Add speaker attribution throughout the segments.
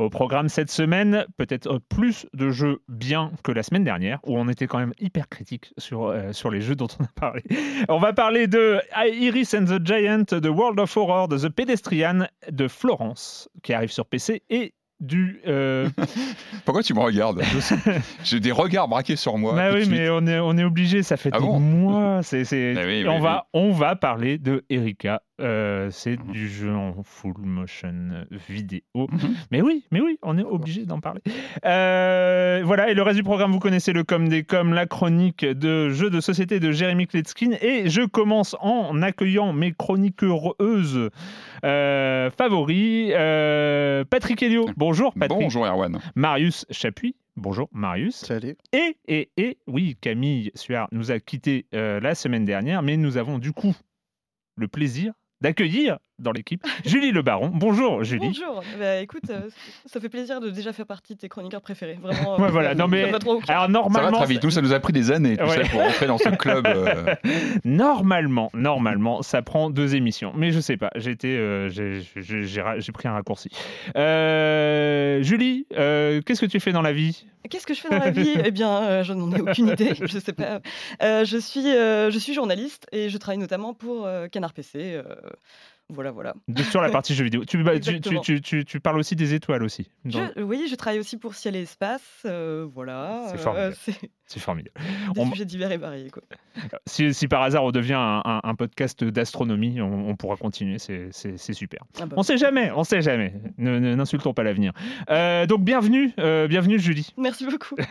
Speaker 1: Au programme cette semaine, peut-être plus de jeux bien que la semaine dernière, où on était quand même hyper critique sur, euh, sur les jeux dont on a parlé. On va parler de Iris and the Giant, de World of Horror, de The Pedestrian, de Florence, qui arrive sur PC, et du. euh,
Speaker 2: Pourquoi tu me regardes? J'ai des regards braqués sur moi.
Speaker 1: Bah oui, mais on est, on est obligé, ça fait
Speaker 2: Ah
Speaker 1: des
Speaker 2: bon?
Speaker 1: mois.
Speaker 2: Oui,
Speaker 1: on, va, on va parler de Erika. Euh, c'est du jeu en full motion vidéo.
Speaker 2: Mhm.
Speaker 1: Mais oui, mais oui, on est obligé d'en parler. Euh, voilà, et le reste du programme, vous connaissez le com des com, la chronique de jeux de société de Jérémy Kletskin. Et je commence en accueillant mes chroniqueuses euh, favoris. Euh, Patrick Helio, bonjour Patrick.
Speaker 2: Bonjour Erwan.
Speaker 1: Marius Chapuis, bonjour Marius.
Speaker 3: Salut.
Speaker 1: Et, et, et, oui, Camille Suard nous a quittés euh, la semaine dernière, mais nous avons du coup le plaisir d'accueillir dans l'équipe Julie Le Baron. Bonjour Julie.
Speaker 4: Bonjour. Bah, écoute, euh, ça fait plaisir de déjà faire partie de tes chroniqueurs préférés. Vraiment.
Speaker 1: Ouais,
Speaker 4: euh,
Speaker 1: voilà, non, mais-
Speaker 4: ça.
Speaker 1: Alors
Speaker 2: Ça va
Speaker 1: normalement,
Speaker 2: très vite. Nous, ça nous a pris des années
Speaker 1: Ouais.
Speaker 2: sais, pour rentrer dans ce club. euh,
Speaker 1: normalement, normalement, ça prend deux émissions. Mais je sais pas, euh, j'ai- pris un raccourci. Euh, Julie, euh, qu'est-ce que tu fais dans la vie?
Speaker 4: Qu'est-ce que je fais dans la vie? Eh bien, euh, je n'en ai aucune idée. Je sais pas. Euh, je suis, euh, je suis journaliste et je travaille notamment pour euh, Canard PC. Euh, voilà, voilà.
Speaker 1: de- sur la partie jeux vidéo Tu, bah, tu, tu,
Speaker 4: Exactement.
Speaker 1: tu, tu- tu parles aussi des étoiles aussi. Dans-
Speaker 4: Je- oui, je travaille aussi pour Ciel et Espace. euh, voilà.
Speaker 1: C'est
Speaker 4: euh,
Speaker 1: formidable.
Speaker 4: c'est
Speaker 1: C'est formidable.
Speaker 4: des
Speaker 1: On-
Speaker 4: sujets divers et variés. Quoi.
Speaker 1: Si, si par hasard on devient un, un- un podcast d'astronomie, on, on pourra continuer, c'est super.
Speaker 4: Ah bah,
Speaker 1: On sait jamais, on sait jamais. N'insultons pas l'avenir. Euh, donc bienvenue, euh, bienvenue Julie.
Speaker 4: Merci beaucoup.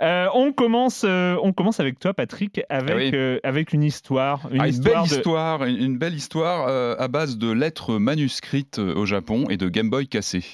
Speaker 1: Euh, on commence, euh, on commence avec toi Patrick, avec
Speaker 2: Ah oui.
Speaker 1: euh, avec une histoire, une
Speaker 2: ah, une
Speaker 1: histoire
Speaker 2: belle
Speaker 1: de-
Speaker 2: histoire, une, une belle histoire euh, à base de lettres manuscrites euh, au Japon et de Game Boy cassés.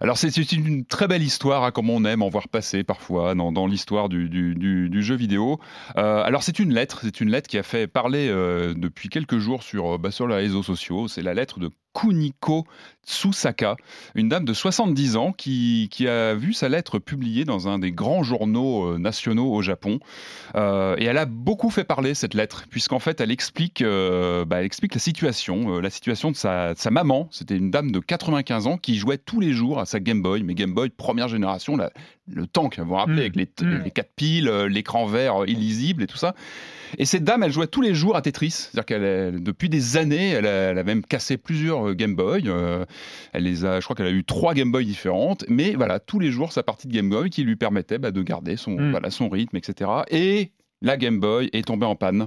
Speaker 2: Alors c'est une très belle histoire, hein, comme on aime en voir passer parfois dans, l'histoire du, du- jeu vidéo. Euh, alors c'est une lettre, c'est une lettre qui a fait parler euh, depuis quelques jours sur, bah, sur les réseaux sociaux. C'est la lettre de Kuniko Tsusaka, une dame de 70 ans qui, a vu sa lettre publiée dans un des grands journaux euh, nationaux au Japon. Euh, et elle a beaucoup fait parler cette lettre, puisqu'en fait elle explique, euh, bah, la situation, la situation de sa, maman. C'était une dame de 95 ans qui jouait tous les jours à sa Game Boy, mais Game Boy première génération, le tank, vous vous rappelez,
Speaker 1: Mm.
Speaker 2: avec les,
Speaker 1: Mm.
Speaker 2: les quatre piles, euh, l'écran vert euh, illisible et tout ça. Et cette dame, elle jouait tous les jours à Tetris. C'est-à-dire qu'elle, depuis des années, elle a, elle a même cassé plusieurs euh, Game Boy. Euh, elle les a, je crois qu'elle a eu trois Game Boy différentes. Mais voilà, tous les jours, sa partie de Game Boy qui lui permettait bah, de garder son,
Speaker 1: Mm.
Speaker 2: voilà, son rythme, etc. Et la Game Boy est tombée en panne.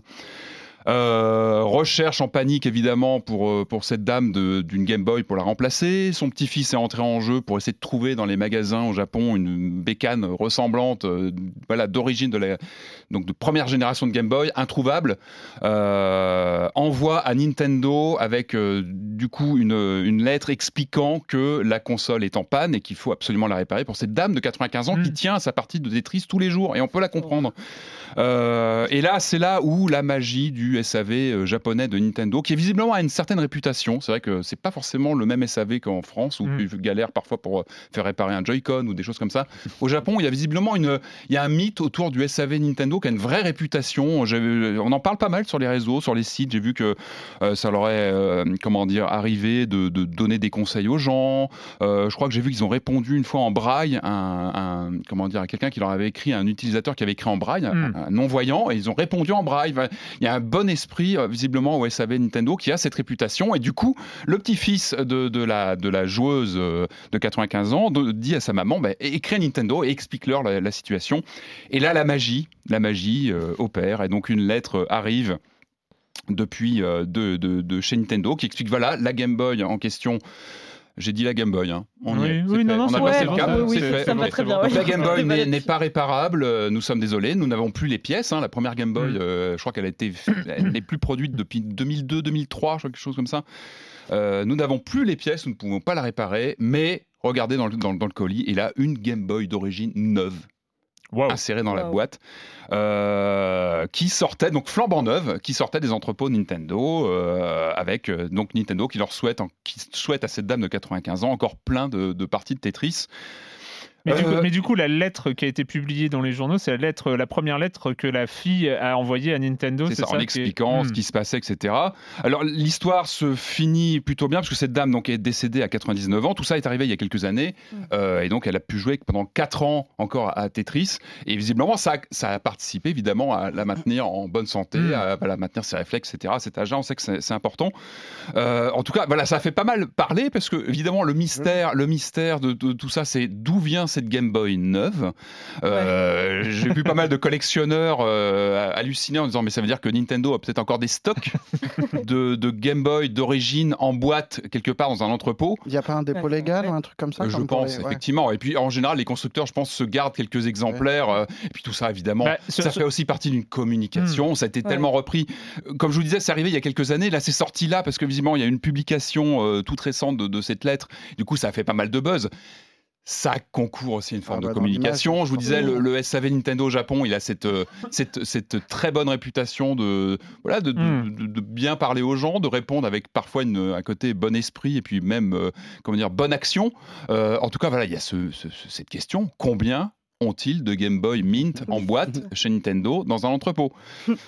Speaker 2: Euh, recherche en panique évidemment pour, euh, pour cette dame d'une Game Boy pour la remplacer. Son petit-fils est entré en jeu pour essayer de trouver dans les magasins au Japon une bécane ressemblante, euh, voilà, d'origine de la donc de première génération de Game Boy, introuvable. Euh, envoie à Nintendo avec du coup une, une lettre expliquant que la console est en panne et qu'il faut absolument la réparer pour cette dame de 95 ans qui tient à sa partie de Tetris tous les jours et on peut la comprendre. Euh, et là, c'est là où la magie du SAV euh, japonais de Nintendo, qui visiblement a une certaine réputation. C'est vrai que c'est pas forcément le même SAV qu'en France, où
Speaker 1: Mm.
Speaker 2: tu galères parfois pour euh, faire réparer un Joy-Con ou des choses comme ça. Au Japon, il y a visiblement une, il y a un mythe autour du SAV Nintendo qui a une vraie réputation. J'ai- On en parle pas mal sur les réseaux, sur les sites. J'ai vu que euh, ça leur est, euh, comment dire, arrivé de, de donner des conseils aux gens. Euh, je crois que j'ai vu qu'ils ont répondu une fois en braille à un, comment dire, à quelqu'un qui leur avait écrit, un utilisateur qui avait écrit en braille, un-
Speaker 1: Mm.
Speaker 2: un non-voyant, et ils ont répondu en braille. Il y a un bon esprit, euh, visiblement, au SAV Nintendo qui a cette réputation. Et du coup, le petit-fils de, la, joueuse euh, de 95 ans dit à sa maman bah, écris Nintendo et explique-leur la, la situation. Et là, la magie, la magie euh, opère. Et donc, une lettre arrive depuis de, de, de, chez Nintendo qui explique voilà la Game Boy en question j'ai dit la Game Boy. Hein.
Speaker 1: On oui, est, oui, non, non,
Speaker 2: on a passé le cap,
Speaker 4: oui,
Speaker 2: fait.
Speaker 4: Ça me va très bien.
Speaker 2: La Game Boy n'est pas réparable. Nous sommes désolés. Nous n'avons plus les pièces. Hein. La première Game Boy, mm. euh, je crois qu'elle n'est plus produite depuis 2002, 2003, je crois quelque chose comme ça. Euh, nous n'avons plus les pièces. Nous ne pouvons pas la réparer. Mais regardez dans le, dans, dans le colis, il a une Game Boy d'origine neuve wow. inséré dans la boîte, euh, qui sortait, donc flambant neuve, qui sortait des entrepôts Nintendo, euh, avec euh, donc Nintendo qui leur souhaite, qui souhaite à cette dame de 95 ans encore plein de, de parties de Tetris.
Speaker 1: Euh, mais, du coup, la lettre qui a été publiée dans les journaux, c'est la lettre, la première lettre que la fille a envoyée à Nintendo.
Speaker 2: C'est ça, en expliquant ce hmm. qui se passait, etc. Alors l'histoire se finit plutôt bien parce que cette dame donc est décédée à 99 ans. Tout ça est arrivé il y a quelques années hmm. euh, et donc elle a pu jouer pendant 4 ans encore à Tetris. Et visiblement, ça, ça a participé évidemment à la maintenir en bonne santé, hmm. à, la maintenir ses réflexes, etc. À cet âge-là, on sait que c'est important. Euh, en tout cas, voilà, ça a fait pas mal parler parce que évidemment le mystère, le mystère de, de tout ça, c'est d'où vient cette Game Boy neuve. Euh, j'ai vu pas mal de collectionneurs euh, halluciner en disant mais ça veut dire que Nintendo a peut-être encore des stocks de, Game Boy d'origine en boîte quelque part dans un entrepôt.
Speaker 3: Il n'y a pas un dépôt légal ou un truc comme ça
Speaker 2: Je pense, effectivement. Et puis en général, les constructeurs, je pense, se gardent quelques exemplaires. Euh, et puis tout ça, évidemment, bah, ça fait aussi partie d'une communication. Hmm. Ça a été tellement repris. Comme je vous disais, c'est arrivé il y a quelques années. Là, c'est sorti là parce que visiblement, il y a une publication toute récente de, de cette lettre. Du coup, ça a fait pas mal de buzz ça concourt aussi à une forme ah de bah, communication. Je vous disais, le, SAV Nintendo au Japon, il a cette, euh, cette, cette très bonne réputation de, voilà, de, de, hmm. bien parler aux gens, de répondre avec parfois une, un côté bon esprit et puis même, euh, comment dire, bonne action. Euh, en tout cas, voilà, il y a ce, cette question combien ont-ils de Game Boy Mint en boîte chez Nintendo dans un entrepôt?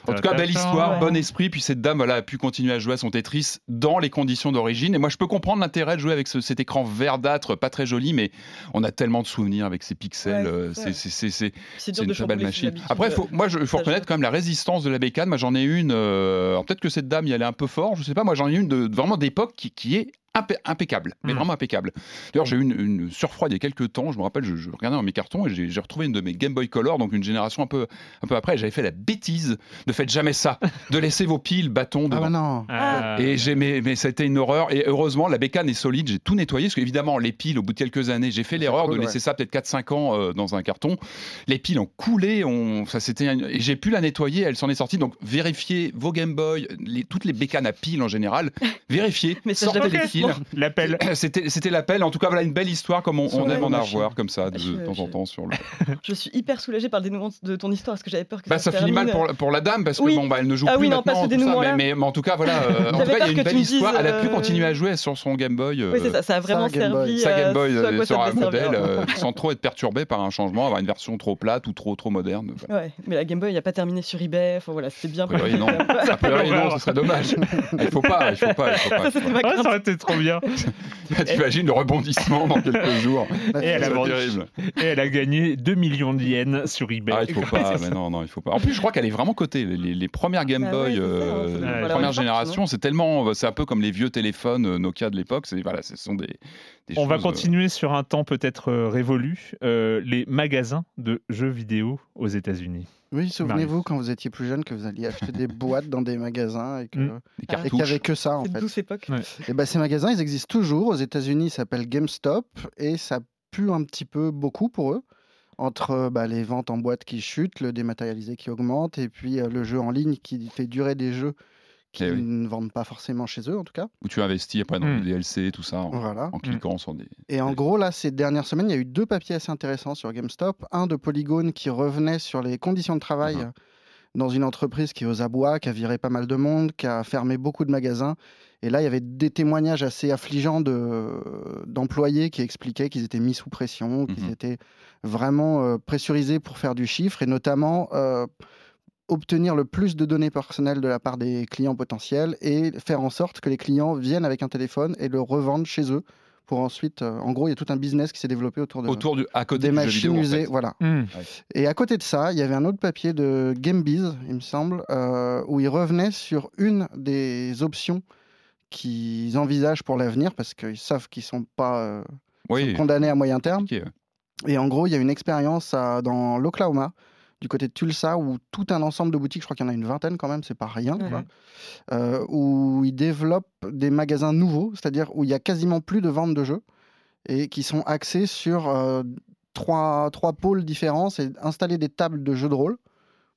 Speaker 2: En tout cas, belle histoire, bon esprit. Puis cette dame voilà, a pu continuer à jouer à son Tetris dans les conditions d'origine. Et moi, je peux comprendre l'intérêt de jouer avec cet écran verdâtre, pas très joli, mais on a tellement de souvenirs avec ces pixels. Euh, c'est une très belle machine. Après, faut, moi, il faut reconnaître quand même la résistance de la bécane. Moi, j'en ai une. Euh, peut-être que cette dame y allait un peu fort, je sais pas. Moi, j'en ai une de, vraiment d'époque qui, qui est impeccable, mais hmm. vraiment impeccable. D'ailleurs, j'ai eu une, surfroide il y a quelques temps. Je me rappelle, je, regardais dans mes cartons et j'ai retrouvé une de mes Game Boy Color, donc une génération un peu, un peu après. J'avais fait la bêtise, ne faites jamais ça, de laisser vos piles bâtons
Speaker 3: ah
Speaker 2: devant.
Speaker 3: Ah non.
Speaker 2: Ah. Et j'ai, mais, mais ça a été une horreur. Et heureusement, la bécane est solide. J'ai tout nettoyé parce qu'évidemment, les piles, au bout de quelques années, j'ai fait l'erreur de laisser ça peut-être 4-5 ans euh, dans un carton. Les piles ont coulé, on, ça c'était, et j'ai pu la nettoyer. Elle s'en est sortie. Donc vérifiez vos Game Boy, les, toutes les bécanes à piles en général. Vérifiez.
Speaker 4: mais
Speaker 2: sortez
Speaker 4: les
Speaker 2: piles.
Speaker 1: L'appel.
Speaker 2: C'était l'appel. En tout cas, voilà une belle histoire comme on, aime en avoir comme ça de, temps en temps sur le.
Speaker 4: Je suis hyper soulagée par le dénouement de ton histoire parce que j'avais peur que
Speaker 2: bah, ça,
Speaker 4: ça
Speaker 2: finit mal pour, pour, la dame parce que bon, bah, elle ne joue
Speaker 4: ah,
Speaker 2: plus
Speaker 4: oui, non,
Speaker 2: maintenant.
Speaker 4: Pas ce
Speaker 2: ça, mais, mais, en tout cas, voilà. Euh, en tout cas, il y a une belle histoire. elle a pu euh, continuer à jouer sur son Game Boy.
Speaker 4: oui, c'est ça. Ça a vraiment servi.
Speaker 2: Sa Game Boy sur un modèle euh, sans trop être perturbé par un changement, avoir une version trop plate ou trop trop moderne.
Speaker 4: Ouais, mais la Game Boy, il a pas terminé sur eBay. Voilà, c'était bien.
Speaker 2: Oui, non. non, ce serait dommage. Il faut pas. Il faut pas.
Speaker 1: Ça aurait été trop bien.
Speaker 2: T'imagines rebondissement dans quelques jours.
Speaker 1: Et elle, a et elle a gagné 2 millions de yens sur eBay.
Speaker 2: Ah, il faut pas, mais non, non, il faut pas. En plus, je crois qu'elle est vraiment cotée. Les, premières Game bah Boy, euh, première génération, c'est tellement, c'est un peu comme les vieux téléphones euh, Nokia de l'époque. C'est voilà, ce sont des.
Speaker 1: On va euh, continuer sur un temps peut-être révolu. les magasins de jeux vidéo aux États-Unis.
Speaker 3: Oui, souvenez-vous quand vous étiez plus jeune que vous alliez acheter des boîtes dans des magasins et qu'il n'y avait que ça en fait.
Speaker 4: douce époque.
Speaker 3: Et ben, ces magasins, ils existent toujours. Aux États-Unis, ils s'appellent GameStop et ça pue un petit peu beaucoup pour eux entre bah, les ventes en boîte qui chutent, le dématérialisé qui augmente et puis euh, le jeu en ligne qui fait durer des jeux qui eh ne vendent pas forcément chez eux en tout cas.
Speaker 2: Où tu investis après dans mmh. les DLC, tout ça, en, cliquant sur des...
Speaker 3: Et en gros, là, ces dernières semaines, il y a eu deux papiers assez intéressants sur GameStop. Un de Polygon qui revenait sur les conditions de travail uh-huh. dans une entreprise qui est aux abois, qui a viré pas mal de monde, qui a fermé beaucoup de magasins. Et là, il y avait des témoignages assez affligeants d'employés qui expliquaient qu'ils étaient mis sous pression, qu'ils mmh étaient vraiment euh, pressurisés pour faire du chiffre et notamment... Euh, obtenir le plus de données personnelles de la part des clients potentiels et faire en sorte que les clients viennent avec un téléphone et le revendent chez eux pour ensuite, euh, en gros, il y a tout un business qui s'est développé autour de
Speaker 2: autour du, à côté
Speaker 3: des machines
Speaker 2: usées,
Speaker 3: voilà. Hmm. Et à côté de ça, il y avait un autre papier de GameBiz, il me semble, euh, où ils revenaient sur une des options qu'ils envisagent pour l'avenir parce qu'ils savent qu'ils sont pas euh, condamnés à moyen terme. Et en gros, il y a une expérience dans l'Oklahoma du côté de Tulsa, où tout un ensemble de boutiques, je crois qu'il y en a une vingtaine quand même, c'est pas rien, quoi, euh, où ils développent des magasins nouveaux, c'est-à-dire où il y a quasiment plus de ventes de jeux et qui sont axés sur euh, trois, trois pôles différents. C'est installer des tables de jeux de rôle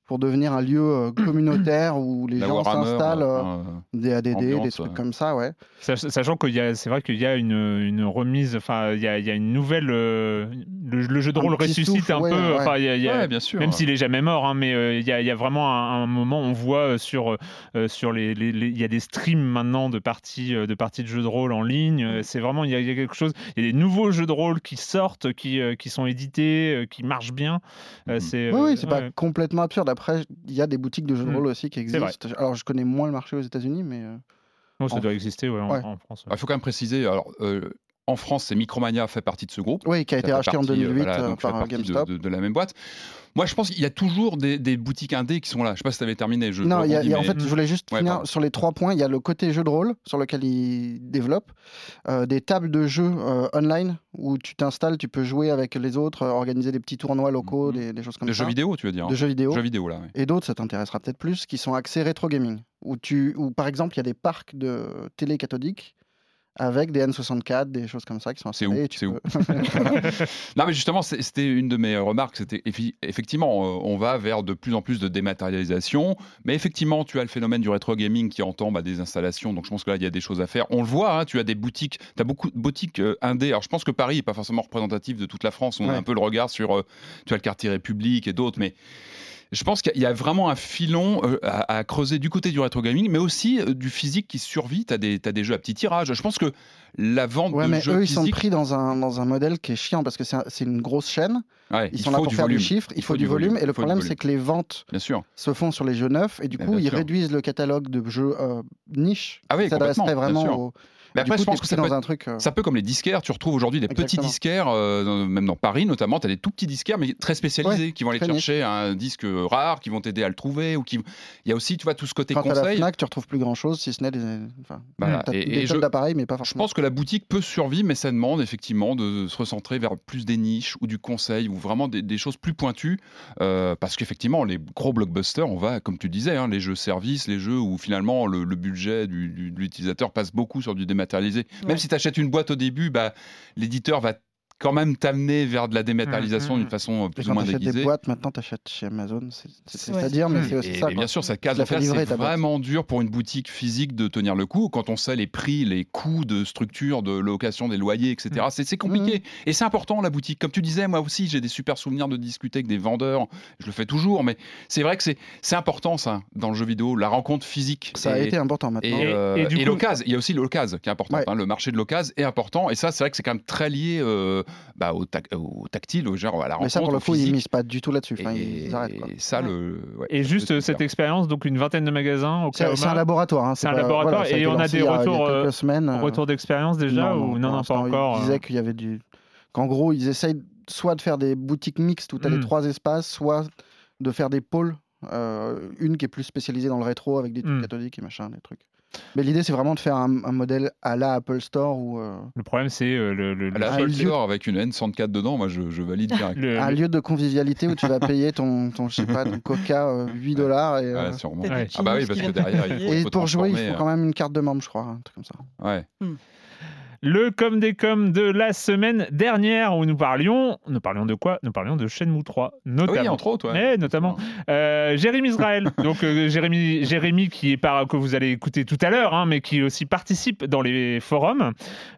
Speaker 3: pour devenir un lieu euh, communautaire où les
Speaker 2: La
Speaker 3: gens s'installent, euh,
Speaker 2: euh,
Speaker 3: des ADD, des trucs
Speaker 2: ouais.
Speaker 3: comme ça, ouais.
Speaker 1: Sach- Sachant a, c'est vrai qu'il y a une, une remise, enfin, il y a, il y a une nouvelle. euh, le, le jeu de
Speaker 3: Un
Speaker 1: rôle ressuscite
Speaker 3: souffle,
Speaker 1: un
Speaker 3: ouais,
Speaker 1: peu.
Speaker 3: ouais.
Speaker 1: Enfin, il y a- il y a-
Speaker 2: ouais, bien sûr.
Speaker 1: Même s'il est jamais mort, hein, mais euh, il y, a- il y a vraiment un, un moment, on voit euh, sur, euh, sur les, les- les- il y a des streams maintenant de parties, euh, de parties de jeux de rôle en ligne. Euh, C'est vraiment, il y, a, il y a quelque chose. Il y a des nouveaux jeux de rôle qui sortent, qui, euh, qui sont édités, euh, qui marchent bien. Euh,
Speaker 2: Mhm.
Speaker 1: c'est,
Speaker 3: Oui,
Speaker 1: euh,
Speaker 3: oui, c'est pas complètement absurde. Après, il y a des boutiques de jeux de
Speaker 1: Mm.
Speaker 3: rôle aussi qui existent. Alors, je connais moins le marché aux États-Unis, mais euh,
Speaker 1: Non, ça
Speaker 3: en-
Speaker 1: doit exister ouais, en,
Speaker 3: Ouais.
Speaker 1: en France.
Speaker 2: Il faut quand même préciser, alors, euh, en France, c'est Micromania fait partie de ce groupe.
Speaker 3: oui, qui a
Speaker 2: Ça
Speaker 3: été racheté en
Speaker 2: partie, euh,
Speaker 3: 2008
Speaker 2: voilà,
Speaker 3: euh,
Speaker 2: donc ça fait
Speaker 3: par
Speaker 2: de-
Speaker 3: GameStop.
Speaker 2: De, de la même boîte. Moi, je pense qu'il y a toujours des, des boutiques indées qui sont là. Je sais pas si tu avais terminé. Je
Speaker 3: Non, y a- il y a- en fait, je voulais juste
Speaker 2: Ouais,
Speaker 3: finir sur les trois points. Il y a le côté jeu de rôle sur lequel ils développent, euh, des tables de jeux euh, online où tu t'installes, tu peux jouer avec les autres, euh, organiser des petits tournois locaux,
Speaker 2: Mhm.
Speaker 3: des, des choses comme
Speaker 2: mais- de
Speaker 3: ça.
Speaker 2: jeux vidéo, tu veux dire
Speaker 3: De jeux vidéo.
Speaker 2: Jeux vidéo, là. ouais.
Speaker 3: Et d'autres, ça t'intéressera peut-être plus, qui sont axés rétro gaming. Où, tu, où par exemple, il y a des parcs de télé cathodique avec des N64, des choses comme ça qui sont tu
Speaker 2: C'est où
Speaker 3: peux-
Speaker 2: Non, mais justement, c'était une de mes remarques. C'était effectivement, euh, on va vers de plus en plus de dématérialisation, mais effectivement, tu as le phénomène du rétro gaming qui entend bah, des installations. Donc, je pense que là, il y a des choses à faire. On le voit. hein, tu as des boutiques, tu as beaucoup de boutiques euh, indées. Alors, je pense que Paris n'est pas forcément représentatif de toute la France. On a un peu le regard sur, euh, tu as le quartier République et d'autres, mais je pense qu'il y a vraiment un filon euh, à, à creuser du côté du rétro gaming, mais aussi euh, du physique qui survit. Tu as, des jeux à petit tirage. Je pense que la vente
Speaker 3: Ouais,
Speaker 2: de
Speaker 3: mais
Speaker 2: jeux
Speaker 3: eux, ils sont
Speaker 2: physiques,
Speaker 3: pris dans un, dans un modèle qui est chiant parce que c'est une grosse chaîne.
Speaker 2: Ouais,
Speaker 3: Ils
Speaker 2: il
Speaker 3: sont là
Speaker 2: faut
Speaker 3: pour
Speaker 2: du
Speaker 3: faire
Speaker 2: volume.
Speaker 3: du chiffre, il faut du volume. Et le problème, c'est que les ventes
Speaker 2: Bien sûr.
Speaker 3: se font sur les jeux neufs et du coup, ils
Speaker 2: sûr.
Speaker 3: réduisent le catalogue de jeux euh, niche
Speaker 2: Ah oui,
Speaker 3: qui vraiment aux.
Speaker 2: Mais après,
Speaker 3: coup,
Speaker 2: je pense que ça peut
Speaker 3: dans un truc. euh,
Speaker 2: C'est un peu comme les disquaires. Tu retrouves aujourd'hui des petits disquaires, euh, même dans Paris notamment, tu as des tout petits disquaires, mais très spécialisés, qui vont aller chercher un disque rare, qui vont t'aider à le trouver. Ou qui... Il y a aussi, tu vois, tout ce côté
Speaker 3: Quand à la
Speaker 2: conseil.
Speaker 3: Fnac, tu retrouves plus grand chose si ce n'est des. Enfin, t'as
Speaker 2: Et-
Speaker 3: des
Speaker 2: et je-
Speaker 3: d'appareils, mais pas
Speaker 2: Je
Speaker 3: forcément.
Speaker 2: pense que la boutique peut survivre, mais ça demande effectivement de se recentrer vers plus des niches ou du conseil ou vraiment des, des choses plus pointues. euh, parce qu'effectivement, les gros blockbusters, on va, comme tu disais, hein, les jeux services, les jeux où finalement le, le budget du- du- de l'utilisateur passe beaucoup sur du dématérialisé. Même si tu achètes une boîte au début, bah, l'éditeur va quand même t'amener vers de la dématérialisation
Speaker 1: Mhm.
Speaker 2: d'une façon euh, plus ou moins
Speaker 3: t'achètes des
Speaker 2: déguisée.
Speaker 3: boîtes, maintenant t'achètes chez Amazon. c'est- C'est
Speaker 4: Ouais,
Speaker 3: à dire, mais
Speaker 1: c'est-
Speaker 3: aussi
Speaker 2: Et,
Speaker 3: ça.
Speaker 2: et bien sûr, ça casse. C'est vraiment dur pour une boutique physique de tenir le coup. Quand on sait les prix, les coûts de structure, de location, des loyers, etc.
Speaker 1: Mm.
Speaker 2: C'est c'est compliqué. Et c'est important, la boutique. Comme tu disais, moi aussi, j'ai des super souvenirs de discuter avec des vendeurs. Je le fais toujours, mais c'est vrai que c'est c'est important, ça, dans le jeu vidéo, la rencontre physique.
Speaker 3: Ça a été important maintenant.
Speaker 2: et, euh,
Speaker 1: et du
Speaker 2: et
Speaker 1: coup-
Speaker 2: l'occasion, il y a aussi l'occasion qui est important.
Speaker 3: Ouais.
Speaker 2: hein. le marché de l'occasion est important. Et ça, c'est vrai que c'est quand même très lié euh, bah, au, tac- au tactile, au genre à la rencontre.
Speaker 3: mais ça, pour le coup, ils misent pas du tout là-dessus. Enfin,
Speaker 2: et,
Speaker 3: ils arrêtent. quoi.
Speaker 2: et ça,
Speaker 4: Ouais.
Speaker 2: le. ouais,
Speaker 1: Et juste euh, cette expérience, donc une vingtaine de magasins au
Speaker 3: C'est c'est un laboratoire. hein,
Speaker 1: C'est un
Speaker 3: pas-
Speaker 1: laboratoire,
Speaker 3: voilà,
Speaker 1: et on a des
Speaker 3: a
Speaker 1: retours, euh,
Speaker 3: semaines. euh,
Speaker 1: Retour d'expérience déjà ou non, non, pas encore
Speaker 3: Ils
Speaker 1: euh,
Speaker 3: disaient qu'il y avait du. Qu'en gros, ils essayent soit de faire des boutiques mixtes où tu as
Speaker 1: Mm.
Speaker 3: les trois espaces, soit de faire des pôles. euh, une qui est plus spécialisée dans le rétro avec des trucs
Speaker 1: Mm.
Speaker 3: cathodiques et machin, des trucs. Mais l'idée, c'est vraiment de faire un, un modèle à la Apple Store où euh,
Speaker 1: Le problème, c'est euh, le, le,
Speaker 2: À la Apple
Speaker 3: lieu-
Speaker 2: Store avec une N64 dedans, moi je, je valide direct.
Speaker 1: le-
Speaker 3: un
Speaker 1: le-
Speaker 3: lieu de convivialité où tu vas payer ton, ton, je sais pas, ton Coca euh, 8 dollars. Et, euh,
Speaker 2: Ouais, sûrement.
Speaker 1: Ouais.
Speaker 2: Ah bah oui, parce que derrière, il faut,
Speaker 3: et pour jouer, il faut
Speaker 2: euh,
Speaker 3: quand même une carte de membre, je crois, un truc comme ça.
Speaker 2: Ouais.
Speaker 1: Le com des com de la semaine dernière où nous parlions, nous parlions de quoi? Nous parlions de Shenmue 3,
Speaker 2: Ah
Speaker 1: notamment.
Speaker 2: oui, entre autres. ouais.
Speaker 1: Eh, notamment. Euh, Jérémy Israël, donc euh, Jérémy, Jérémy qui est par, que vous allez écouter tout à l'heure, hein, mais qui aussi participe dans les forums.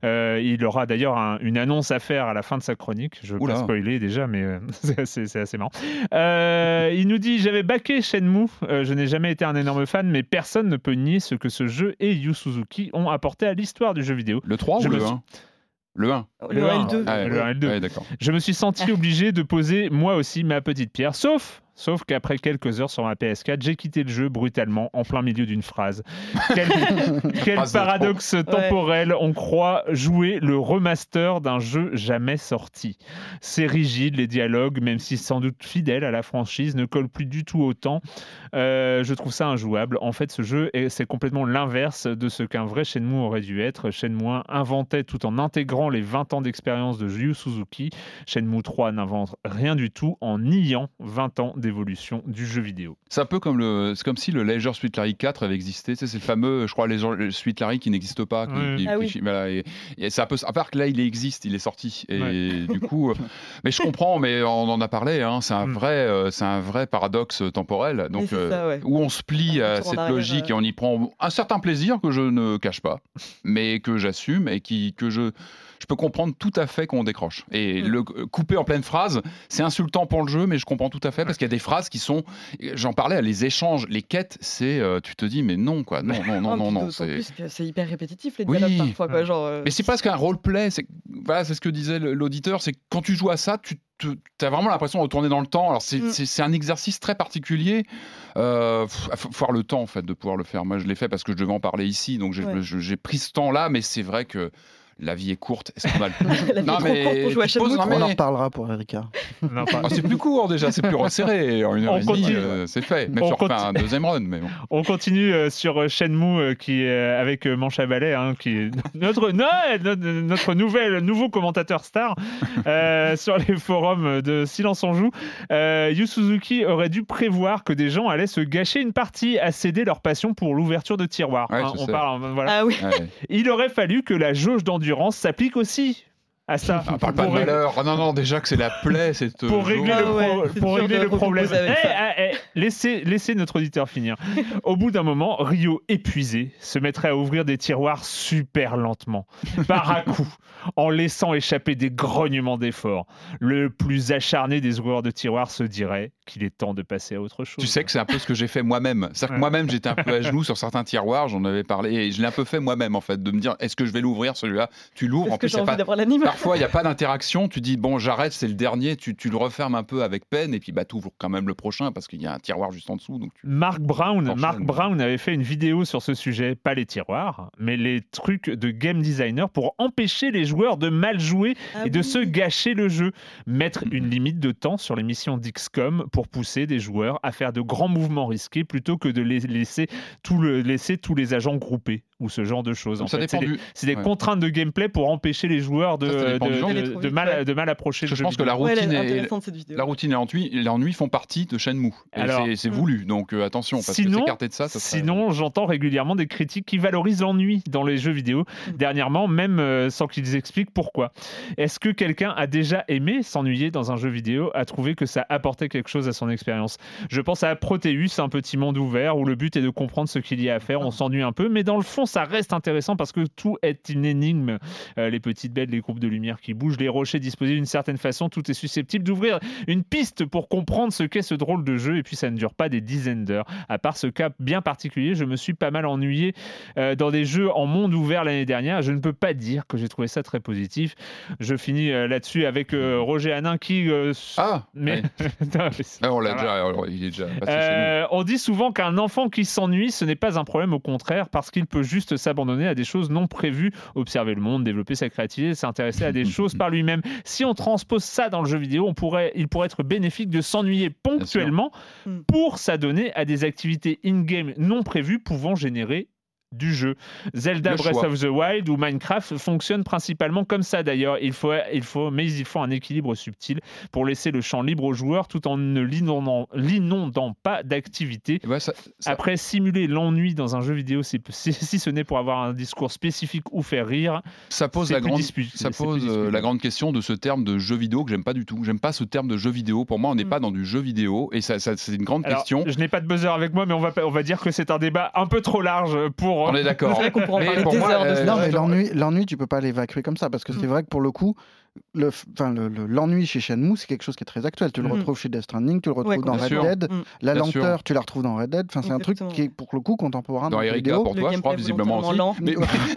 Speaker 1: Euh, il aura d'ailleurs un- une annonce à faire à la fin de sa chronique. Je
Speaker 2: Oula.
Speaker 1: pas spoiler déjà, mais euh, c'est assez, marrant. Euh, il nous dit J'avais baqué Shenmue, je n'ai jamais été un énorme fan, mais personne ne peut nier ce que ce jeu et Yu Suzuki ont apporté à l'histoire du jeu vidéo.
Speaker 2: Le 3
Speaker 1: Je
Speaker 2: le
Speaker 1: suis-
Speaker 2: 1 Le 1.
Speaker 4: Le 1 et le 2.
Speaker 2: Ah,
Speaker 1: le 1 et le 2.
Speaker 2: Ouais, d'accord.
Speaker 1: Je me suis senti obligé de poser moi aussi ma petite pierre, sauf, sauf qu'après quelques heures sur ma PS4, j'ai quitté le jeu brutalement en plein milieu d'une phrase. Quel, paradoxe temporel, on croit jouer le remaster d'un jeu jamais sorti. C'est rigide, les dialogues, même si sans doute fidèles à la franchise, ne collent plus du tout autant. Euh, je trouve ça injouable. En fait, ce jeu, est- c'est complètement l'inverse de ce qu'un vrai Shenmue aurait dû être. Shenmue 1 inventait tout en intégrant les 20 ans d'expérience de Yu Suzuki. Shenmue 3 n'invente rien du tout en niant 20 ans d'évolution du jeu vidéo.
Speaker 2: C'est un peu comme le, c'est comme si le Leisure Suite Larry 4 avait existé. Tu sais, c'est le fameux, je crois, Leisure Suite Larry qui n'existe pas. qui-
Speaker 1: Oui.
Speaker 2: qui-
Speaker 4: Ah oui.
Speaker 2: qui- voilà, et, et c'est un peu, à part que là, il existe, il est sorti. Et du coup, euh, mais je comprends, mais on en a parlé. Hein, c'est un
Speaker 1: Mm.
Speaker 2: vrai, euh, c'est un vrai paradoxe temporel. Donc, euh,
Speaker 4: ça, ouais.
Speaker 2: où on se plie à cette logique et on y prend un certain plaisir que je ne cache pas, mais que j'assume et qui, que je, je peux comprendre tout à fait qu'on décroche. Et
Speaker 4: Mm.
Speaker 2: le euh, couper en pleine phrase, c'est insultant pour le jeu, mais je comprends tout à fait parce qu'il y a des phrases qui sont, j'en parlais, les échanges, les quêtes, c'est, euh, tu te dis, mais non, quoi, non, non, non, non, non. c'est-
Speaker 4: hyper répétitif les
Speaker 2: Oui.
Speaker 4: dialogues parfois quoi,
Speaker 1: Ouais.
Speaker 4: genre. euh,
Speaker 2: Mais c'est presque un roleplay. C'est voilà, ce que disait l'auditeur. C'est que quand tu joues à ça, tu as vraiment l'impression de retourner dans le temps. Alors c'est
Speaker 4: Mm.
Speaker 2: un exercice très particulier. Euh, faut avoir le temps en fait de pouvoir le faire. Moi, je l'ai fait parce que je devais en parler ici, donc j'ai
Speaker 4: Ouais.
Speaker 2: je- j'ai pris ce temps-là. Mais c'est vrai que la vie est courte. Est-ce qu'on a le
Speaker 4: La vie
Speaker 2: Non,
Speaker 4: est trop
Speaker 2: mais
Speaker 4: courte pour jouer à
Speaker 2: tu te poses-
Speaker 4: Shenmue.
Speaker 2: non,
Speaker 3: On en reparlera pour Erika.
Speaker 2: Ah, c'est plus court déjà, c'est plus resserré. En une heure euh, c'est fait. Même
Speaker 1: On
Speaker 2: refait
Speaker 1: continue.
Speaker 2: un deuxième run, mais bon.
Speaker 1: On continue euh, sur euh, Shenmue euh, qui est avec Manche à balai, hein, qui est notre, non, notre, notre nouvel, nouveau commentateur star euh, sur les forums de Silence on joue. Euh, Yu Suzuki aurait dû prévoir que des gens allaient se gâcher une partie à céder leur passion pour l'ouverture de tiroirs.
Speaker 2: Ouais,
Speaker 1: Hein,
Speaker 2: je
Speaker 1: on
Speaker 2: sais.
Speaker 1: parle, voilà.
Speaker 4: Ah oui.
Speaker 2: Ouais.
Speaker 1: Il aurait fallu que la jauge d'endurance s'applique aussi à ça.
Speaker 2: Ah, parle pas de
Speaker 1: Pour
Speaker 2: malheur. Ah, non, non, déjà que c'est la plaie, cette
Speaker 1: pour régler, le,
Speaker 4: ouais,
Speaker 1: pro-
Speaker 4: c'est
Speaker 1: pour
Speaker 4: dur
Speaker 1: régler le problème. Eh, eh, eh, laissez, laissez notre auditeur finir. Au bout d'un moment, Rio, épuisé, se mettrait à ouvrir des tiroirs super lentement, par à coup, en laissant échapper des grognements d'effort. Le plus acharné des ouvreurs de tiroirs se dirait qu'il est temps de passer à autre chose.
Speaker 2: Tu sais que c'est un peu ce que j'ai fait moi-même. C'est-à-dire que moi-même, j'étais un peu à genoux sur certains tiroirs, j'en avais parlé, et je l'ai un peu fait moi-même, en fait, de me dire, est-ce que je vais l'ouvrir celui-là? Tu l'ouvres, en
Speaker 4: Est-ce que
Speaker 2: plus, il
Speaker 4: j'ai
Speaker 2: y a
Speaker 4: envie
Speaker 2: pas...
Speaker 4: d'avoir l'anime
Speaker 2: Parfois, il n'y a pas d'interaction. Tu dis, bon, j'arrête, c'est le dernier. Tu, tu le refermes un peu avec peine. Et puis, bah, tu ouvres quand même le prochain parce qu'il y a un tiroir juste en dessous. Donc tu-
Speaker 1: Mark Brown. Mark Brown avait fait une vidéo sur ce sujet, pas les tiroirs, mais les trucs de game designer pour empêcher les joueurs de mal jouer
Speaker 4: Ah
Speaker 1: et de se gâcher le jeu. Mettre une limite de temps sur les missions d'XCOM pour pousser des joueurs à faire de grands mouvements risqués plutôt que de les laisser, laisser tous les agents groupés ou ce genre de choses. C'est des,
Speaker 2: du.
Speaker 1: c'est des
Speaker 2: ouais.
Speaker 1: contraintes de gameplay pour empêcher les joueurs de,
Speaker 2: Ça, ça dépend
Speaker 1: de, mal, de mal approcher
Speaker 2: que je pense que la
Speaker 4: Ouais,
Speaker 2: routine,
Speaker 4: est
Speaker 2: la routine et l'ennui, font partie de Shenmue. C'est-
Speaker 4: mm.
Speaker 2: voulu. Donc euh, attention, parce que
Speaker 1: Sinon-
Speaker 2: s'écarter de ça, ça serait-
Speaker 1: Sinon, j'entends régulièrement des critiques qui valorisent l'ennui dans les jeux vidéo, dernièrement, même euh, sans qu'ils expliquent pourquoi. Est-ce que quelqu'un a déjà aimé s'ennuyer dans un jeu vidéo, a trouvé que ça apportait quelque chose à son expérience? Je pense à Proteus, un petit monde ouvert où le but est de comprendre ce qu'il y a à faire, on s'ennuie un peu, mais dans le fond, ça reste intéressant parce que tout est une énigme. Euh, les petites bêtes, les groupes de lumière qui bougent, les rochers disposés d'une certaine façon, tout est susceptible d'ouvrir une piste pour comprendre ce qu'est ce drôle de jeu, et puis ça ne dure pas des dizaines d'heures. À part ce cas bien particulier, je me suis pas mal ennuyé euh, dans des jeux en monde ouvert l'année dernière. Je ne peux pas dire que j'ai trouvé ça très positif. Je finis euh, là-dessus avec Roger Hanin qui...
Speaker 2: Ah
Speaker 1: mais...
Speaker 2: ouais.
Speaker 1: Non, mais
Speaker 2: Ah, on l'a déjà, il est déjà passé chez
Speaker 1: on dit souvent qu'un enfant qui s'ennuie, ce n'est pas un problème, au contraire, parce qu'il peut juste s'abandonner à des choses non prévues, observer le monde, développer sa créativité, s'intéresser à des choses par lui-même. Si on transpose ça dans le jeu vidéo, on pourrait, il pourrait être bénéfique de s'ennuyer ponctuellement
Speaker 4: Mm.
Speaker 1: pour s'adonner à des activités in-game non prévues pouvant générer du jeu. Zelda
Speaker 2: Le
Speaker 1: Breath
Speaker 2: choix.
Speaker 1: of the Wild ou Minecraft fonctionnent principalement comme ça d'ailleurs. Il faut, il faut, mais il faut un équilibre subtil pour laisser le champ libre aux joueurs tout en ne l'inondant pas d'activité.
Speaker 2: ça- ça-
Speaker 1: Après, simuler l'ennui dans un jeu vidéo, si, ce n'est pour avoir un discours spécifique ou faire rire,
Speaker 2: Ça pose, la grande, ça pose euh, la grande question de ce terme de jeu vidéo que j'aime pas du tout. J'aime pas ce terme de jeu vidéo. Pour moi, on n'est
Speaker 4: Mm.
Speaker 2: pas dans du jeu vidéo et ça, ça- c'est une grande
Speaker 1: Alors,
Speaker 2: question.
Speaker 1: je n'ai pas de buzzer avec moi, mais on va, on va dire que c'est un débat un peu trop large pour.
Speaker 2: On est d'accord.
Speaker 4: C'est vrai qu'on pourrait en parler
Speaker 2: pour
Speaker 4: des
Speaker 2: moi,
Speaker 4: heures de
Speaker 2: euh.
Speaker 3: Non, mais l'ennui, l'ennui, tu peux pas l'évacuer comme ça, parce que c'est
Speaker 4: Mm.
Speaker 3: vrai que pour le coup, le, le- le- l'ennui chez Shenmue, c'est quelque chose qui est très actuel. Tu le
Speaker 4: Mm.
Speaker 3: retrouves chez Death Stranding, tu le retrouves
Speaker 4: Ouais,
Speaker 3: dans Red
Speaker 2: sûr.
Speaker 3: Dead.
Speaker 4: Mm.
Speaker 3: La
Speaker 2: Bien
Speaker 3: lenteur, tu la retrouves dans Red Dead. Enfin, c'est un truc qui est pour le coup contemporain dans,
Speaker 2: Dans Erika,
Speaker 3: vidéo.
Speaker 2: pour
Speaker 4: Le
Speaker 2: toi, je crois, visiblement aussi.
Speaker 4: lent.
Speaker 2: Mais-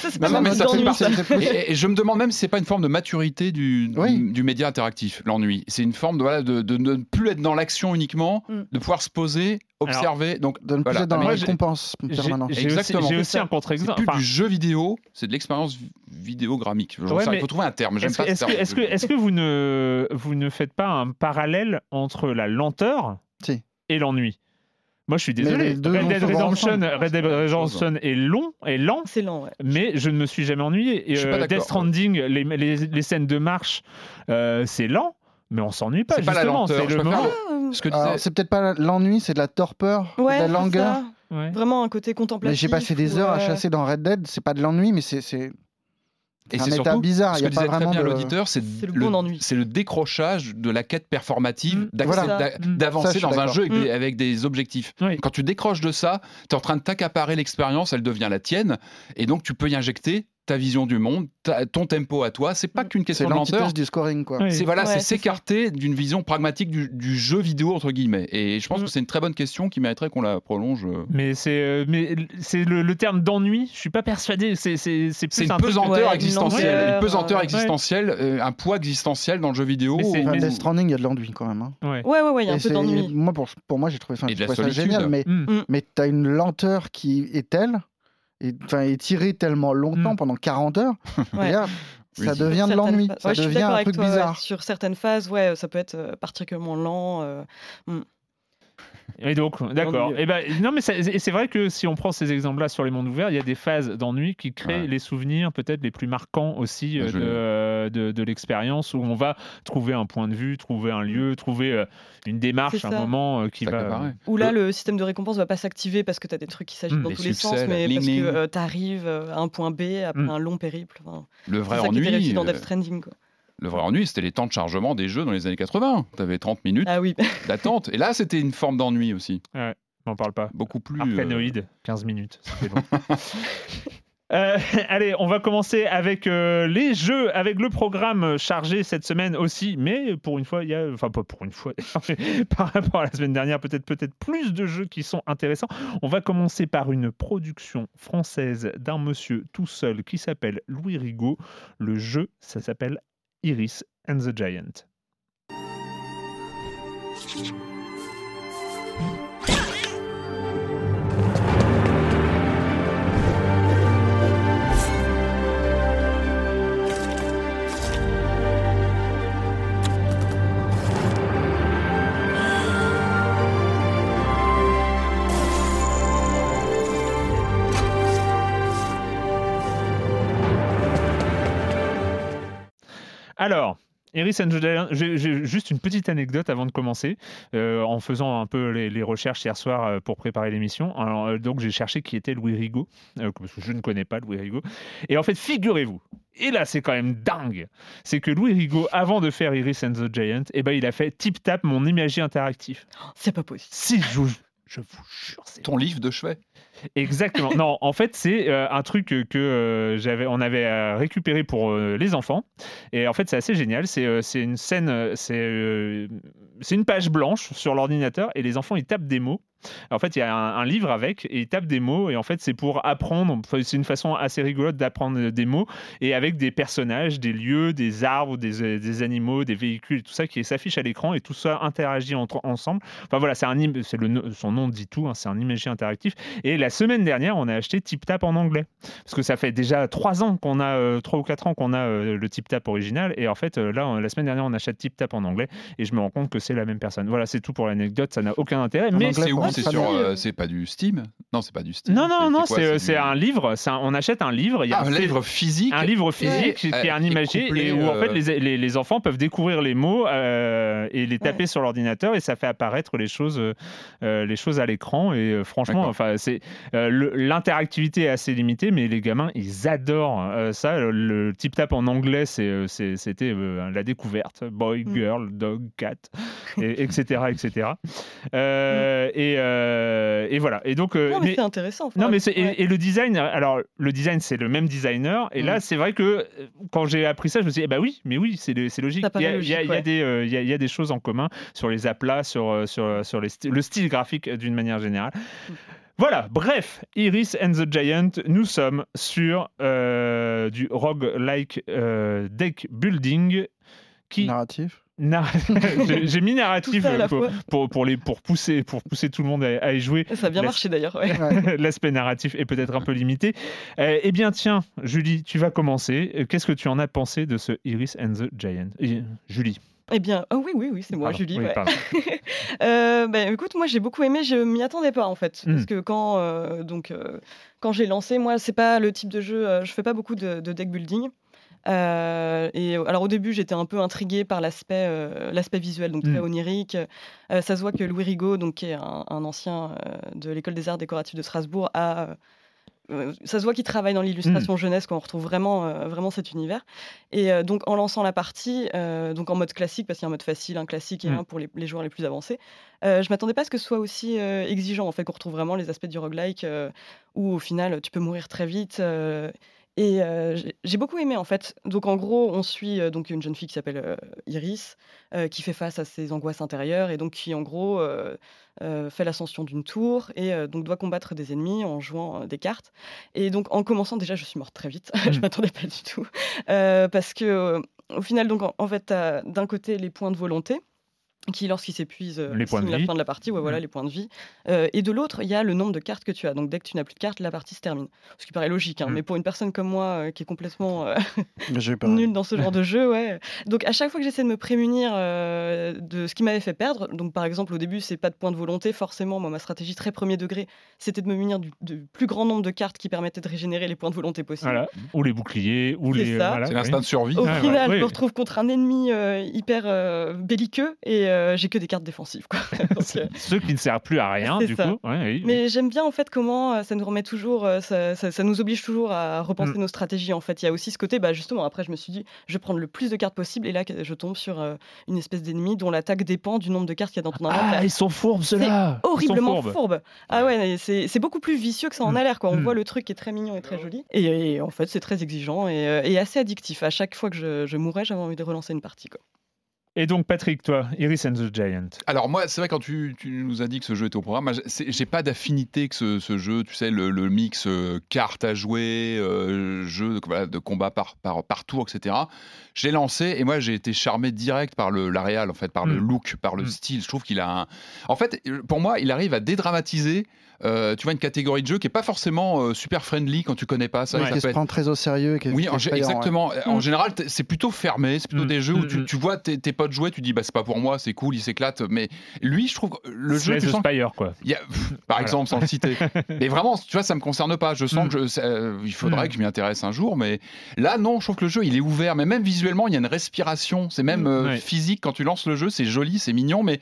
Speaker 4: Ça, c'est pas
Speaker 2: Non, non, mais ça fait partie- Et, et je me demande même si c'est pas une forme de maturité du,
Speaker 3: Oui.
Speaker 2: du, du média interactif, l'ennui. C'est une forme de, voilà, de, de ne plus être dans l'action uniquement,
Speaker 4: Mm.
Speaker 2: de pouvoir se poser, observer. Donc,
Speaker 3: de ne plus
Speaker 2: Voilà.
Speaker 3: être dans la
Speaker 1: j'ai-
Speaker 3: récompense
Speaker 1: J'ai
Speaker 3: permanente.
Speaker 1: j'ai aussi,
Speaker 2: Exactement.
Speaker 1: j'ai
Speaker 2: C'est
Speaker 1: aussi
Speaker 4: ça.
Speaker 1: un
Speaker 2: c'est
Speaker 1: contre-exemple.
Speaker 2: plus
Speaker 1: Enfin,
Speaker 2: du jeu vidéo, c'est de l'expérience vi- vidéogrammique.
Speaker 1: Ouais,
Speaker 2: Il faut trouver un terme. J'aime
Speaker 1: Est-ce
Speaker 2: pas
Speaker 1: que,
Speaker 2: ce
Speaker 1: est-ce que-
Speaker 2: terme.
Speaker 1: est-ce que, que vous, ne, vous ne faites pas un parallèle entre la lenteur
Speaker 3: Si.
Speaker 1: et l'ennui? Moi, je suis désolé. Red Dead Redemption. Red Dead Redemption est long, est lent,
Speaker 4: C'est lent, ouais.
Speaker 1: mais je ne me suis jamais ennuyé. Et,
Speaker 2: Je suis pas
Speaker 1: euh. Death Stranding, les, les- les scènes de marche, euh, c'est lent. Mais on s'ennuie pas.
Speaker 2: C'est pas la lenteur,
Speaker 1: C'est le moment.
Speaker 4: Ah,
Speaker 3: c'est peut-être pas l'ennui, c'est de la torpeur,
Speaker 4: ouais,
Speaker 3: de la langueur.
Speaker 1: Ouais.
Speaker 4: Vraiment un côté contemplatif.
Speaker 3: J'ai passé des heures à chasser dans Red Dead, c'est pas de l'ennui, mais c'est c'est
Speaker 2: Et
Speaker 3: un
Speaker 2: c'est
Speaker 3: état
Speaker 2: surtout,
Speaker 3: bizarre.
Speaker 2: ce
Speaker 3: Il y
Speaker 2: que
Speaker 3: pas
Speaker 2: disait très
Speaker 3: vraiment
Speaker 2: bien l'auditeur, c'est
Speaker 4: le
Speaker 2: le, décrochage de la quête performative,
Speaker 1: Mm.
Speaker 3: Voilà.
Speaker 1: Mm.
Speaker 2: D'avancer dans un jeu avec,
Speaker 4: Mm.
Speaker 2: des, avec des objectifs.
Speaker 1: Oui.
Speaker 2: Quand tu décroches de ça, tu es en train de t'accaparer l'expérience, elle devient la tienne, et donc tu peux y injecter ta vision du monde, ta- ton tempo à toi. C'est pas qu'une
Speaker 3: C'est
Speaker 2: question de lenteur.
Speaker 3: l'antithèse du scoring, quoi.
Speaker 1: Oui.
Speaker 2: C'est voilà,
Speaker 4: Ouais,
Speaker 2: c'est
Speaker 4: c'est
Speaker 2: s'écarter d'une vision pragmatique du, du jeu vidéo entre guillemets. Et je pense
Speaker 4: Mm.
Speaker 2: que c'est une très bonne question qui mériterait qu'on la prolonge. euh.
Speaker 1: Mais c'est euh, mais c'est le, le terme d'ennui. Je suis pas persuadé. C'est c'est c'est
Speaker 2: C'est
Speaker 1: plus
Speaker 2: une
Speaker 1: un
Speaker 2: pesanteur
Speaker 4: ouais,
Speaker 2: existentielle,
Speaker 4: longueur,
Speaker 2: une pesanteur
Speaker 4: euh,
Speaker 2: existentielle, euh, un poids existentiel dans le jeu vidéo.
Speaker 1: Mais c'est-
Speaker 2: où-
Speaker 3: Enfin,
Speaker 1: mais-
Speaker 3: Death Stranding, il y a de l'ennui quand même. hein.
Speaker 1: Ouais.
Speaker 4: Ouais, ouais, ouais, il y a un
Speaker 3: Et
Speaker 4: peu
Speaker 3: c'est-
Speaker 4: d'ennui.
Speaker 3: Moi, pour, pour moi, j'ai trouvé,
Speaker 2: Et de la
Speaker 3: ça génial, mais,
Speaker 1: Mm.
Speaker 3: mais tu as une lenteur qui est telle, et, enfin, étirée tellement longtemps,
Speaker 1: Mm.
Speaker 3: pendant 40 heures,
Speaker 4: Ouais.
Speaker 3: et là,
Speaker 2: Oui.
Speaker 3: ça devient de l'ennui,
Speaker 4: phases-
Speaker 3: ça
Speaker 4: Ouais, je suis
Speaker 3: devient un
Speaker 4: avec
Speaker 3: truc
Speaker 4: toi, ouais.
Speaker 3: bizarre.
Speaker 4: Sur certaines phases, ouais, ça peut être euh, particulièrement lent. euh,
Speaker 1: Et donc, d'accord. Et ben, non, mais c'est vrai que si on prend ces exemples-là sur les mondes ouverts, il y a des phases d'ennui qui créent
Speaker 2: Ouais.
Speaker 1: les souvenirs peut-être les plus marquants aussi euh, de, euh, de, de l'expérience où on va trouver un point de vue, trouver un lieu, trouver euh, une démarche, un moment euh, qui
Speaker 2: Ça
Speaker 1: va.
Speaker 4: Où là,
Speaker 2: Le-
Speaker 4: système de récompense va pas s'activer parce que tu as des trucs qui s'agitent
Speaker 1: Mm.
Speaker 4: dans
Speaker 2: Les
Speaker 4: tous les sens, mais parce que tu arrives à un point B après
Speaker 1: Mm.
Speaker 4: un long périple. Enfin,
Speaker 2: Le
Speaker 4: c'est
Speaker 2: vrai
Speaker 4: ça qui était
Speaker 2: ennui,
Speaker 4: réussi dans Death Stranding. Quoi.
Speaker 2: Le vrai ennui, c'était les temps de chargement des jeux dans les années 80. Tu avais 30 minutes
Speaker 4: Ah oui,
Speaker 2: d'attente. Et là, c'était une forme d'ennui aussi.
Speaker 1: On n'en parle pas.
Speaker 2: Beaucoup plus. euh,
Speaker 1: Arcanoïde, 15 minutes, c'était long. Euh, allez, on va commencer avec euh, les jeux, avec le programme chargé cette semaine aussi, mais pour une fois, il y a, enfin pas pour une fois, mais par rapport à la semaine dernière, peut-être peut-être plus de jeux qui sont intéressants. On va commencer par une production française d'un monsieur tout seul qui s'appelle Louis Rigaud. Le jeu, ça s'appelle Iris and the Giant. Alors, Iris and the Giant, j'ai juste une petite anecdote avant de commencer. Euh, en faisant un peu les, les recherches hier soir euh, pour préparer l'émission, euh, donc j'ai cherché qui était Louis Rigaud, euh, parce que je ne connais pas Louis Rigaud. Et en fait, figurez-vous, et là c'est quand même dingue, c'est que Louis Rigaud, avant de faire Iris and the Giant, eh ben, il a fait Tip Tap, mon imagier interactif.
Speaker 4: c'est pas possible.
Speaker 1: Si je vous, je vous jure, c'est
Speaker 2: Ton livre de chevet.
Speaker 1: Exactement. non, en fait, c'est euh, un truc que, euh, j'avais, on avait euh, récupéré pour les enfants. Et en fait, c'est assez génial. C'est, une scène, c'est, c'est une page blanche sur l'ordinateur et les enfants ils tapent des mots. En fait, il y a un, un livre avec et ils tapent des mots et en fait, c'est pour apprendre. C'est une façon assez rigolote d'apprendre des mots et avec des personnages, des lieux, des arbres, des, des animaux, des véhicules, tout ça qui s'affiche à l'écran et tout ça interagit entre, ensemble. Enfin voilà, c'est un, c'est le, son nom dit tout. hein, c'est un imagier interactif. Et la semaine dernière, on a acheté TipTap en anglais. Parce que ça fait déjà trois ans qu'on a, euh, trois ou quatre ans qu'on a euh, le TipTap original. Et en fait, euh, là, on- la semaine dernière, on achète TipTap en anglais. Et je me rends compte que c'est la même personne. Voilà, c'est tout pour l'anecdote. Ça n'a aucun intérêt.
Speaker 3: En
Speaker 1: Mais
Speaker 2: C'est où C'est
Speaker 3: pas
Speaker 2: sur. euh, c'est pas du Steam Non, c'est pas du Steam.
Speaker 1: non, non, non,
Speaker 2: quoi,
Speaker 1: c'est
Speaker 2: du-
Speaker 1: un livre. c'est un- on achète un livre. Il y a
Speaker 2: Ah, un livre physique.
Speaker 1: un livre physique qui
Speaker 2: Euh,
Speaker 1: est un
Speaker 2: et couplé,
Speaker 1: et où en fait
Speaker 2: euh,
Speaker 1: les, les- les enfants peuvent découvrir les mots euh, et les taper sur l'ordinateur et ça fait apparaître les choses, euh, euh, les choses à l'écran et euh, franchement,
Speaker 2: D'accord.
Speaker 1: enfin c'est euh, le- l'interactivité est assez limitée mais les gamins ils adorent euh, ça. Le, le tip tap en anglais c'est, euh, c'est- c'était euh, la découverte, boy,
Speaker 4: Mm.
Speaker 1: girl, dog, cat, et, etc etc. Euh, et, euh, et voilà et donc euh,
Speaker 4: Non, mais,
Speaker 1: mais-
Speaker 4: c'est intéressant.
Speaker 1: non, mais c'est et-
Speaker 4: ouais.
Speaker 1: et, le design. Alors, le design, c'est le même designer. Et là,
Speaker 4: Mm.
Speaker 1: c'est vrai que euh, quand j'ai appris ça, je me suis dit, eh ben oui, mais oui, c'est logique. Il y, a,
Speaker 4: paraît
Speaker 1: il y a-
Speaker 4: logique,
Speaker 1: il y a
Speaker 4: ouais.
Speaker 1: des, euh, il y a- il y a des choses en commun sur les aplats, sur, sur, sur les sti- le style graphique d'une manière générale.
Speaker 4: Mm.
Speaker 1: Voilà, bref, Iris and the Giant, nous sommes sur euh, du roguelike euh, deck building qui
Speaker 3: Narratif.
Speaker 1: Nar- j'ai mis
Speaker 4: à la
Speaker 1: pour, pour, pour les, pour, pousser, pour pousser tout le monde à, à y jouer.
Speaker 4: Ça a bien marché d'ailleurs. ouais.
Speaker 1: L'aspect narratif est peut-être un peu limité. Euh, eh bien, tiens, Julie, tu vas commencer. Euh, Qu'est-ce que tu en as pensé de ce Iris and the Giant? Et, Julie.
Speaker 4: Eh bien, ah oui, oui, oui, c'est moi,
Speaker 1: Pardon.
Speaker 4: Julie.
Speaker 1: Oui,
Speaker 4: ouais. Euh, ben, écoute, moi j'ai beaucoup aimé, je m'y attendais pas en fait,
Speaker 1: Mm.
Speaker 4: parce que quand euh, donc euh, quand j'ai lancé, moi c'est pas le type de jeu, euh, je fais pas beaucoup de, de deck building. Euh, et alors au début, j'étais un peu intriguée par l'aspect euh, l'aspect visuel, donc très
Speaker 1: Mm.
Speaker 4: onirique. Euh, ça se voit que Louis Rigaud, donc, qui est un, un ancien de l'école des arts décoratifs de Strasbourg, a, ça se voit qu'il travaille dans l'illustration jeunesse, qu'on retrouve vraiment, euh, vraiment cet univers. Et euh, donc en lançant la partie, euh, donc en mode classique, parce qu'il y a un mode facile, un classique et un pour les, les joueurs les plus avancés, je m'attendais pas à ce que ce soit aussi exigeant, en fait, qu'on retrouve vraiment les aspects du roguelike, où au final, tu peux mourir très vite. Et euh, j'ai- beaucoup aimé en fait. Donc en gros, on suit euh, donc une jeune fille qui s'appelle euh, Iris, qui fait face à ses angoisses intérieures et donc qui en gros fait l'ascension d'une tour et donc doit combattre des ennemis en jouant des cartes. Et donc en commençant déjà, je suis morte très vite. je
Speaker 1: Mm.
Speaker 4: m'attendais pas du tout parce que au final, donc en, en fait, d'un côté les points de volonté qui, lorsqu'ils s'épuisent, euh,
Speaker 1: Les points de
Speaker 4: signent la
Speaker 1: vie.
Speaker 4: fin de la partie, ouais, voilà,
Speaker 1: Mm.
Speaker 4: les points de vie. Euh, et de l'autre, il y a le nombre de cartes que tu as. Donc, dès que tu n'as plus de cartes, la partie se termine. Ce qui paraît logique, hein,
Speaker 1: Mm.
Speaker 4: mais pour une personne comme moi, euh, qui est complètement euh, nulle dans ce genre de jeu, ouais. Donc, à chaque fois que j'essaie de me prémunir euh, de ce qui m'avait fait perdre, donc par exemple, au début, c'est pas de points de volonté, forcément, moi, ma stratégie très premier degré, c'était de me munir du, du plus grand nombre de cartes qui permettaient de régénérer les points de volonté possibles.
Speaker 1: Voilà. Ou les boucliers, ou
Speaker 4: C'est
Speaker 1: les.
Speaker 4: ça.
Speaker 1: voilà,
Speaker 2: C'est
Speaker 1: oui.
Speaker 2: l'instinct de survie.
Speaker 4: Au
Speaker 1: Ouais, ouais,
Speaker 4: final,
Speaker 1: oui.
Speaker 4: je me retrouve contre un ennemi euh, hyper euh, belliqueux et euh, j'ai que des cartes défensives. Quoi. Donc, euh,
Speaker 1: Ceux qui ne servent plus à rien, du
Speaker 4: ça.
Speaker 1: coup. Ouais, oui, oui.
Speaker 4: Mais j'aime bien en fait comment euh, ça nous remet toujours, ça, ça- ça nous oblige toujours à repenser
Speaker 1: Mm.
Speaker 4: nos stratégies. En fait, il y a aussi ce côté, bah, justement, après je me suis dit, je vais prendre le plus de cartes possible et là je tombe sur euh, une espèce d'ennemi dont l'attaque dépend du nombre de cartes qu'il y a dans ton inventaire.
Speaker 1: Ah, ils sont fourbes, ceux-là
Speaker 4: Horriblement
Speaker 1: fourbes.
Speaker 4: fourbe. Ah ouais, c'est beaucoup plus vicieux que ça en
Speaker 1: Mm.
Speaker 4: a l'air. Quoi. On
Speaker 1: Mm.
Speaker 4: voit le truc qui est très mignon et très joli. Et, et en fait, c'est très exigeant et, et assez addictif. À chaque fois que je, je mourais, j'avais envie de relancer une partie. Quoi.
Speaker 1: Et donc, Patrick, toi, Iris and the Giant.
Speaker 2: Alors moi, c'est vrai quand tu, tu nous as dit que ce jeu était au programme, j'ai pas d'affinité que ce, jeu, tu sais, le, mix euh, cartes à jouer, euh, jeu de, combat par, par tour, etc. J'ai lancé et moi j'ai été charmé direct par le la réal, en fait, par le
Speaker 1: Mm.
Speaker 2: look, par le
Speaker 1: Mm.
Speaker 2: style. Je trouve qu'il a un... En fait, pour moi, il arrive à dédramatiser, euh, tu vois, une catégorie de jeu qui est pas forcément euh, super friendly quand tu connais pas ça.
Speaker 1: Ouais.
Speaker 2: ça
Speaker 3: qui
Speaker 2: peut
Speaker 3: se
Speaker 2: être-
Speaker 3: prend très au sérieux. et qui est-
Speaker 2: oui,
Speaker 3: qui est
Speaker 2: en
Speaker 3: ouais.
Speaker 2: exactement. En
Speaker 4: Mm.
Speaker 2: général, c'est plutôt fermé. C'est plutôt
Speaker 1: Mm.
Speaker 2: des jeux où
Speaker 1: Mm,
Speaker 2: tu, tu vois tes, tes potes jouer, tu dis bah c'est pas pour moi, c'est cool, il s'éclate. Mais lui, je trouve le jeu, tu
Speaker 1: the
Speaker 2: sens
Speaker 1: Spire, quoi.
Speaker 2: il y a- pff, par
Speaker 1: Voilà.
Speaker 2: exemple, sans le citer. mais vraiment, tu vois, ça me concerne pas. Je sens
Speaker 1: Mm.
Speaker 2: que je- euh, il faudrait
Speaker 1: Mm.
Speaker 2: que je m'y intéresse un jour, mais là, non, je trouve que le jeu, il est ouvert. Mais même visuellement, il y a une respiration. C'est même euh, physique quand tu lances le jeu. C'est joli, c'est mignon, mais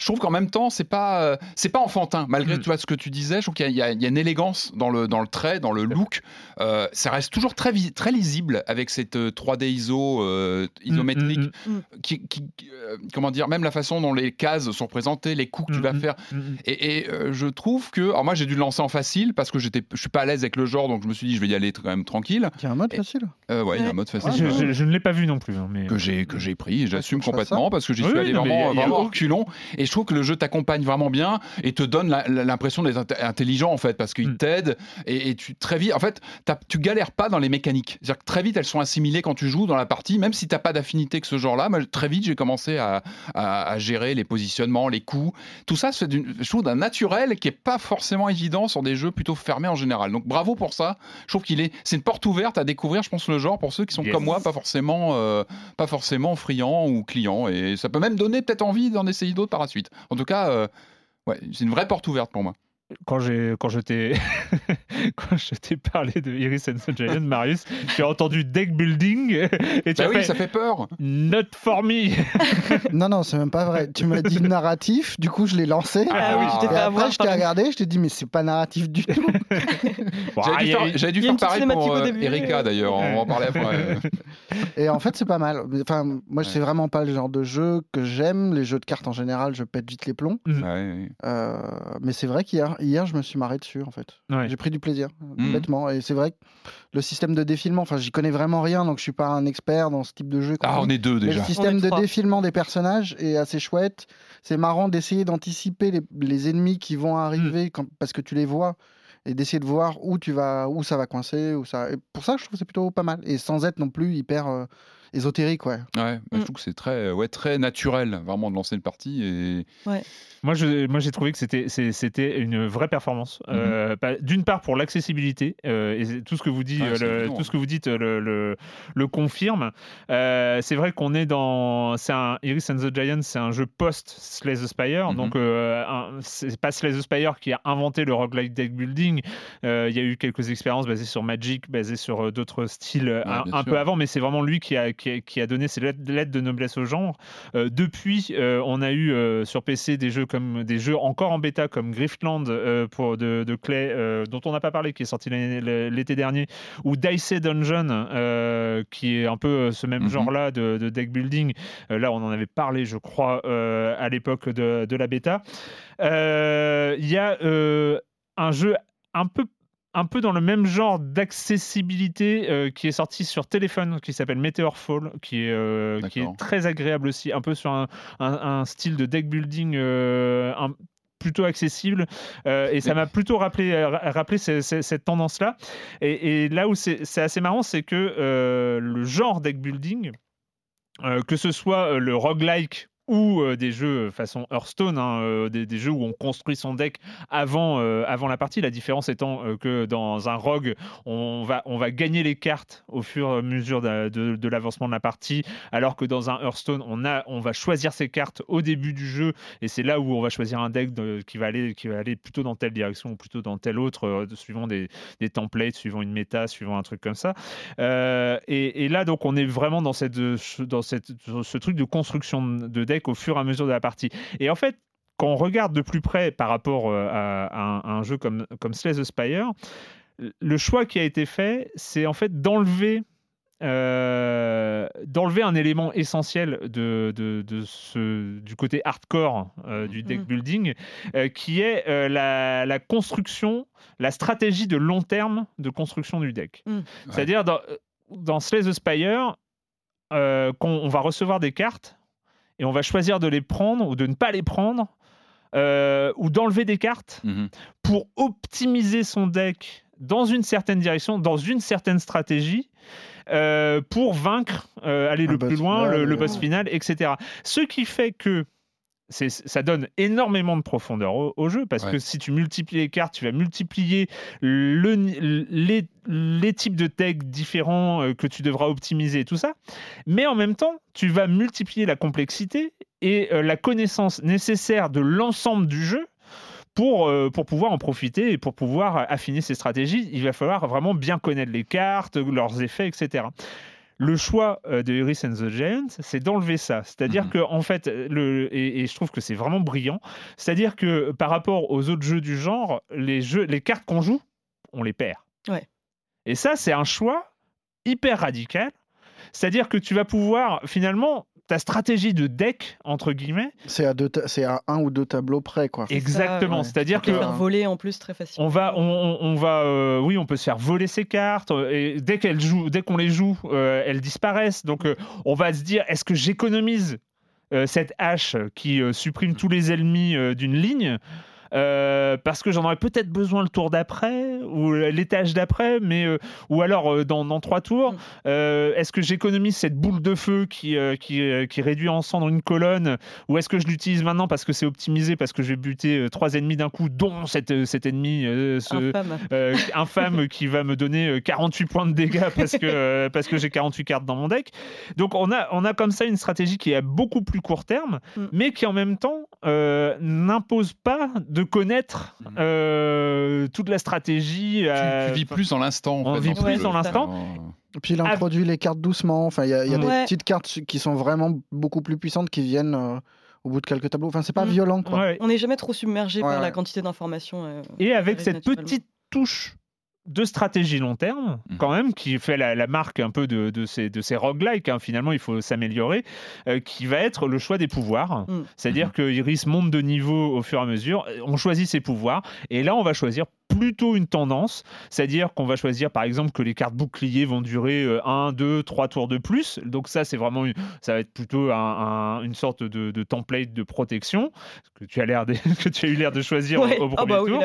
Speaker 2: je trouve qu'en même temps, c'est pas, euh, c'est pas enfantin. Malgré
Speaker 1: Mm.
Speaker 2: tu vois, ce que tu disais, je trouve qu'il y, a- y y une élégance dans le, dans le trait, dans le look. Euh, ça reste toujours très, très lisible avec cette euh, 3D ISO euh, isométrique
Speaker 1: Mm, mm,
Speaker 2: qui, qui- euh, comment dire, même la façon dont les cases sont présentées, les coups que tu vas faire.
Speaker 1: mm, mm.
Speaker 2: Et, et, euh, je trouve que, alors moi j'ai dû le lancer en facile parce que j'étais, je suis pas à l'aise avec le genre, donc je me suis dit je vais y aller quand même tranquille.
Speaker 3: Il y a un mode facile.
Speaker 2: Euh, ouais, il y a un mode facile.
Speaker 1: Je,
Speaker 3: Ouais,
Speaker 1: je- je ne l'ai pas vu non plus. hein, mais...
Speaker 2: Que j'ai que j'ai pris, et j'assume complètement parce que j'y suis
Speaker 1: oui,
Speaker 2: allé
Speaker 1: non,
Speaker 2: vraiment, vraiment
Speaker 1: a-
Speaker 2: au culon et je trouve que le jeu t'accompagne vraiment bien et te donne l'impression d'être int- intelligent en fait parce qu'il
Speaker 1: Mm.
Speaker 2: t'aide et, et tu très vite en fait tu galères pas dans les mécaniques. C'est-à-dire que très vite elles sont assimilées quand tu joues dans la partie même si t'as pas d'affinité que ce genre-là. Très vite j'ai commencé à, à- à gérer les positionnements les coups. Tout ça c'est je trouve d'un naturel qui est pas forcément évident sur des jeux plutôt fermés en général. Donc bravo pour ça. Je trouve qu'il est c'est une porte ouverte à découvrir je pense le genre pour ceux qui sont
Speaker 1: Yes.
Speaker 2: comme moi pas forcément euh, pas forcément friands ou clients. Et ça peut même donner peut-être envie d'en essayer d'autres par la suite en tout cas euh, c'est une vraie porte ouverte pour moi
Speaker 1: quand j'ai quand je t'ai quand je t'ai parlé de Iris and the Giant, Marius, j'ai entendu deck building et tu
Speaker 2: bah
Speaker 1: as
Speaker 2: oui
Speaker 1: fait
Speaker 2: ça fait peur
Speaker 1: not for me.
Speaker 3: Non, non, c'est même pas vrai. Tu m'as dit narratif, du coup je l'ai lancé.
Speaker 4: Ah, oui, je t'ai fait avoir.
Speaker 3: après, je t'ai regardé, je t'ai dit, mais c'est pas narratif du tout.
Speaker 1: Bon,
Speaker 2: j'avais
Speaker 1: ah,
Speaker 2: dû
Speaker 1: y a-
Speaker 2: faire, dû
Speaker 4: y a
Speaker 2: faire pareil pour euh,
Speaker 4: début.
Speaker 2: Erika d'ailleurs on va en parler après
Speaker 3: Et en fait, c'est pas mal. Enfin, moi,
Speaker 2: Ouais.
Speaker 3: c'est vraiment pas le genre de jeu que j'aime. Les jeux de cartes en général, je pète vite les plombs.
Speaker 2: Ouais.
Speaker 3: Euh, mais c'est vrai qu'hier, hier, je me suis marré dessus, en fait.
Speaker 1: Ouais.
Speaker 3: J'ai pris du plaisir, bêtement. Et c'est vrai que le système de défilement, enfin, j'y connais vraiment rien, donc je suis pas un expert dans ce type de jeu.
Speaker 2: ah on
Speaker 3: dit.
Speaker 2: est deux
Speaker 3: Mais
Speaker 2: déjà
Speaker 3: le système de défilement des personnages est assez chouette. C'est marrant d'essayer d'anticiper les, les ennemis qui vont arriver quand- parce que tu les vois et d'essayer de voir où tu vas, où ça va coincer, où ça. et pour ça, je trouve que c'est plutôt pas mal et sans être non plus hyper, euh, ésotérique, ouais.
Speaker 2: Ouais, bah, je
Speaker 4: Mm.
Speaker 2: trouve que c'est très, ouais, très naturel, vraiment, de lancer une partie. Et...
Speaker 1: Moi, je, moi, j'ai trouvé que c'était, une vraie performance.
Speaker 2: Mhm.
Speaker 1: Euh, pas- D'une part pour l'accessibilité euh, et tout ce que vous dites,
Speaker 2: Ouais,
Speaker 1: euh, le, tout ce que vous dites le, le, le confirme. Euh, c'est vrai qu'on est dans, c'est un Iris and the Giant, c'est un jeu post Slay the Spire,
Speaker 2: Mhm.
Speaker 1: donc euh, un- c'est pas Slay the Spire qui a inventé le roguelike deck building. Euh, Il y a eu quelques expériences basées sur Magic, basées sur d'autres styles un, peu avant, mais c'est vraiment lui qui a, qui a, qui a donné ses lettres de noblesse au genre. Euh, depuis, euh, on a eu euh, sur PC des jeux comme des jeux encore en bêta comme Griftland pour de, de Clay, dont on n'a pas parlé, qui est sorti l'été dernier, ou Dicey Dungeon, qui est un peu ce même
Speaker 2: Mhm.
Speaker 1: genre-là de, de deck building. Là, on en avait parlé, je crois, à l'époque de, de la bêta. Il y a un jeu un peu un peu dans le même genre d'accessibilité euh, qui est sorti sur téléphone, qui s'appelle Meteor Fall, qui est, euh, qui est
Speaker 2: D'accord.
Speaker 1: très agréable aussi, un peu sur un, un- un style de deck building euh, un- plutôt accessible. Euh, et ça m'a plutôt rappelé, ra- rappelé ce- ce- cette tendance-là. Et, et là où c'est assez marrant, c'est que euh, le genre deck building, euh, que ce soit le roguelike ou euh, des jeux façon Hearthstone, hein, euh, des, jeux où on construit son deck avant, euh, avant la partie. La différence étant euh, que dans un rogue, on va, on va gagner les cartes au fur et à mesure de, de- l'avancement de la partie, alors que dans un Hearthstone, on, a, on va choisir ses cartes au début du jeu, et c'est là où on va choisir un deck de- qui, va aller, qui va aller plutôt dans telle direction ou plutôt dans telle autre, euh, suivant des, des templates, suivant une méta, suivant un truc comme ça. Euh, et, et là, donc, on est vraiment dans, cette, dans cette, ce truc de construction de deck au fur et à mesure de la partie. Et en fait, quand on regarde de plus près par rapport euh, à, un, à un jeu comme, comme Slay the Spire, le choix qui a été fait, c'est en fait d'enlever euh, d'enlever un élément essentiel de, de, de ce, du côté hardcore euh, du deck
Speaker 4: Mhm.
Speaker 1: building, euh, qui est euh, la, la construction, la stratégie de long terme de construction du deck.
Speaker 4: Mhm.
Speaker 1: C'est-à-dire dans, dans Slay the Spire, euh, on va recevoir des cartes et on va choisir de les prendre ou de ne pas les prendre, euh, ou d'enlever des cartes
Speaker 2: Mhm.
Speaker 1: pour optimiser son deck dans une certaine direction, dans une certaine stratégie, euh, pour vaincre, euh, aller
Speaker 3: Un
Speaker 1: le
Speaker 3: boss
Speaker 1: plus loin,
Speaker 3: final,
Speaker 1: le, le boss final, etc. Ce qui fait que ça donne énormément de profondeur au, au jeu parce
Speaker 2: Ouais.
Speaker 1: que si tu multiplies les cartes, tu vas multiplier le les, les types de deck différents euh, que tu devras optimiser et tout ça. Mais en même temps, tu vas multiplier la complexité et euh, la connaissance nécessaire de l'ensemble du jeu pour, euh, pour pouvoir en profiter et pour pouvoir affiner ses stratégies. Il va falloir vraiment bien connaître les cartes, leurs effets, etc. Le choix euh, de Iris and the Giant, c'est d'enlever ça. C'est-à-dire
Speaker 2: Mhm.
Speaker 1: que, en fait, le, et, et je trouve que c'est vraiment brillant. C'est-à-dire que par rapport aux autres jeux du genre, les, jeux, les cartes qu'on joue, on les perd.
Speaker 4: Ouais.
Speaker 1: Et ça, c'est un choix hyper radical. C'est-à-dire que tu vas pouvoir, finalement, ta stratégie de deck, entre guillemets,
Speaker 3: C'est à, deux c'est à un ou deux tableaux près, quoi.
Speaker 4: ça,
Speaker 1: exactement.
Speaker 3: ouais.
Speaker 1: C'est-à-dire que
Speaker 4: faire voler en plus très facilement.
Speaker 1: on va, on, on- on va, euh, oui, on peut se faire voler ses cartes euh, et dès qu'elles jouent, dès qu'on les joue, euh, elles disparaissent. Donc, euh, on va se dire, est-ce que j'économise euh, cette hache qui euh, supprime tous les ennemis euh, d'une ligne? Euh, parce que j'en aurais peut-être besoin le tour d'après ou l'étage d'après, mais euh, ou alors euh, dans, dans trois tours.
Speaker 4: Mm.
Speaker 1: Euh, est-ce que j'économise cette boule de feu qui, euh, qui, euh, qui réduit en cendre une colonne ou est-ce que je l'utilise maintenant parce que c'est optimisé parce que je vais buter euh, trois ennemis d'un coup, dont cet, cet ennemi euh, ce,
Speaker 4: Infâme.
Speaker 1: euh, infâme qui va me donner euh, 48 points de dégâts parce que, euh, parce que j'ai 48 cartes dans mon deck. Donc on a, on a comme ça une stratégie qui est à beaucoup plus court terme,
Speaker 4: Mm.
Speaker 1: mais qui en même temps euh, n'impose pas de connaître
Speaker 2: Mm.
Speaker 1: euh, toute la stratégie.
Speaker 2: Tu,
Speaker 1: euh,
Speaker 2: tu vis plus dans l'instant. en
Speaker 1: on
Speaker 2: fait,
Speaker 1: vit
Speaker 4: plus dans
Speaker 1: l'instant.
Speaker 3: Et Puis il
Speaker 1: Ah.
Speaker 3: introduit les cartes doucement. Enfin, il y a, il y a des petites cartes qui sont vraiment beaucoup plus puissantes qui viennent euh, au bout de quelques tableaux. Enfin, c'est pas
Speaker 4: Mm.
Speaker 3: violent, quoi.
Speaker 1: Ouais.
Speaker 4: On n'est jamais trop submergé
Speaker 3: Ouais,
Speaker 4: par la quantité d'informations. euh,
Speaker 1: Et avec cette petite touche de stratégie long terme,
Speaker 2: Mhm.
Speaker 1: quand même, qui fait la, la marque un peu de, de ces, de ces roguelikes, hein, finalement, il faut s'améliorer, euh, qui va être le choix des pouvoirs.
Speaker 4: Mhm.
Speaker 1: C'est-à-dire que Iris monte de niveau au fur et à mesure, on choisit ses pouvoirs, et là, on va choisir plutôt une tendance, c'est-à-dire qu'on va choisir par exemple que les cartes boucliers vont durer 1, 2, 3 tours de plus. Donc ça, c'est vraiment, ça va être plutôt une sorte de, template de protection que tu as l'air que tu as eu l'air de choisir au, ah premier bah tour.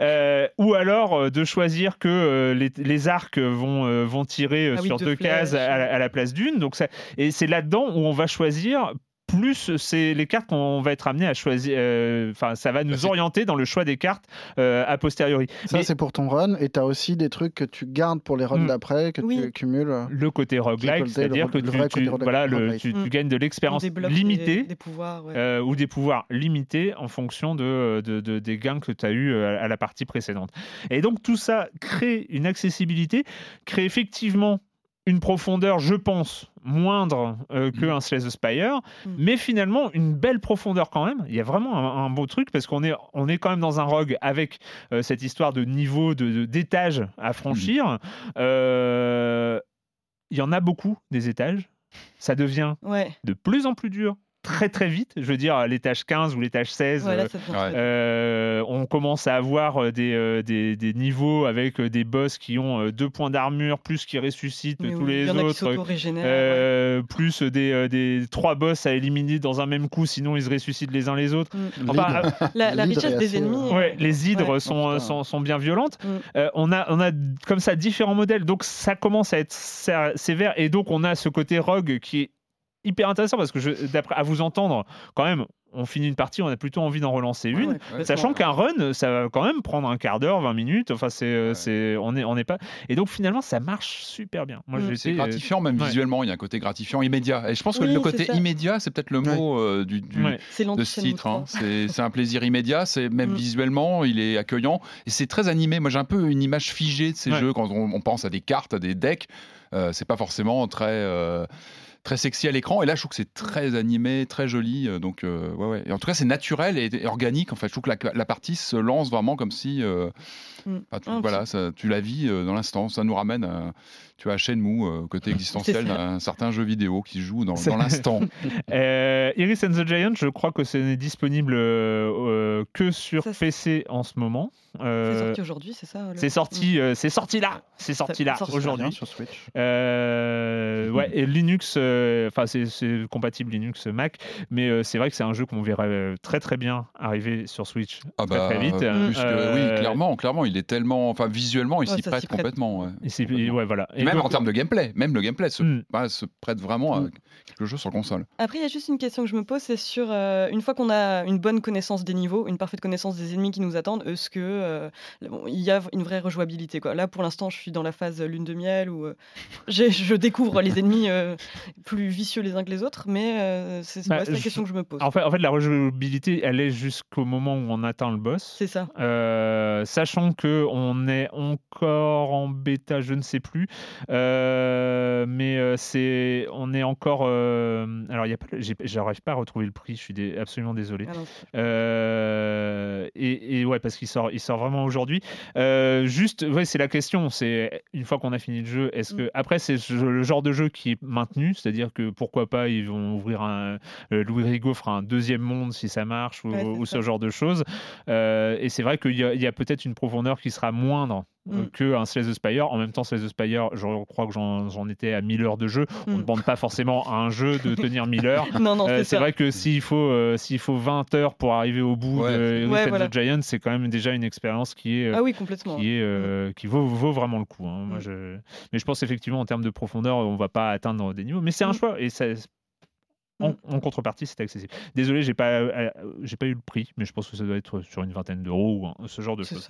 Speaker 1: Euh, ou alors euh, de choisir que euh, les, arcs vont, vont tirer ah sur deux cases à, à, la place d'une. Donc ça, et c'est là-dedans où on va choisir plus c'est les cartes qu'on va être amené à choisir. Euh, enfin, ça va nous orienter dans le choix des cartes euh, a posteriori.
Speaker 3: Ça, c'est pour ton run. Et tu as aussi des trucs que tu gardes pour les runs hmm. d'après, que tu cumules.
Speaker 1: Le côté roguelike, c'est-à-dire que tu, voilà, tu, hmm. gagnes de l'expérience limitée
Speaker 4: des, pouvoirs,
Speaker 1: euh, ou des pouvoirs limités en fonction de, des gains que tu as eu à la partie précédente. Et donc, tout ça crée une accessibilité, crée effectivement une profondeur, je pense, moindre euh, que mm. un Slay the Spire, mm. mais finalement une belle profondeur quand même. Il y a vraiment un, beau truc parce qu'on est, on est quand même dans un rogue avec euh, cette histoire de niveau, de, d'étage à franchir. Mm. Euh, il y en a beaucoup des étages. Ça devient de plus en plus dur très très vite. Je veux dire, l'étage 15 ou l'étage 16, euh, euh, on commence à avoir euh, des, des, des, niveaux avec des boss qui ont deux points d'armure, plus qui ressuscitent tous les autres, plus des, des, trois boss à éliminer dans un même coup, sinon ils se ressuscitent les uns les autres.
Speaker 4: Mm. la, richesse des ennemis.
Speaker 1: les hydres sont, sont, sont, bien violentes. Mm. on, a, on a comme ça différents modèles, donc ça commence à être sévère, et donc on a ce côté rogue qui est hyper intéressant parce que je, d'après à vous entendre, quand même, on finit une partie, on a plutôt envie d'en relancer une, sachant qu'un run, ça va quand même prendre un quart d'heure, 20 minutes. Enfin, c'est, euh, c'est, on est, on n'est pas. Et donc finalement, ça marche super bien.
Speaker 2: Moi, mm. c'est gratifiant même visuellement. Il y a un côté gratifiant immédiat. Et je pense que le côté immédiat, c'est peut-être le mot euh, du, de ce titre. Hein. C'est, un plaisir immédiat. C'est même mm. visuellement, il est accueillant et c'est très animé. Moi, j'ai un peu une image figée de ces jeux quand on, pense à des cartes, à des decks. Euh, c'est pas forcément très très sexy à l'écran. Et là, je trouve que c'est très animé, très joli. Euh, donc, euh, ouais, ouais. Et en tout cas, c'est naturel et, organique. En fait, je trouve que la, partie se lance vraiment comme si, euh, mm. tu, voilà, ça, tu la vis dans l'instant. Ça nous ramène à, tu vois, Shenmue, côté existentiel d'un certain jeu vidéo qui joue dans, dans l'instant.
Speaker 1: Iris and the Giant, je crois que c'est disponible que sur PC en ce moment.
Speaker 4: c'est sorti aujourd'hui, c'est ça
Speaker 1: C'est sorti, c'est sorti là, c'est sorti là aujourd'hui
Speaker 3: sur Switch.
Speaker 1: ouais, et Linux euh, enfin, c'est compatible Linux, Mac, mais euh, c'est vrai que c'est un jeu qu'on verrait euh, très très bien arriver sur Switch
Speaker 2: ah
Speaker 1: très, très
Speaker 2: bah, vite. oui, clairement, clairement, il est tellement, enfin, visuellement, il s'y prête, complètement.
Speaker 1: Ouais. voilà.
Speaker 2: Et, même en termes de gameplay, même le gameplay se, hmm. bah, se prête vraiment à hmm. quelque chose sur console.
Speaker 4: Après, il y a juste une question que je me pose, c'est sur une fois qu'on a une bonne connaissance des niveaux, une parfaite connaissance des ennemis qui nous attendent, est-ce que il y a une vraie rejouabilité quoi? Là, pour l'instant, je suis dans la phase lune de miel où je découvre les ennemis plus vicieux les uns que les autres, mais euh, c'est bah, la question que je me pose.
Speaker 1: En fait, en fait la rejouabilité, elle est jusqu'au moment où on atteint le boss.
Speaker 4: C'est ça.
Speaker 1: Euh, sachant que on est encore en bêta, je ne sais plus, euh, mais c'est, on est encore. alors, il y a j'arrive pas à retrouver le prix. Je suis absolument désolé. Ah et, et, ouais, parce qu'il sort, il sort vraiment aujourd'hui. juste, ouais, c'est la question. C'est une fois qu'on a fini le jeu, est-ce mm. que après c'est le genre de jeu qui est maintenu, c'est-à-dire que pourquoi pas ils vont ouvrir un euh, Louis Rigaud fera un deuxième monde si ça marche ou, ce genre de choses. Euh, et c'est vrai qu'il y a, peut-être une profondeur qui sera moindre euh, mm. que un Slay the Spire. En même temps, Slay the Spire, je crois que j'en étais à 1000 heures de jeu. On ne mm. demande pas forcément à un jeu de tenir 1000 heures. c'est vrai que s'il faut, s'il faut 20 heures pour arriver au bout de ouais, the Giant, c'est quand même déjà une expérience qui est,
Speaker 4: ah oui, complètement.
Speaker 1: qui, est, mm. qui vaut, vaut, vraiment le coup. Hein. Moi, je... Mais je pense effectivement en termes de profondeur, on va pas atteindre des niveaux. Mais c'est un choix et ça, Mm. En, contrepartie, c'est accessible. Désolé, j'ai pas, euh, j'ai pas eu le prix, mais je pense que ça doit être sur une vingtaine d'euros ou ce genre de choses.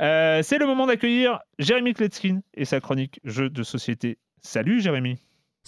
Speaker 1: Euh, c'est le moment d'accueillir Jérémy Kletskin et sa chronique Jeux de société. Salut Jérémy.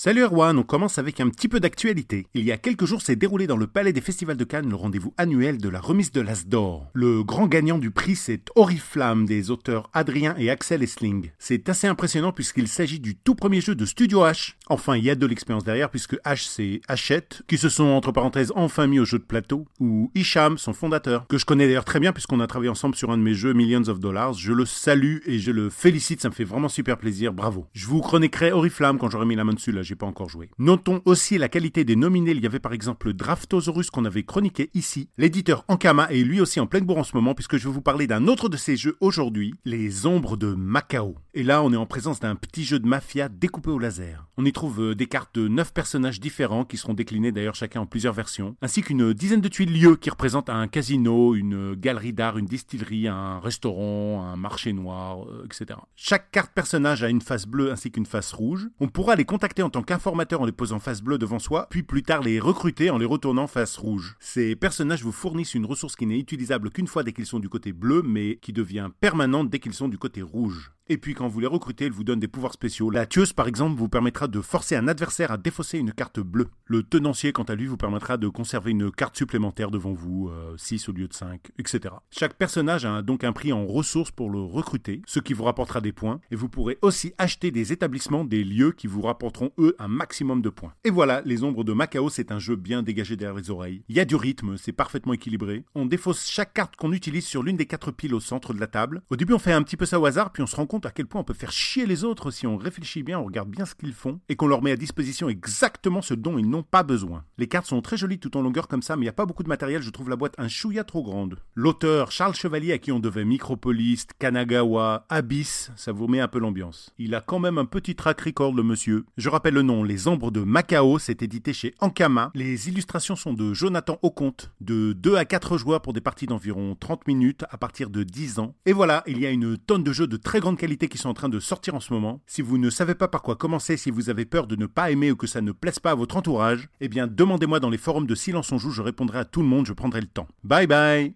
Speaker 5: Salut Erwan, on commence avec un petit peu d'actualité. Il y a quelques jours s'est déroulé dans le Palais des Festivals de Cannes le rendez-vous annuel de la remise de l'As d'Or. Le grand gagnant du prix c'est Oriflamme des auteurs Adrien et Axel Essling. C'est assez impressionnant puisqu'il s'agit du tout premier jeu de Studio H. Enfin, il y a de l'expérience derrière puisque H c'est Hachette, qui se sont entre parenthèses enfin mis au jeu de plateau, ou Isham, son fondateur, que je connais d'ailleurs très bien puisqu'on a travaillé ensemble sur un de mes jeux Millions of Dollars. Je le salue et je le félicite, ça me fait vraiment super plaisir, bravo. Je vous chroniquerai Oriflamme quand j'aurai mis la main dessus là pas encore joué. Notons aussi la qualité des nominés. Il y avait par exemple Draftosaurus qu'on avait chroniqué ici. L'éditeur Ankama est lui aussi en pleine bourre en ce moment puisque je vais vous parler d'un autre de ces jeux aujourd'hui, Les Ombres de Macao. Et là, on est en présence d'un petit jeu de mafia découpé au laser. On y trouve euh, des cartes de 9 personnages différents qui seront déclinés d'ailleurs chacun en plusieurs versions, ainsi qu'une dizaine de tuiles lieux qui représentent un casino, une galerie d'art, une distillerie, un restaurant, un marché noir, euh, etc. Chaque carte personnage a une face bleue ainsi qu'une face rouge. On pourra les contacter en tant qu'informateur en les posant face bleue devant soi, puis plus tard les recruter en les retournant face rouge. Ces personnages vous fournissent une ressource qui n'est utilisable qu'une fois dès qu'ils sont du côté bleu, mais qui devient permanente dès qu'ils sont du côté rouge. Et puis quand vous les recrutez, elle vous donne des pouvoirs spéciaux. La tueuse par exemple vous permettra de forcer un adversaire à défausser une carte bleue. Le tenancier quant à lui vous permettra de conserver une carte supplémentaire devant vous, 6 au lieu de 5, etc. Chaque personnage a donc un prix en ressources pour le recruter, ce qui vous rapportera des points, et vous pourrez aussi acheter des établissements, des lieux qui vous rapporteront eux un maximum de points. Et voilà, Les Ombres de Macao c'est un jeu bien dégagé derrière les oreilles. Il y a du rythme, c'est parfaitement équilibré. On défausse chaque carte qu'on utilise sur l'une des quatre piles au centre de la table. Au début on fait un petit peu ça au hasard, puis on se rend compte à quel point on peut faire chier les autres si on réfléchit bien, on regarde bien ce qu'ils font et qu'on leur met à disposition exactement ce dont ils n'ont pas besoin. Les cartes sont très jolies tout en longueur comme ça, mais il n'y a pas beaucoup de matériel, je trouve la boîte un chouïa trop grande. L'auteur Charles Chevalier à qui on devait Micropolis, Kanagawa, Abyss, ça vous met un peu l'ambiance. Il a quand même un petit track record le monsieur. Je rappelle le nom, Les Ombres de Macao, c'est édité chez Ankama. Les illustrations sont de Jonathan Auconte, de 2 à 4 joueurs pour des parties d'environ 30 minutes à partir de 10 ans. Et voilà, il y a une tonne de jeux de très grande qualité qui sont en train de sortir en ce moment. Si vous ne savez pas par quoi commencer, si vous avez peur de ne pas aimer ou que ça ne plaise pas à votre entourage, eh bien demandez-moi dans les forums de Silence on Joue, je répondrai à tout le monde, je prendrai le temps. Bye bye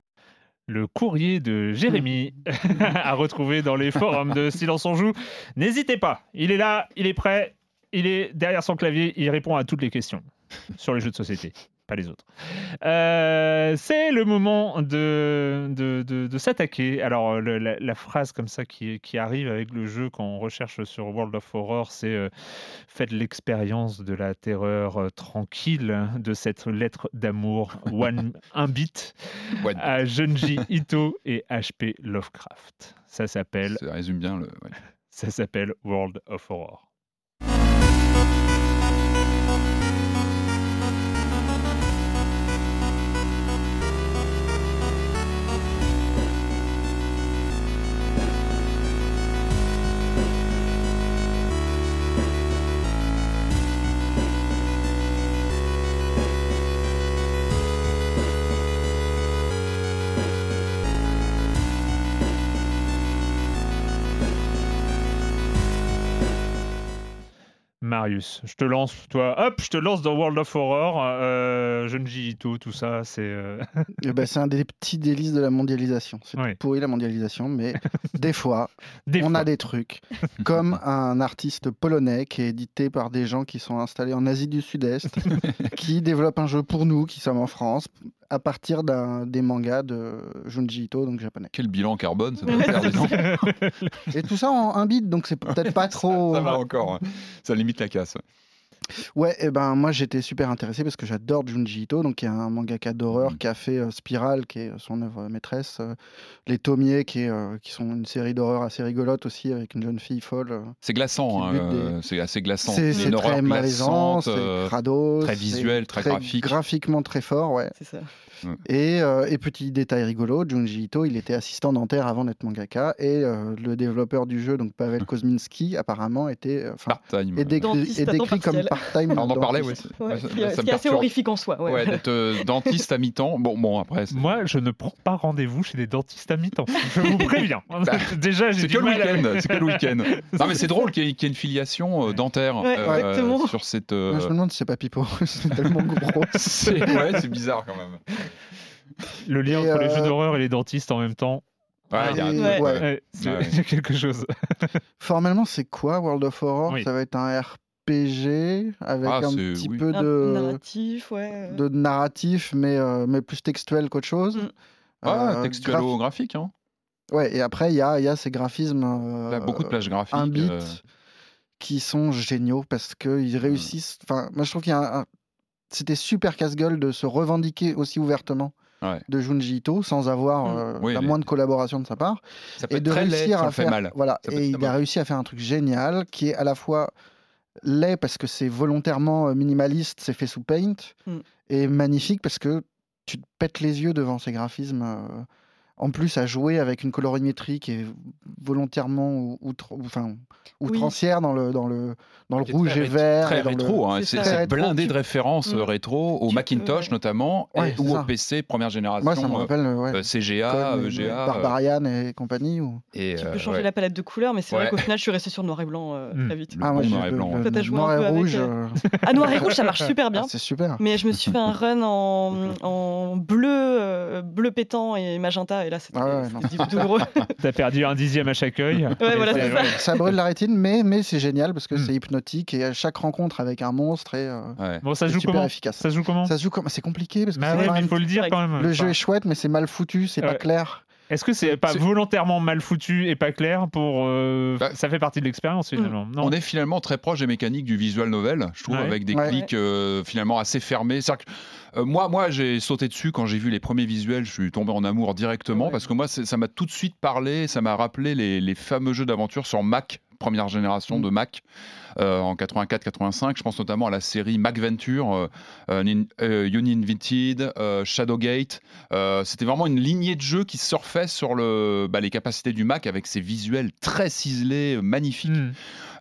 Speaker 1: le courrier de Jérémy à retrouver dans les forums de Silence on Joue. N'hésitez pas, il est là, il est prêt, il est derrière son clavier, il répond à toutes les questions sur les jeux de société pas les autres. Euh, c'est le moment de, de, de, s'attaquer. Alors, la, phrase comme ça qui, qui, arrive avec le jeu quand on recherche sur World of Horror, c'est euh, Faites l'expérience de la terreur euh, tranquille de cette lettre d'amour, one, un bit, à Junji Ito et HP Lovecraft. Ça s'appelle.
Speaker 2: Ça résume bien le.
Speaker 1: Ça s'appelle World of Horror. Marius, je te lance, toi, hop, je te lance dans World of Horror, euh, Junji Ito, tout ça, c'est. Euh,
Speaker 3: eh ben, c'est un des petits délices de la mondialisation. C'est pourri la mondialisation, mais des fois, on a des trucs. Comme un artiste polonais qui est édité par des gens qui sont installés en Asie du Sud-Est, qui développe un jeu pour nous, qui sommes en France, à partir des mangas de Junji Ito, donc japonais.
Speaker 2: Quel bilan carbone ça doit faire,
Speaker 3: Et tout ça en un bit, donc c'est peut-être pas trop.
Speaker 2: ça va encore, hein. ça limite la casse.
Speaker 3: Ouais, et eh ben moi j'étais super intéressé parce que j'adore Junji Ito, donc il y a un mangaka d'horreur mmh. qui a fait euh, Spiral, qui est son œuvre maîtresse, euh, Les Tomiers, qui, est, euh, qui sont une série d'horreur assez rigolote aussi avec une jeune fille folle.
Speaker 2: c'est glaçant, hein, c'est assez glaçant.
Speaker 3: C'est très malaisant, c'est crado,
Speaker 2: très visuel, très, très, graphique.
Speaker 3: Graphiquement très fort, ouais.
Speaker 4: C'est ça.
Speaker 3: Et, euh, et, petit détail rigolo, Junji Ito, il était assistant dentaire avant d'être mangaka et euh, le développeur du jeu, donc Pavel Kozminski, apparemment était euh,
Speaker 2: part-time.
Speaker 3: est décrit, décrit comme part-time.
Speaker 2: on en parlait, oui.
Speaker 4: Ouais, c'est assez horrifique en soi.
Speaker 2: Ouais. d'être dentiste à mi-temps. Bon, bon, après.
Speaker 1: Moi, je ne prends pas rendez-vous chez des dentistes à mi-temps. Je vous préviens. Bah, Déjà,
Speaker 2: c'est que, le week-end. C'est que le week-end. Non, mais c'est drôle qu'il y, ait une filiation dentaire sur cette.
Speaker 3: Moi, je me demande si c'est pas Pipo. c'est tellement gros.
Speaker 2: ouais, c'est bizarre quand même.
Speaker 1: Le lien entre les jeux euh, d'horreur et les dentistes en même temps.
Speaker 2: Ouais, il y
Speaker 1: a, quelque chose.
Speaker 3: Formellement, c'est quoi World of Horror? Ça va être un RPG avec ah, un petit peu de
Speaker 4: narratif, ouais.
Speaker 3: de narratif, mais, euh, mais plus textuel qu'autre chose. Mm.
Speaker 2: Ah, euh, textuelo-graphique. Hein.
Speaker 3: Ouais, et après, il y a, y a ces graphismes.
Speaker 2: il y a beaucoup de plages graphiques.
Speaker 3: Un bit qui sont géniaux parce qu'ils réussissent. Enfin, moi, je trouve qu'il y a un... C'était super casse-gueule de se revendiquer aussi ouvertement de Junji Ito sans avoir mmh. euh, la moindre collaboration de sa part.
Speaker 2: Ça peut et de réussir à faire,
Speaker 3: Voilà, et il a réussi à faire un truc génial qui est à la fois laid parce que c'est volontairement euh, minimaliste, c'est fait sous Paint,
Speaker 4: Mm.
Speaker 3: et magnifique parce que tu te pètes les yeux devant ces graphismes. euh, en plus, à jouer avec une colorimétrie qui est volontairement ou- outre, ou- enfin, outrancière dans le, dans le, dans le
Speaker 2: C'est
Speaker 3: rouge et vert.
Speaker 2: Très
Speaker 3: et dans le-
Speaker 2: rétro, hein,
Speaker 4: C'est
Speaker 2: blindé de références
Speaker 4: Mm.
Speaker 2: euh, rétro, au Macintosh notamment,
Speaker 3: Ouais,
Speaker 2: ou au. PC première génération,
Speaker 3: Ouais, ça me
Speaker 2: euh,
Speaker 3: rappelle euh, ouais,
Speaker 2: CGA,
Speaker 3: comme, euh,
Speaker 2: EGA. euh,
Speaker 3: Barbarian et compagnie. Ou...
Speaker 2: et,
Speaker 4: Tu peux changer
Speaker 2: ouais.
Speaker 4: la palette de couleurs, mais c'est
Speaker 2: Ouais.
Speaker 4: vrai qu'au final, je suis resté sur noir et blanc euh,
Speaker 1: Mm.
Speaker 4: très vite.
Speaker 3: Ah, moi,
Speaker 2: bon noir et blanc.
Speaker 3: le noir et rouge.
Speaker 4: euh, Ah, noir et rouge, ça marche super bien.
Speaker 3: ah, c'est super.
Speaker 4: Mais je me suis fait un run en, en bleu, euh, bleu pétant et magenta, et là c'était
Speaker 3: Ah ouais,
Speaker 4: douloureux.
Speaker 1: T'as perdu un dixième à chaque œil.
Speaker 4: Ouais, voilà, ça.
Speaker 3: Ça brûle la rétine, mais, mais c'est génial parce que
Speaker 1: Mm.
Speaker 3: c'est hypnotique et à chaque rencontre avec un monstre et euh,
Speaker 2: Ouais.
Speaker 1: Bon, ça joue
Speaker 3: super
Speaker 1: comment
Speaker 3: efficace.
Speaker 1: Ça se joue comment
Speaker 3: Ça joue comme c'est compliqué parce que
Speaker 1: Bah
Speaker 3: c'est
Speaker 1: ouais, il faut le dire quand même.
Speaker 3: le jeu est chouette, mais c'est mal foutu, c'est pas clair.
Speaker 1: Est-ce que c'est pas
Speaker 2: C'est-
Speaker 1: volontairement mal foutu et pas clair pour euh,
Speaker 2: Bah,
Speaker 1: ça fait partie de l'expérience finalement Non.
Speaker 2: On est finalement très proche des mécaniques du visual novel, je trouve,
Speaker 1: Ouais.
Speaker 2: avec des
Speaker 3: Ouais.
Speaker 2: clics euh, finalement assez fermés. C'est-à-dire que, euh, moi, moi j'ai sauté dessus quand j'ai vu les premiers visuels, je suis tombé en amour directement
Speaker 4: Ouais.
Speaker 2: parce que moi, ça m'a tout de suite parlé, ça m'a rappelé les, les fameux jeux d'aventure sur Mac, première génération
Speaker 3: Mm.
Speaker 2: de Mac. euh, en 84-85, je pense notamment à la série Mac Venture, euh, euh, Nin- Uninvited, euh, Shadowgate. C'était vraiment une lignée de jeux qui surfait sur le, bah, les capacités du Mac avec ses visuels très ciselés, magnifiques.
Speaker 1: Hmm.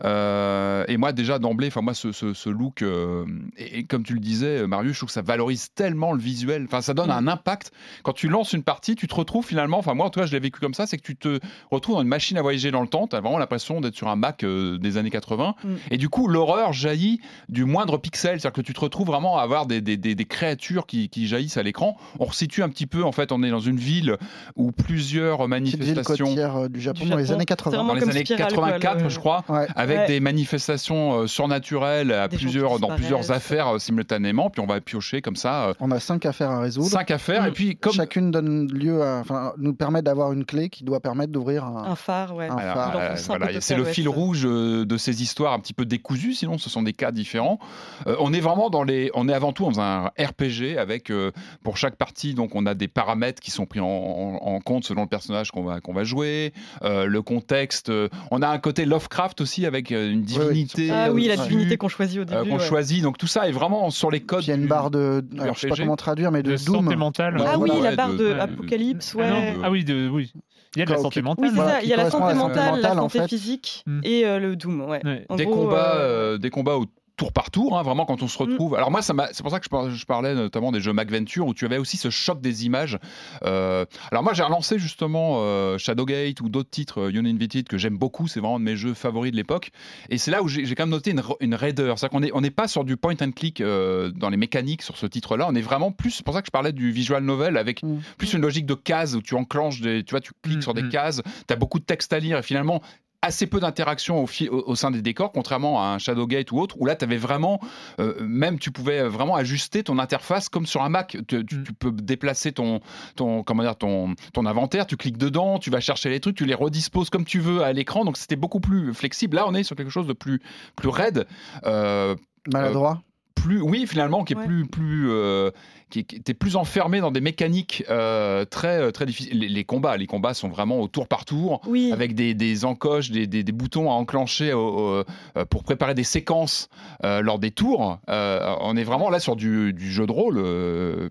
Speaker 2: Euh, et moi, déjà d'emblée, enfin moi, ce, ce- ce look, euh, et, et comme tu le disais, Marius, je trouve que ça valorise tellement le visuel. Enfin, ça donne un impact. Quand tu lances une partie, tu te retrouves finalement. Enfin, moi, en tout cas, je l'ai vécu comme ça, c'est que tu te retrouves dans une machine à voyager dans le temps. Tu as vraiment l'impression d'être sur un Mac euh, des années 80.
Speaker 4: Mm.
Speaker 2: Et du coup, l'horreur jaillit du moindre pixel. C'est-à-dire que tu te retrouves vraiment à avoir des, des- des- des créatures qui, qui jaillissent à l'écran. On resitue un petit peu. En fait, on est dans une ville où plusieurs
Speaker 3: Petite ville
Speaker 2: manifestations
Speaker 3: côtière euh, du Japon
Speaker 4: Du
Speaker 3: dans les années
Speaker 4: C'est
Speaker 3: 80.
Speaker 4: vraiment
Speaker 2: dans les années
Speaker 4: Spiral, quoi,
Speaker 2: 84,
Speaker 4: le-
Speaker 2: je crois
Speaker 3: Ouais.
Speaker 2: Avec
Speaker 4: Ouais.
Speaker 2: des manifestations euh, surnaturelles à
Speaker 4: Des gens
Speaker 2: plusieurs,
Speaker 4: qui
Speaker 2: dans plusieurs affaires euh, simultanément, puis on va piocher comme ça euh,
Speaker 3: On a cinq affaires à résoudre.
Speaker 2: cinq affaires,
Speaker 4: Mm.
Speaker 2: et puis comme
Speaker 3: Chacune donne lieu à, enfin, nous permet d'avoir une clé qui doit permettre d'ouvrir un.
Speaker 4: Un phare, ouais.
Speaker 3: Un
Speaker 2: Alors,
Speaker 3: phare.
Speaker 4: Dans
Speaker 2: euh,
Speaker 4: ton simple
Speaker 2: voilà, c'est le fil rouge euh, de ces histoires un petit peu décousues, sinon ce sont des cas différents. Euh, on est vraiment dans les, on est avant tout dans un RPG avec euh, pour chaque partie donc on a des paramètres qui sont pris en, en- en compte selon le personnage qu'on va qu'on va jouer, euh, le contexte. euh, on a un côté Lovecraft aussi avec euh, une divinité.
Speaker 4: Ah oui, la
Speaker 2: au-dessus,
Speaker 4: divinité qu'on choisit au début.
Speaker 2: euh, qu'on
Speaker 4: ouais.
Speaker 2: choisit. Donc tout ça est vraiment sur les codes.
Speaker 3: Il y a une barre de. Alors, je sais pas comment traduire, mais de,
Speaker 1: de
Speaker 3: Doom.
Speaker 1: santé mentale.
Speaker 4: Ah oui, la barre
Speaker 2: de-
Speaker 4: Apocalypse,
Speaker 2: de-
Speaker 4: ouais.
Speaker 2: Ah
Speaker 1: Ah oui, de, oui. Il y a de la santé mentale.
Speaker 4: Oui, c'est ça. Il y a la santé
Speaker 3: la santé
Speaker 4: mentale, la santé physique
Speaker 1: Mm.
Speaker 4: et euh, le Doom, ouais.
Speaker 2: Des combats,
Speaker 4: euh,
Speaker 2: euh, des combats au tour par tour, hein, vraiment quand on se retrouve. Alors moi, c'est pour ça que je, par- je parlais notamment des jeux MacVenture où tu avais aussi ce choc des images. Euh, alors moi, j'ai relancé justement euh, Shadowgate ou d'autres titres euh, Uninvited que j'aime beaucoup. C'est vraiment un de mes jeux favoris de l'époque. Et c'est là où j'ai quand même noté une, ra- une raideur. C'est-à-dire qu'on n'est on n'est pas sur du point and click euh, dans les mécaniques sur ce titre-là. On est vraiment plus. C'est pour ça que je parlais du visual novel avec
Speaker 3: Mm.
Speaker 2: plus une logique de cases où tu enclenches des, tu vois, tu cliques
Speaker 1: Mm,
Speaker 2: sur des
Speaker 1: mm.
Speaker 2: cases. Tu as beaucoup de texte à lire et finalement assez peu d'interaction au, au, au sein des décors, contrairement à un Shadowgate ou autre, où là, tu avais vraiment, euh, même tu pouvais vraiment ajuster ton interface comme sur un Mac. Tu, tu-
Speaker 1: Mm.
Speaker 2: tu peux déplacer ton, ton, comment dire, ton, ton inventaire, tu cliques dedans, tu vas chercher les trucs, tu les redisposes comme tu veux à l'écran, donc c'était beaucoup plus flexible. Là, on est sur quelque chose de plus, plus raide. euh,
Speaker 3: Maladroit.
Speaker 2: plus, oui, finalement, qui est
Speaker 4: Ouais.
Speaker 2: plus, plus, euh, qui, qui était plus enfermé dans des mécaniques euh, très, euh, très difficiles. Les, les combats, les combats sont vraiment au tour par tour,
Speaker 4: Oui,
Speaker 2: avec des, des encoches, des, des- des boutons à enclencher au- au- euh, pour préparer des séquences euh, lors des tours. Euh, on est vraiment là sur du, du jeu de rôle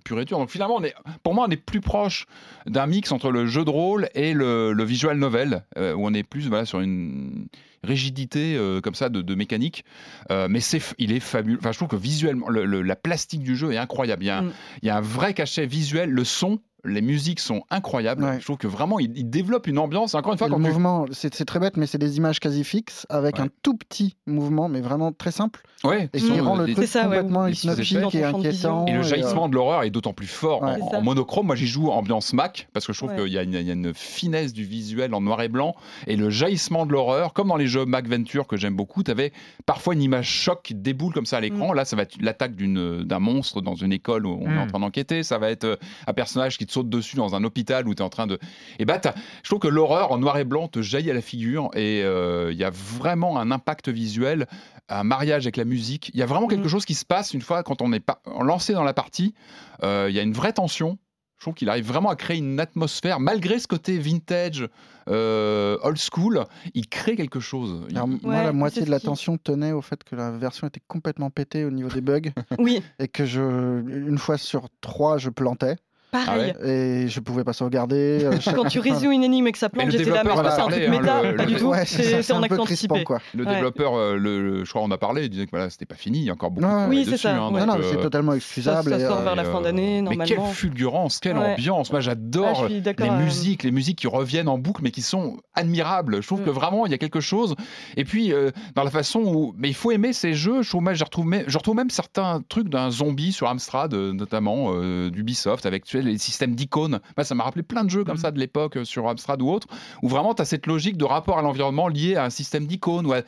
Speaker 2: pur et dur. Donc finalement, on est, pour moi, on est plus proche d'un mix entre le jeu de rôle et le, le visual novel, où on est plus voilà, sur une rigidité euh, comme ça de, de mécanique. Euh, mais c'est, il est fabuleux. Enfin, je trouve que visuellement, le- le- la plastique du jeu est incroyable. Il y, a
Speaker 4: Mm.
Speaker 2: Il y a un vrai cachet visuel. Le son, les musiques sont incroyables.
Speaker 3: Ouais.
Speaker 2: Je trouve que vraiment, il, il développe une ambiance. Encore une fois,
Speaker 3: le
Speaker 2: quand tu-
Speaker 3: mouvement, c'est très bête, mais c'est des images quasi fixes avec
Speaker 2: Ouais.
Speaker 3: un tout petit mouvement, mais vraiment très simple.
Speaker 2: Ouais,
Speaker 3: Et
Speaker 2: ils
Speaker 3: qui rend le truc
Speaker 4: C'est ça, ouais,
Speaker 3: complètement
Speaker 4: se
Speaker 3: hypnotique et inquiétant.
Speaker 2: Et le
Speaker 3: euh,
Speaker 2: jaillissement de l'horreur est d'autant plus fort
Speaker 3: Ouais.
Speaker 2: en, monochrome. Moi, j'y joue ambiance Mac parce que je trouve
Speaker 4: Ouais.
Speaker 2: qu'il y, a une- il y a une finesse du visuel en noir et blanc et le jaillissement de l'horreur, comme dans les jeux Mac Venture que j'aime beaucoup. Tu avais parfois une image choc qui déboule comme ça à l'écran. Là, ça va être l'attaque d'un monstre dans une école où on est
Speaker 1: Mm.
Speaker 2: en train d'enquêter. Ça va être euh, un personnage qui te saute dessus dans un hôpital où tu es en train de. Et bah, t'as- je trouve que l'horreur en noir et blanc te jaillit à la figure et euh, il y a vraiment un impact visuel, un mariage avec la musique. Il y a vraiment quelque
Speaker 4: Mm.
Speaker 2: chose qui se passe une fois quand on est pas lancé dans la partie. Euh, Il y a une vraie tension. Je trouve qu'il arrive vraiment à créer une atmosphère, malgré ce côté vintage, euh, old school, il crée quelque chose. Il-
Speaker 3: Alors, moi, la moitié de
Speaker 4: ce qui-
Speaker 3: l'attention tenait au fait que la version était complètement pétée au niveau des bugs
Speaker 4: Oui,
Speaker 3: et que je, une fois sur trois, je plantais
Speaker 4: pareil.
Speaker 2: Ah
Speaker 3: et je pouvais pas sauvegarder. euh, chaque-
Speaker 4: Quand tu résous une énigme et que ça plante, j'étais là, mais c'est un truc
Speaker 2: hein,
Speaker 4: méta
Speaker 2: le-
Speaker 4: Pas du
Speaker 2: le-
Speaker 4: tout,
Speaker 3: Ouais, c'est
Speaker 4: en
Speaker 3: un peu
Speaker 4: accent
Speaker 3: crispant
Speaker 4: anticipé.
Speaker 3: quoi.
Speaker 2: Le
Speaker 4: Ouais.
Speaker 2: développeur, euh, le, je crois, on a parlé, il disait que voilà, c'était pas fini, il y a encore beaucoup
Speaker 3: Ouais,
Speaker 2: de
Speaker 4: Oui, c'est ça,
Speaker 2: hein.
Speaker 3: Non, non, c'est
Speaker 2: euh,
Speaker 3: totalement excusable.
Speaker 4: ça sort vers la fin d'année,
Speaker 2: Mais quelle
Speaker 4: normalement.
Speaker 2: fulgurance, quelle
Speaker 4: Ouais.
Speaker 2: ambiance. Moi,
Speaker 4: Ah,
Speaker 2: j'adore
Speaker 4: suis
Speaker 2: les
Speaker 4: euh,
Speaker 2: musiques, les musiques qui reviennent en boucle, mais qui sont admirables. Je trouve
Speaker 4: Mm.
Speaker 2: que vraiment, il y a quelque chose. Et puis, dans la façon où. Mais il faut aimer ces jeux. Je retrouve, même- certains trucs d'un zombie sur Amstrad, notamment d'Ubisoft, avec tu les systèmes d'icônes. Moi, ça m'a rappelé plein de jeux comme
Speaker 1: Mm.
Speaker 2: ça de l'époque euh, sur Amstrad ou autre, où vraiment, tu as cette logique de rapport à l'environnement lié à un système d'icônes. ou à-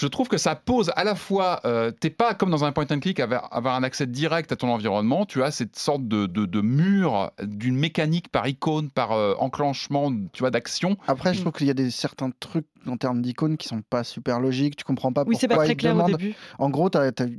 Speaker 2: Je trouve que ça pose à la fois, euh, t'es pas comme dans un point and click avoir, avoir un accès direct à ton environnement, tu as cette sorte de, de, de mur d'une mécanique par icône, par euh, enclenchement, tu vois, d'action.
Speaker 3: Après, je trouve qu'il y a des certains trucs en termes d'icônes qui sont pas super logiques. Tu comprends pas
Speaker 4: Oui, c'est pas
Speaker 3: pourquoi
Speaker 4: très clair au début.
Speaker 3: En gros,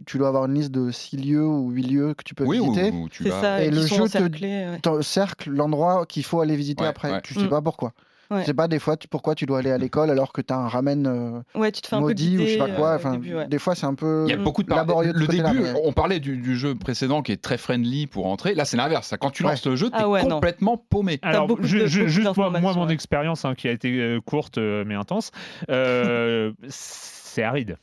Speaker 3: tu dois avoir une liste de 6 lieux ou 8 lieux que tu peux
Speaker 2: Oui, ou,
Speaker 3: visiter.
Speaker 2: ou tu
Speaker 4: C'est
Speaker 2: vas.
Speaker 4: ça,
Speaker 3: Et le jeu te-
Speaker 4: ouais.
Speaker 3: Cercle, l'endroit qu'il faut aller visiter
Speaker 2: Ouais,
Speaker 3: après.
Speaker 2: ouais.
Speaker 3: Tu sais
Speaker 4: Mm.
Speaker 3: pas pourquoi.
Speaker 4: Ouais.
Speaker 3: Tu sais pas des fois tu- pourquoi tu dois aller à l'école alors que tu as un ramen euh,
Speaker 4: Ouais, tu te fais un peu
Speaker 3: maudit ou je sais pas quoi.
Speaker 4: euh, au
Speaker 3: Enfin,
Speaker 4: début, ouais.
Speaker 3: Des fois, c'est un peu
Speaker 2: Il y a beaucoup de par-
Speaker 3: laborieux de
Speaker 2: Le début,
Speaker 3: mais-
Speaker 2: on parlait du, du jeu précédent qui est très friendly pour entrer. Là, c'est l'inverse. Quand tu
Speaker 3: Ouais.
Speaker 2: lances le jeu, t'es
Speaker 4: Ah ouais, non.
Speaker 2: complètement paumé.
Speaker 1: Alors,
Speaker 4: de-
Speaker 1: juste moi, mon
Speaker 4: ouais.
Speaker 1: expérience hein, qui a été euh, courte euh, mais intense, euh, c'est aride.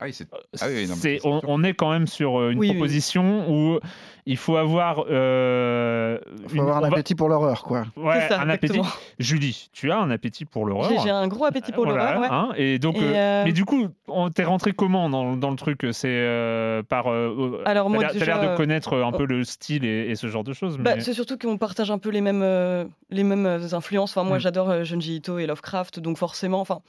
Speaker 2: Ah oui. Ah oui, non,
Speaker 1: on, est quand même sur une
Speaker 4: Oui, oui.
Speaker 1: proposition où il faut avoir, euh,
Speaker 3: faut
Speaker 1: une-
Speaker 3: avoir un appétit pour l'horreur, quoi.
Speaker 1: ouais,
Speaker 4: C'est ça,
Speaker 1: un appétit. Julie, tu as un appétit pour l'horreur.
Speaker 4: J'ai un gros appétit pour
Speaker 1: Voilà,
Speaker 4: l'horreur, ouais.
Speaker 1: hein, et donc,
Speaker 4: Et,
Speaker 1: euh,
Speaker 4: euh,
Speaker 1: mais du coup, t'es rentré comment dans, dans le truc? C'est euh, par. euh,
Speaker 4: Alors, moi,
Speaker 1: t'as l'air de connaître un
Speaker 4: oh.
Speaker 1: peu le style et, et ce genre de choses.
Speaker 4: Bah, c'est surtout qu'on partage un peu les mêmes, euh, les mêmes influences. Enfin, moi,
Speaker 1: Mm.
Speaker 4: j'adore euh, Junji Ito et Lovecraft, donc forcément, enfin,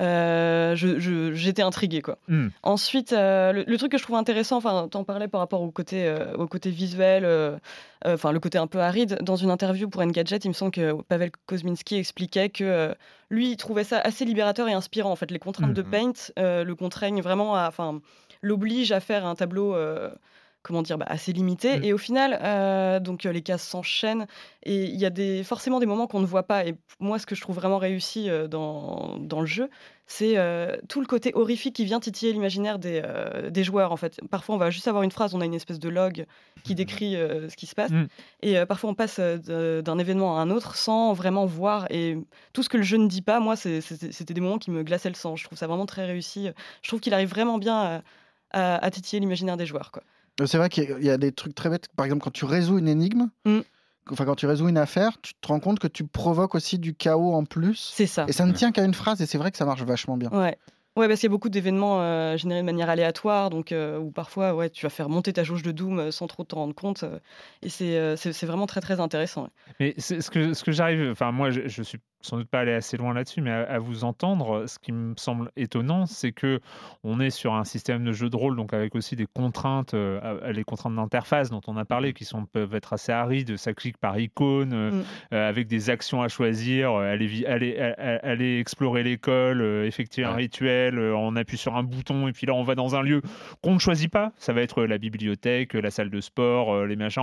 Speaker 4: euh, je- je- j'étais intriguée, quoi.
Speaker 1: Hmm.
Speaker 4: Ensuite, euh, le, le truc que je trouve intéressant, enfin, t'en parlais par rapport au côté, euh, au côté visuel, euh, euh, enfin, le côté un peu aride. Dans une interview pour Engadget, il me semble que Pavel Kozminski expliquait que euh, lui, il trouvait ça assez libérateur et inspirant. En fait, les contraintes de
Speaker 2: Mhm.
Speaker 4: Paint le contraignent vraiment à, enfin, l'oblige à faire un tableau. comment dire, bah, assez limité.
Speaker 1: Mm.
Speaker 4: Et au final, euh, donc euh, les cases s'enchaînent et il y a des, forcément des moments qu'on ne voit pas. Et moi, ce que je trouve vraiment réussi euh, dans, dans le jeu, c'est euh, tout le côté horrifique qui vient titiller l'imaginaire des, euh, des joueurs. En fait, parfois, on va juste avoir une phrase, on a une espèce de log qui décrit euh, ce qui se passe.
Speaker 1: Mm.
Speaker 4: Et euh, parfois, on passe euh, d'un événement à un autre sans vraiment voir. Et tout ce que le jeu ne dit pas, moi, c'est- c'était c'était des moments qui me glaçaient le sang. Je trouve ça vraiment très réussi. Je trouve qu'il arrive vraiment bien à, à- à titiller l'imaginaire des joueurs. Quoi.
Speaker 3: C'est vrai qu'il y a- il y a des trucs très bêtes. Par exemple, quand tu résous une énigme,
Speaker 4: Mm.
Speaker 3: Enfin quand tu résous une affaire, tu te rends compte que tu provoques aussi du chaos en plus.
Speaker 4: C'est ça.
Speaker 3: Et ça ne tient qu'à une phrase, et c'est vrai que ça marche vachement bien.
Speaker 4: Ouais. Ouais, parce qu'il y a beaucoup d'événements euh, générés de manière aléatoire, donc euh, où parfois, ouais, tu vas faire monter ta jauge de doom euh, sans trop t'en rendre compte, euh, et c'est euh, c'est vraiment très très intéressant. ouais.
Speaker 1: Mais ce que, ce que j'arrive, enfin moi je, je suis sans doute pas allé assez loin là-dessus, mais à, à vous entendre, ce qui me semble étonnant, c'est que on est sur un système de jeu de rôle, donc avec aussi des contraintes, euh, les contraintes d'interface dont on a parlé, qui sont peuvent être assez arides, ça clique par icône, euh,
Speaker 4: Mm.
Speaker 1: euh, avec des actions à choisir, euh, aller, aller, aller explorer l'école, euh, effectuer un rituel, euh, on appuie sur un bouton et puis là on va dans un lieu qu'on ne choisit pas. Ça va être la bibliothèque, la salle de sport, euh, les machins.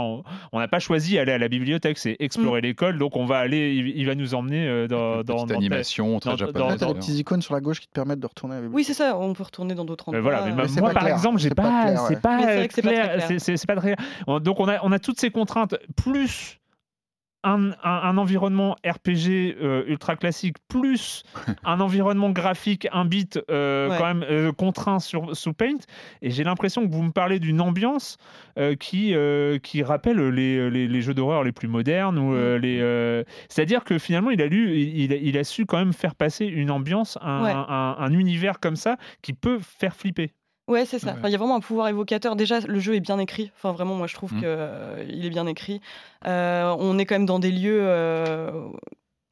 Speaker 1: On- n'a pas choisi aller à la bibliothèque, c'est explorer l'école, donc on va aller, il, il va nous emmener euh, dans,
Speaker 2: Petite
Speaker 1: dans, dans tel-
Speaker 2: animation très
Speaker 1: dans- dans-
Speaker 2: japonaise.
Speaker 3: t'as des petits icônes sur la gauche qui te permettent de retourner la
Speaker 4: Oui, c'est ça, on peut retourner dans d'autres
Speaker 1: Euh,
Speaker 4: endroits.
Speaker 1: voilà, mais
Speaker 4: euh,
Speaker 1: moi par
Speaker 3: clair.
Speaker 1: exemple, j'ai
Speaker 3: pas clair,
Speaker 1: c'est pas,
Speaker 4: Mais c'est vrai que c'est pas très
Speaker 1: clair,
Speaker 4: clair.
Speaker 1: c'est- pas très. On- Donc on a, on a toutes ces contraintes plus un, un- un environnement RPG euh, ultra classique plus un environnement graphique un bit euh,
Speaker 4: Ouais.
Speaker 1: quand même euh, contraint sur sous Paint et j'ai l'impression que vous me parlez d'une ambiance euh, qui euh, qui rappelle les, les, les jeux d'horreur les plus modernes ou euh,
Speaker 4: Mm.
Speaker 1: les euh, c'est-à-dire que finalement il a lu il, a- il a su quand même faire passer une ambiance un,
Speaker 4: Ouais.
Speaker 1: un- un univers comme ça qui peut faire flipper
Speaker 4: Ouais, c'est ça.
Speaker 2: Ouais.
Speaker 4: Enfin, Il y a vraiment un pouvoir évocateur. Déjà, le jeu est bien écrit. Enfin, vraiment, moi, je trouve
Speaker 2: Mm.
Speaker 4: que euh, est bien écrit. Euh, on est quand même dans des lieux. euh,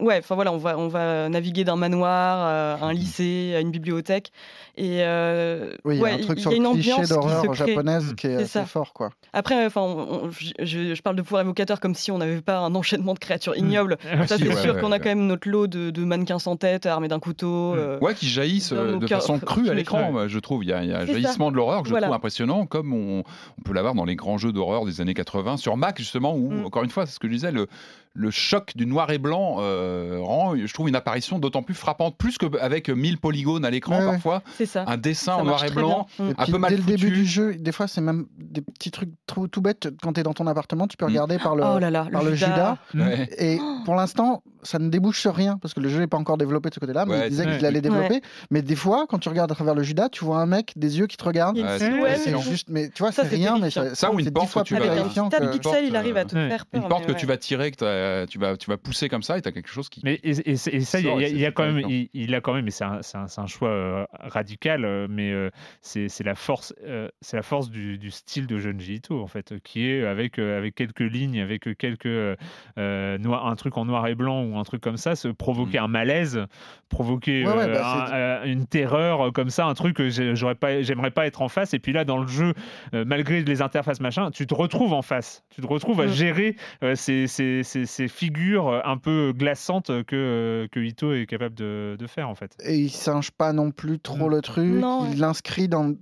Speaker 4: Ouais, enfin voilà, on va, on va naviguer d'un manoir à un
Speaker 2: Mhm.
Speaker 4: lycée, à une bibliothèque. Et euh,
Speaker 3: Oui, il y a un truc sur
Speaker 4: y a
Speaker 3: le
Speaker 4: une
Speaker 3: cliché d'horreur japonaise qui est assez fort, quoi.
Speaker 4: Après, enfin, on- on- je, je- parle de pouvoir évocateur comme si on n'avait pas un enchaînement de créatures
Speaker 1: Mm.
Speaker 4: ignobles.
Speaker 1: Ah,
Speaker 4: Ça, c'est
Speaker 2: ouais,
Speaker 4: sûr
Speaker 2: ouais,
Speaker 4: qu'on a quand même notre lot de, de mannequins sans tête, armés d'un couteau.
Speaker 1: Mm.
Speaker 4: euh,
Speaker 2: Ouais, qui jaillissent euh, de façon crue à l'écran, je trouve. Il y a, il y a un
Speaker 4: ça.
Speaker 2: jaillissement de l'horreur que je
Speaker 4: Voilà.
Speaker 2: trouve impressionnant, comme on, on peut l'avoir dans les grands jeux d'horreur des années 80, sur Mac, justement, où,
Speaker 4: Mm.
Speaker 2: encore une fois, c'est ce que je disais, le, le choc du noir et blanc euh, rend, je trouve, une apparition d'autant plus frappante, plus qu'avec 1000 polygones à l'écran,
Speaker 3: Ouais,
Speaker 2: parfois.
Speaker 4: c'est ça.
Speaker 2: Un dessin
Speaker 4: Ça
Speaker 2: en noir et blanc.
Speaker 3: Et
Speaker 2: un
Speaker 3: puis,
Speaker 2: peu mal
Speaker 3: dès le début du jeu, des fois, c'est même des petits trucs trop tout bêtes. Quand tu es dans ton appartement, tu peux
Speaker 2: Mm.
Speaker 3: regarder par le,
Speaker 4: Oh là là,
Speaker 3: par le Judas.
Speaker 2: Ouais.
Speaker 3: Et pour l'instant, ça ne débouche sur rien parce que le jeu n'est pas encore développé de ce côté-là. Mais
Speaker 2: Ouais,
Speaker 3: il disait qu'il allait développer. Mais des fois, quand tu regardes à travers le Judas, tu vois un mec, des yeux qui te regardent.
Speaker 2: Ouais, c'est-
Speaker 4: mais
Speaker 3: juste, mais tu vois,
Speaker 4: Ça,
Speaker 3: c'est
Speaker 4: c'est
Speaker 3: rien, mais ça,
Speaker 2: Ça ou une
Speaker 3: c'est
Speaker 2: porte
Speaker 3: fois
Speaker 2: où tu vas-
Speaker 4: Avec tas
Speaker 3: que-
Speaker 4: pixels, il arrive à te
Speaker 1: ouais.
Speaker 4: faire peur.
Speaker 2: Une porte
Speaker 4: mais
Speaker 2: que
Speaker 4: ouais.
Speaker 2: tu vas tirer, que t'as- tu vas, tu vas pousser comme ça, et tu as quelque chose qui.
Speaker 1: Mais et, et- et ça, il y a, quand même,
Speaker 2: terrifiant.
Speaker 1: il, il a quand même, et c'est un, choix euh, radical, euh, mais euh, c'est la force, c'est la force du, style de Junji Ito en fait, qui est avec avec quelques lignes, avec quelques noir- un truc en noir et blanc ou un truc comme ça, se provoquer un malaise, provoquer
Speaker 3: Ouais, ouais,
Speaker 1: euh,
Speaker 3: bah,
Speaker 1: un- euh, une terreur euh, comme ça, un truc que j'ai- j'aurais pas, j'aimerais pas être en face. Et puis là, dans le jeu, euh, malgré les interfaces machin, tu te retrouves en face, tu te retrouves à
Speaker 4: Mm.
Speaker 1: gérer euh, ces, ces- ces- ces figures un peu glaçantes que, que Ito est capable de, de faire en fait.
Speaker 3: Et il singe pas non plus trop
Speaker 1: Mm.
Speaker 3: le truc.
Speaker 4: Non.
Speaker 3: Il l'inscrit dans.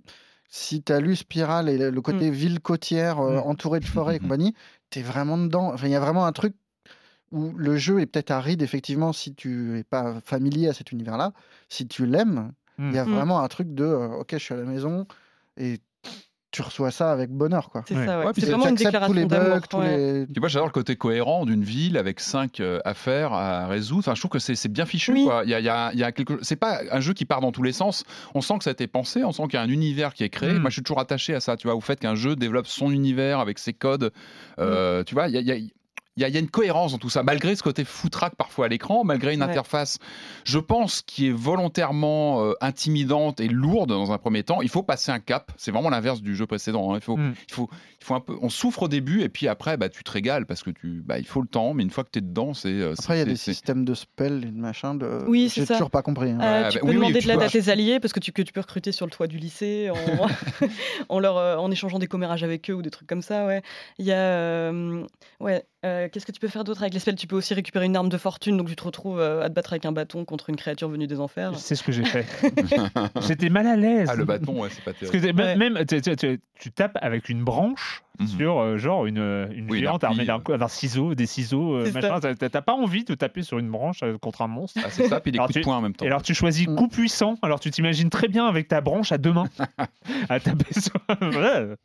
Speaker 3: Si tu as lu Spiral et le côté ville côtière euh,
Speaker 1: Mm.
Speaker 3: entourée de forêts et compagnie, tu es vraiment dedans. Enfin, il y a vraiment un truc où le jeu est peut-être aride, effectivement, si tu es pas familier à cet univers-là. Si tu l'aimes, il y a
Speaker 4: Mm.
Speaker 3: vraiment un truc de euh, OK, je suis à la maison et tu reçois ça avec bonheur. quoi.
Speaker 4: C'est
Speaker 1: Ouais.
Speaker 4: ça, ouais. C'est vraiment une
Speaker 3: T'acceptes tous
Speaker 4: déclaration
Speaker 3: les bugs,
Speaker 4: d'amour.
Speaker 3: tous
Speaker 4: ouais.
Speaker 3: les.
Speaker 2: Puis moi, j'adore le côté cohérent d'une ville avec cinq euh, affaires à résoudre. Enfin, je trouve que c'est c'est bien fichu.
Speaker 4: Oui.
Speaker 2: quoi. Il y a, il y a- il y a quelque... C'est pas un jeu qui part dans tous les sens. On sent que ça a été pensé, on sent qu'il y a un univers qui est créé.
Speaker 1: Mm.
Speaker 2: Moi, je suis toujours attaché à ça, tu vois, au fait qu'un jeu développe son univers avec ses codes. Euh, Tu vois, il y a- il y a- y une cohérence dans tout ça, malgré ce côté foutraque parfois à l'écran, malgré une
Speaker 4: Ouais.
Speaker 2: interface, je pense, qui est volontairement euh, intimidante et lourde dans un premier temps. Il faut passer un cap. C'est vraiment l'inverse du jeu précédent. hein. Il, faut,
Speaker 1: Mm.
Speaker 2: il, faut, il faut un peu. On souffre au début et puis après, bah, tu te régales parce que tu, bah, il faut le temps. Mais une fois que tu es dedans, c'est. euh,
Speaker 3: Après, il y a des systèmes de spells et de machin. De...
Speaker 4: Oui, c'est
Speaker 3: J'ai
Speaker 4: ça.
Speaker 3: toujours pas compris. hein.
Speaker 4: Euh,
Speaker 2: Ouais,
Speaker 4: tu
Speaker 2: bah,
Speaker 4: peux
Speaker 2: oui, oui,
Speaker 4: demander
Speaker 2: tu
Speaker 4: de l'aide à tes alliés parce que tu, que tu peux recruter sur le toit du lycée en, en, leur, euh, en échangeant des commérages avec eux ou des trucs comme ça. Ouais. Il y a. euh, ouais. euh, Qu'est-ce que tu peux faire d'autre avec les spells? Tu peux aussi récupérer une arme de fortune, donc tu te retrouves euh, à te battre avec un bâton contre une créature venue des enfers.
Speaker 1: C'est ce que j'ai fait. J'étais mal à l'aise.
Speaker 2: Ah, le bâton, ouais, c'est pas
Speaker 1: Parce
Speaker 2: terrible.
Speaker 1: que t'es-
Speaker 4: Ouais.
Speaker 1: même tu, tu- tu- tu tapes avec une branche
Speaker 2: Mhm.
Speaker 1: sur euh, genre une, une
Speaker 2: Oui,
Speaker 1: géante armée d'un ciseau, des ciseaux, euh, machin. T'as- pas envie de taper sur une branche euh, contre un monstre.
Speaker 2: Ah, c'est ça, puis des
Speaker 1: Alors
Speaker 2: coups de
Speaker 1: tu-
Speaker 2: poing en même temps.
Speaker 1: Et alors tu choisis
Speaker 3: Mm.
Speaker 1: coup puissant. Alors tu t'imagines très bien avec ta branche à deux mains à taper sur. Ouais,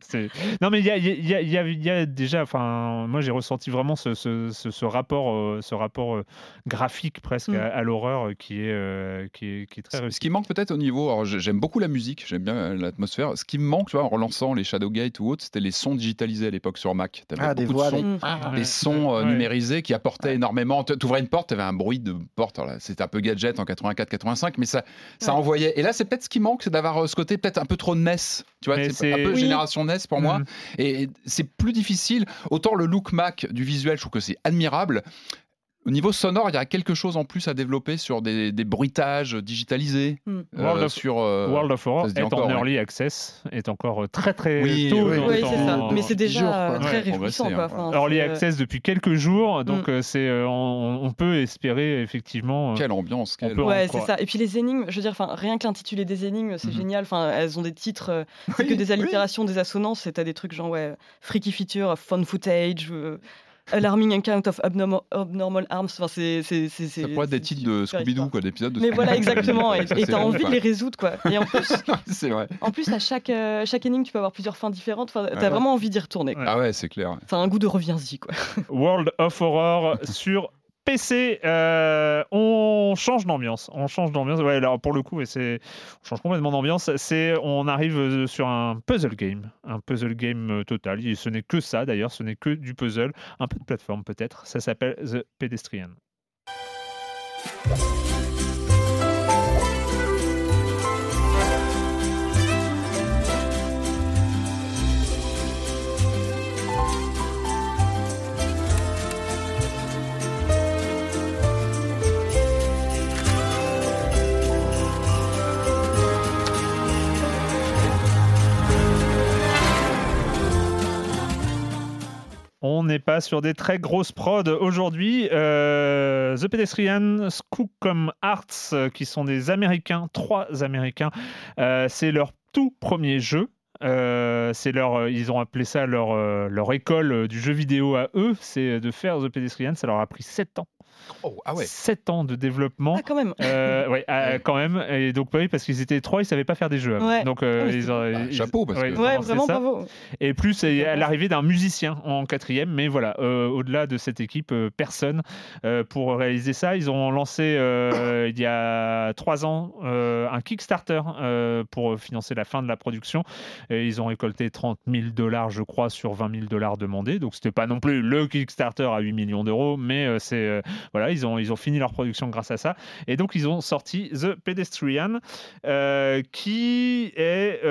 Speaker 1: non mais il y a, il y, a, y, a, il y a déjà. Enfin, moi j'ai ressenti vraiment ce, ce, ce, ce rapport, euh, ce rapport euh, graphique presque
Speaker 4: Mm.
Speaker 1: à, à l'horreur euh, qui est, euh, qui est qui est très
Speaker 2: Ce qui manque peut-être au niveau, alors j'ai- j'aime beaucoup la musique, j'aime bien euh, l'atmosphère. Ce qui me manque, tu vois, en relançant les Shadowgate ou autres, c'était les sons digitalisés à l'époque sur Mac. T'avais
Speaker 3: Ah, des
Speaker 2: de
Speaker 3: voix,
Speaker 2: sons,
Speaker 3: des-. Ah,
Speaker 2: des sons euh,
Speaker 1: Ouais.
Speaker 2: numérisés qui apportaient énormément. Tu ouvrais une porte, tu avais un bruit de porte. C'était un peu gadget en 84-85, mais ça, ça
Speaker 4: Ouais.
Speaker 2: envoyait. Et là, c'est peut-être ce qui manque, c'est d'avoir euh, ce côté peut-être un peu trop NES. Tu vois, c'est un peu
Speaker 4: Oui.
Speaker 2: génération NES pour moi.
Speaker 1: Mm.
Speaker 2: Et c'est plus difficile. Autant le look Mac du visuel, je trouve que c'est admirable. Au niveau sonore, il y a quelque chose en plus à développer sur des, des bruitages digitalisés.
Speaker 4: Mm.
Speaker 2: euh,
Speaker 1: World of-
Speaker 2: sur, euh,
Speaker 1: World of Horror est
Speaker 2: encore,
Speaker 1: en
Speaker 2: ouais.
Speaker 1: early access, est encore euh, très très
Speaker 2: Oui,
Speaker 1: tôt.
Speaker 2: oui,
Speaker 4: Oui, c'est ça. Mais c'est déjà
Speaker 3: jours, quoi.
Speaker 4: très
Speaker 2: Ouais,
Speaker 4: réjouissant.
Speaker 2: progresser,
Speaker 4: Quoi.
Speaker 2: hein.
Speaker 4: Enfin,
Speaker 1: Early access depuis quelques jours, donc
Speaker 4: Mm.
Speaker 1: euh, c'est euh, on, on peut espérer effectivement. euh,
Speaker 2: Quelle ambiance quelle-
Speaker 4: Ouais, c'est ça. Et puis les énigmes, je veux dire, enfin, rien que l'intitulé des énigmes, c'est
Speaker 2: Mhm.
Speaker 4: génial. Enfin, elles ont des titres, euh, c'est
Speaker 2: Oui,
Speaker 4: que des
Speaker 2: oui.
Speaker 4: allitérations, des assonances. C'est t'as des trucs genre ouais, freaky feature, fun footage, euh, alarming account of abnormal, abnormal arms. Enfin, c'est c'est c'est
Speaker 2: Ça pourrait être des titres de Scooby-Doo, quoi, d'épisodes de
Speaker 4: Mais voilà, exactement. Et t'as envie de les résoudre, quoi. Et en plus,
Speaker 2: C'est vrai.
Speaker 4: en plus, à chaque euh, chaque énigme, tu peux avoir plusieurs fins différentes. Enfin, t'as
Speaker 2: Ouais.
Speaker 4: vraiment envie d'y retourner. quoi.
Speaker 2: Ah ouais, c'est clair.
Speaker 4: Enfin, un goût de reviens-y, quoi.
Speaker 1: World of Horror sur PC. Euh, on change d'ambiance. On change d'ambiance. Pour le coup, on change complètement d'ambiance. On arrive euh, sur un puzzle game, un puzzle game euh, total. Ce n'est que ça d'ailleurs. Ce n'est que du puzzle, un peu de plateforme peut-être. Ça s'appelle The Pedestrian. On n'est pas sur des très grosses prods aujourd'hui. Euh, The Pedestrian, Skookum Arts, euh, qui sont des Américains, trois Américains. Euh, c'est leur tout premier jeu. Euh, c'est leur, ils ont appelé ça leur, euh, leur école euh, du jeu vidéo à eux, c'est de faire The Pedestrian. Ça leur a pris 7 ans.
Speaker 2: Oh, ah ouais.
Speaker 1: 7 ans de développement.
Speaker 4: Ah, quand même.
Speaker 1: Euh, ouais, ah, quand même. Et donc, bah oui, parce qu'ils étaient trois, ils savaient pas faire des jeux.
Speaker 4: Ouais.
Speaker 1: Donc, euh,
Speaker 4: Ah, mais
Speaker 1: ils ont-
Speaker 2: Bah,
Speaker 1: ils-
Speaker 2: chapeau, parce
Speaker 1: ouais,
Speaker 2: que-
Speaker 4: Ouais, vraiment
Speaker 1: ça.
Speaker 4: bravo.
Speaker 1: Et plus c'est à l'arrivée d'un musicien en quatrième, mais voilà, euh, au-delà de cette équipe, euh, personne euh, pour réaliser ça. Ils ont lancé euh, il y a trois ans euh, un Kickstarter euh, pour financer la fin de la production. Et ils ont récolté 30 000 dollars, je crois, sur 20 000 dollars demandés. Donc c'était pas non plus le Kickstarter à 8 millions d'euros, mais euh, c'est euh, voilà, ils ont ils ont fini leur production grâce à ça. Et donc ils ont sorti The Pedestrian, euh, qui est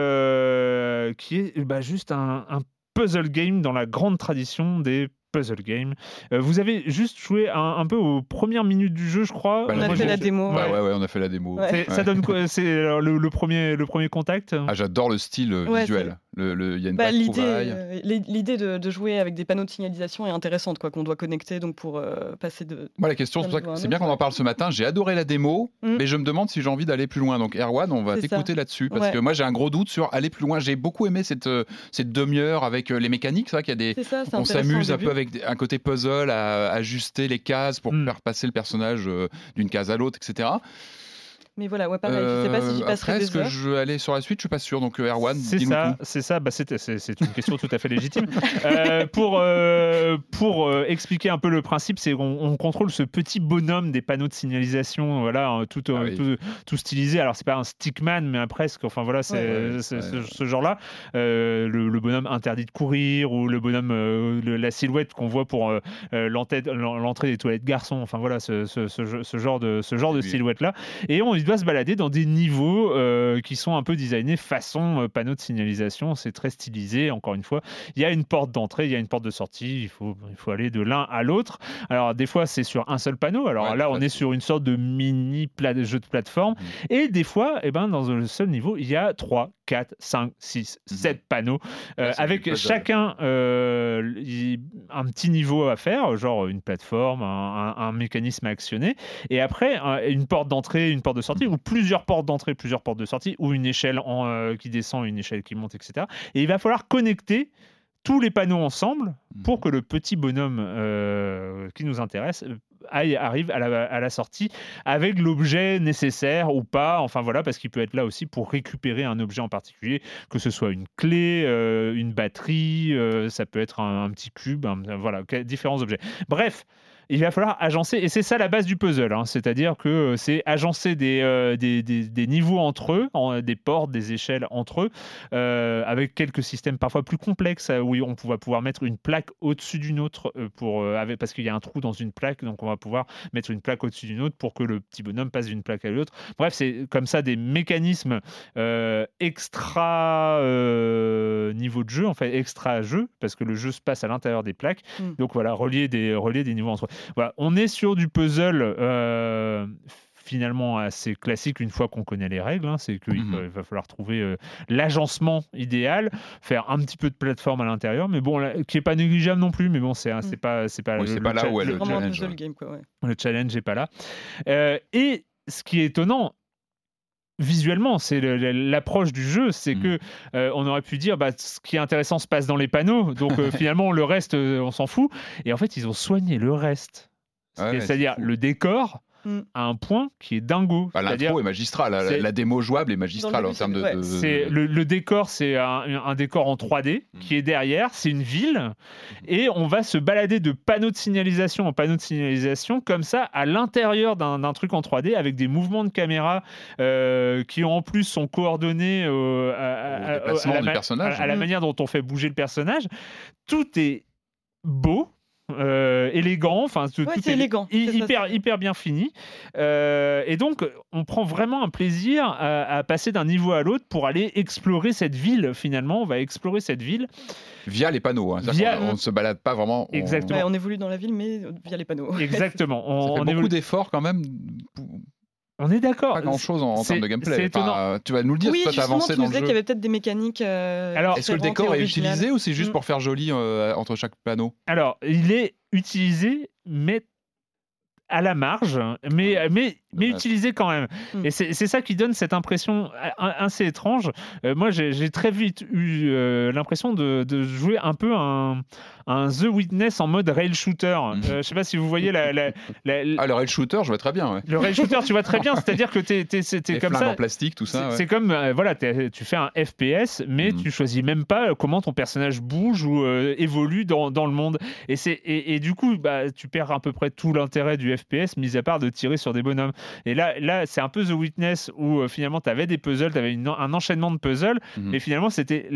Speaker 1: qui est bah, juste un puzzle game dans la grande tradition des puzzle games. Euh, vous avez juste joué un, un peu aux premières minutes du jeu, je crois.
Speaker 2: Bah,
Speaker 4: On a
Speaker 2: moi,
Speaker 4: fait la démo.
Speaker 2: Bah
Speaker 4: ouais.
Speaker 2: ouais, ouais, on a fait la démo.
Speaker 1: Ça donne quoi C'est le, le premier, le premier contact
Speaker 2: Ah, j'adore le style euh,
Speaker 4: Ouais,
Speaker 2: visuel. Le, le- Il y a une
Speaker 4: Bah, l'idée, euh, l'idée de, de jouer avec des panneaux de signalisation est intéressante, quoi, qu'on doit connecter donc pour euh, passer de.
Speaker 2: Moi, la question, c'est que bien qu'on en parle ce matin. J'ai adoré la démo,
Speaker 4: Mm.
Speaker 2: mais je me demande si j'ai envie d'aller plus loin. Donc, Erwan, on va
Speaker 4: C'est ça.
Speaker 2: t'écouter là-dessus. Parce
Speaker 4: Ouais.
Speaker 2: que moi, j'ai un gros doute sur aller plus loin. J'ai beaucoup aimé cette, cette demi-heure avec les mécaniques. C'est vrai qu'il y a des.
Speaker 4: C'est ça, c'est
Speaker 2: On s'amuse un peu avec un côté puzzle à ajuster les cases pour
Speaker 1: Mm.
Speaker 2: faire passer le personnage euh, d'une case à l'autre, etc.
Speaker 4: Mais voilà, ouais, pareil. je sais pas si j'y
Speaker 2: Euh,
Speaker 4: passerai
Speaker 2: Après, est-ce que je vais aller sur la suite Je suis pas sûr? Donc, euh, Erwan,
Speaker 1: C'est
Speaker 2: dis-nous
Speaker 1: ça,
Speaker 2: tout.
Speaker 1: c'est ça. Bah, c'est, c'est- c'est une question tout à fait légitime. Euh, pour euh, pour euh, expliquer un peu le principe, c'est qu'on on contrôle ce petit bonhomme des panneaux de signalisation, voilà, hein, tout, euh,
Speaker 2: Ah oui.
Speaker 1: tout, tout stylisé. Alors c'est pas un stickman, mais un presque. Enfin voilà, c'est,
Speaker 2: Ouais, ouais,
Speaker 1: c'est
Speaker 2: ouais.
Speaker 1: ce, ce genre-là. Euh, le, le bonhomme interdit de courir ou le bonhomme, euh, le- la silhouette qu'on voit pour euh, euh, l'entrée, l'entrée des toilettes garçons. Enfin voilà, ce, ce- ce- ce genre de ce genre de
Speaker 2: Oui.
Speaker 1: silhouette-là. Et on il doit se balader dans des niveaux euh, qui sont un peu designés façon euh, panneau de signalisation. C'est très stylisé, encore une fois. Il y a une porte d'entrée, il y a une porte de sortie. Il faut, il faut aller de l'un à l'autre. Alors, des fois, c'est sur un seul panneau. Alors
Speaker 2: Ouais,
Speaker 1: là, on est sur une sorte de mini jeu de plateforme.
Speaker 2: Mhm.
Speaker 1: Et des fois, eh ben, dans un seul niveau, il y a 3, 4, 5, 6,
Speaker 2: Mhm.
Speaker 1: 7 panneaux. euh, avec chacun euh, un petit niveau à faire, genre une plateforme, un, un- un mécanisme à actionner. Et après, un- une porte d'entrée, une porte de sortie, ou plusieurs portes d'entrée, plusieurs portes de sortie, ou une échelle en, euh, qui descend, une échelle qui monte, etc. Et il va falloir connecter tous les panneaux ensemble pour que le petit bonhomme euh, qui nous intéresse arrive à la, sortie avec l'objet nécessaire ou pas. Enfin voilà, parce qu'il peut être là aussi pour récupérer un objet en particulier, que ce soit une clé, euh, une batterie, euh, ça peut être un, petit cube, voilà, différents objets. Bref. Il va falloir agencer, et c'est ça la base du puzzle, hein, c'est-à-dire que euh, c'est agencer des, euh, des, des- des niveaux entre eux, en- des portes, des échelles entre eux, euh, avec quelques systèmes parfois plus complexes où on va pouvoir mettre une plaque au-dessus d'une autre pour avec- parce qu'il y a un trou dans une plaque donc on va pouvoir mettre une plaque au-dessus d'une autre pour que le petit bonhomme passe d'une plaque à l'autre. Bref c'est comme ça des mécanismes euh, extra niveau de jeu en fait extra jeu parce que le jeu se passe à l'intérieur des plaques.
Speaker 4: Mm.
Speaker 1: donc voilà relier des relier des niveaux entre eux voilà on est sur du puzzle euh, finalement assez classique une fois qu'on connaît les règles. hein. c'est qu'il
Speaker 2: Mhm.
Speaker 1: va, il va falloir trouver euh, l'agencement idéal, faire un petit peu de plateforme à l'intérieur, mais bon, là, qui est pas négligeable non plus. Mais bon, c'est c'est pas c'est pas
Speaker 2: Oui,
Speaker 1: le-
Speaker 2: c'est
Speaker 1: le
Speaker 2: pas là où est
Speaker 1: le-
Speaker 2: challenge,
Speaker 1: le challenge n'est pas là. Euh, et ce qui est étonnant, visuellement, c'est l'approche du jeu, c'est
Speaker 2: Mhm.
Speaker 1: que euh, on aurait pu dire bah, ce qui est intéressant se passe dans les panneaux, donc euh, finalement le reste euh, on s'en fout. Et en fait ils ont soigné le reste,
Speaker 2: ouais,
Speaker 1: c'est-à-dire le décor
Speaker 4: Mm.
Speaker 1: à un point qui est dingo.
Speaker 2: Bah,
Speaker 1: C'est-à-dire
Speaker 2: L'intro est magistrale. La,
Speaker 1: c'est-
Speaker 2: la démo jouable est magistrale en termes de.
Speaker 1: le, le décor, c'est un, un décor en 3D
Speaker 2: Mm.
Speaker 1: qui est derrière. C'est une ville et on va se balader de panneaux de signalisation en panneaux de signalisation comme ça à l'intérieur d'un truc en 3D avec des mouvements de caméra euh, qui en plus sont coordonnés euh, à, à-
Speaker 2: Au
Speaker 1: la
Speaker 2: personnage.
Speaker 1: à- à la
Speaker 4: Mm.
Speaker 1: manière dont on fait bouger le personnage. Tout est beau. Euh, élégant, enfin tout,
Speaker 4: Ouais,
Speaker 1: tout
Speaker 4: c'est
Speaker 1: est
Speaker 4: élégant, ça,
Speaker 1: hyper hyper bien fini. Euh, et donc on prend vraiment un plaisir à, à passer d'un niveau à l'autre pour aller explorer cette ville. Finalement, on va explorer cette ville.
Speaker 2: Via les panneaux. hein. C'est-à-dire
Speaker 1: Via-
Speaker 2: qu'on- On ne se balade pas vraiment. on-
Speaker 1: Exactement.
Speaker 4: Ouais, on évolue dans la ville, mais via les panneaux.
Speaker 1: Exactement.
Speaker 2: Ça
Speaker 1: On,
Speaker 2: fait
Speaker 1: on
Speaker 2: beaucoup
Speaker 1: évolue-
Speaker 2: d'efforts quand même.
Speaker 1: On est d'accord.
Speaker 2: Pas grand chose en, termes de gameplay. tu vas nous le dire,
Speaker 4: oui, justement,
Speaker 2: avancé
Speaker 4: tu
Speaker 2: dans le
Speaker 4: disais qu'il y
Speaker 2: jeu.
Speaker 4: avait peut-être des mécaniques. euh,
Speaker 1: Alors,
Speaker 2: Est-ce que le décor est utilisé ou c'est juste
Speaker 4: Mm.
Speaker 2: pour faire joli euh, entre chaque panneau
Speaker 1: Alors, il est utilisé, mais à la marge, mais, mais, mais utilisé quand même.
Speaker 4: Mm.
Speaker 1: Et c'est ça qui donne cette impression a- assez étrange. Euh, moi, j'ai très vite eu euh, l'impression de, de jouer un peu un, un The Witness en mode rail shooter.
Speaker 2: Mhm.
Speaker 1: Euh, je sais pas si vous voyez la, la- la- la-
Speaker 2: Ah, le rail shooter, je vois très bien. Ouais.
Speaker 1: le rail shooter, tu vois très bien. C'est-à-dire que t'es es, comme ça.
Speaker 2: en plastique, tout ça.
Speaker 1: C'est
Speaker 2: ouais.
Speaker 1: comme, euh, voilà, tu fais un FPS, mais
Speaker 2: Mhm.
Speaker 1: tu choisis même pas euh, comment ton personnage bouge ou euh, évolue dans, dans le monde. Et, c'est- et, et du coup, bah, tu perds à peu près tout l'intérêt du FPS, mis à part de tirer sur des bonhommes. Et là, là c'est un peu The Witness où euh, finalement, tu avais des puzzles, tu avais un enchaînement de puzzles,
Speaker 2: Mhm.
Speaker 1: et finalement, c'était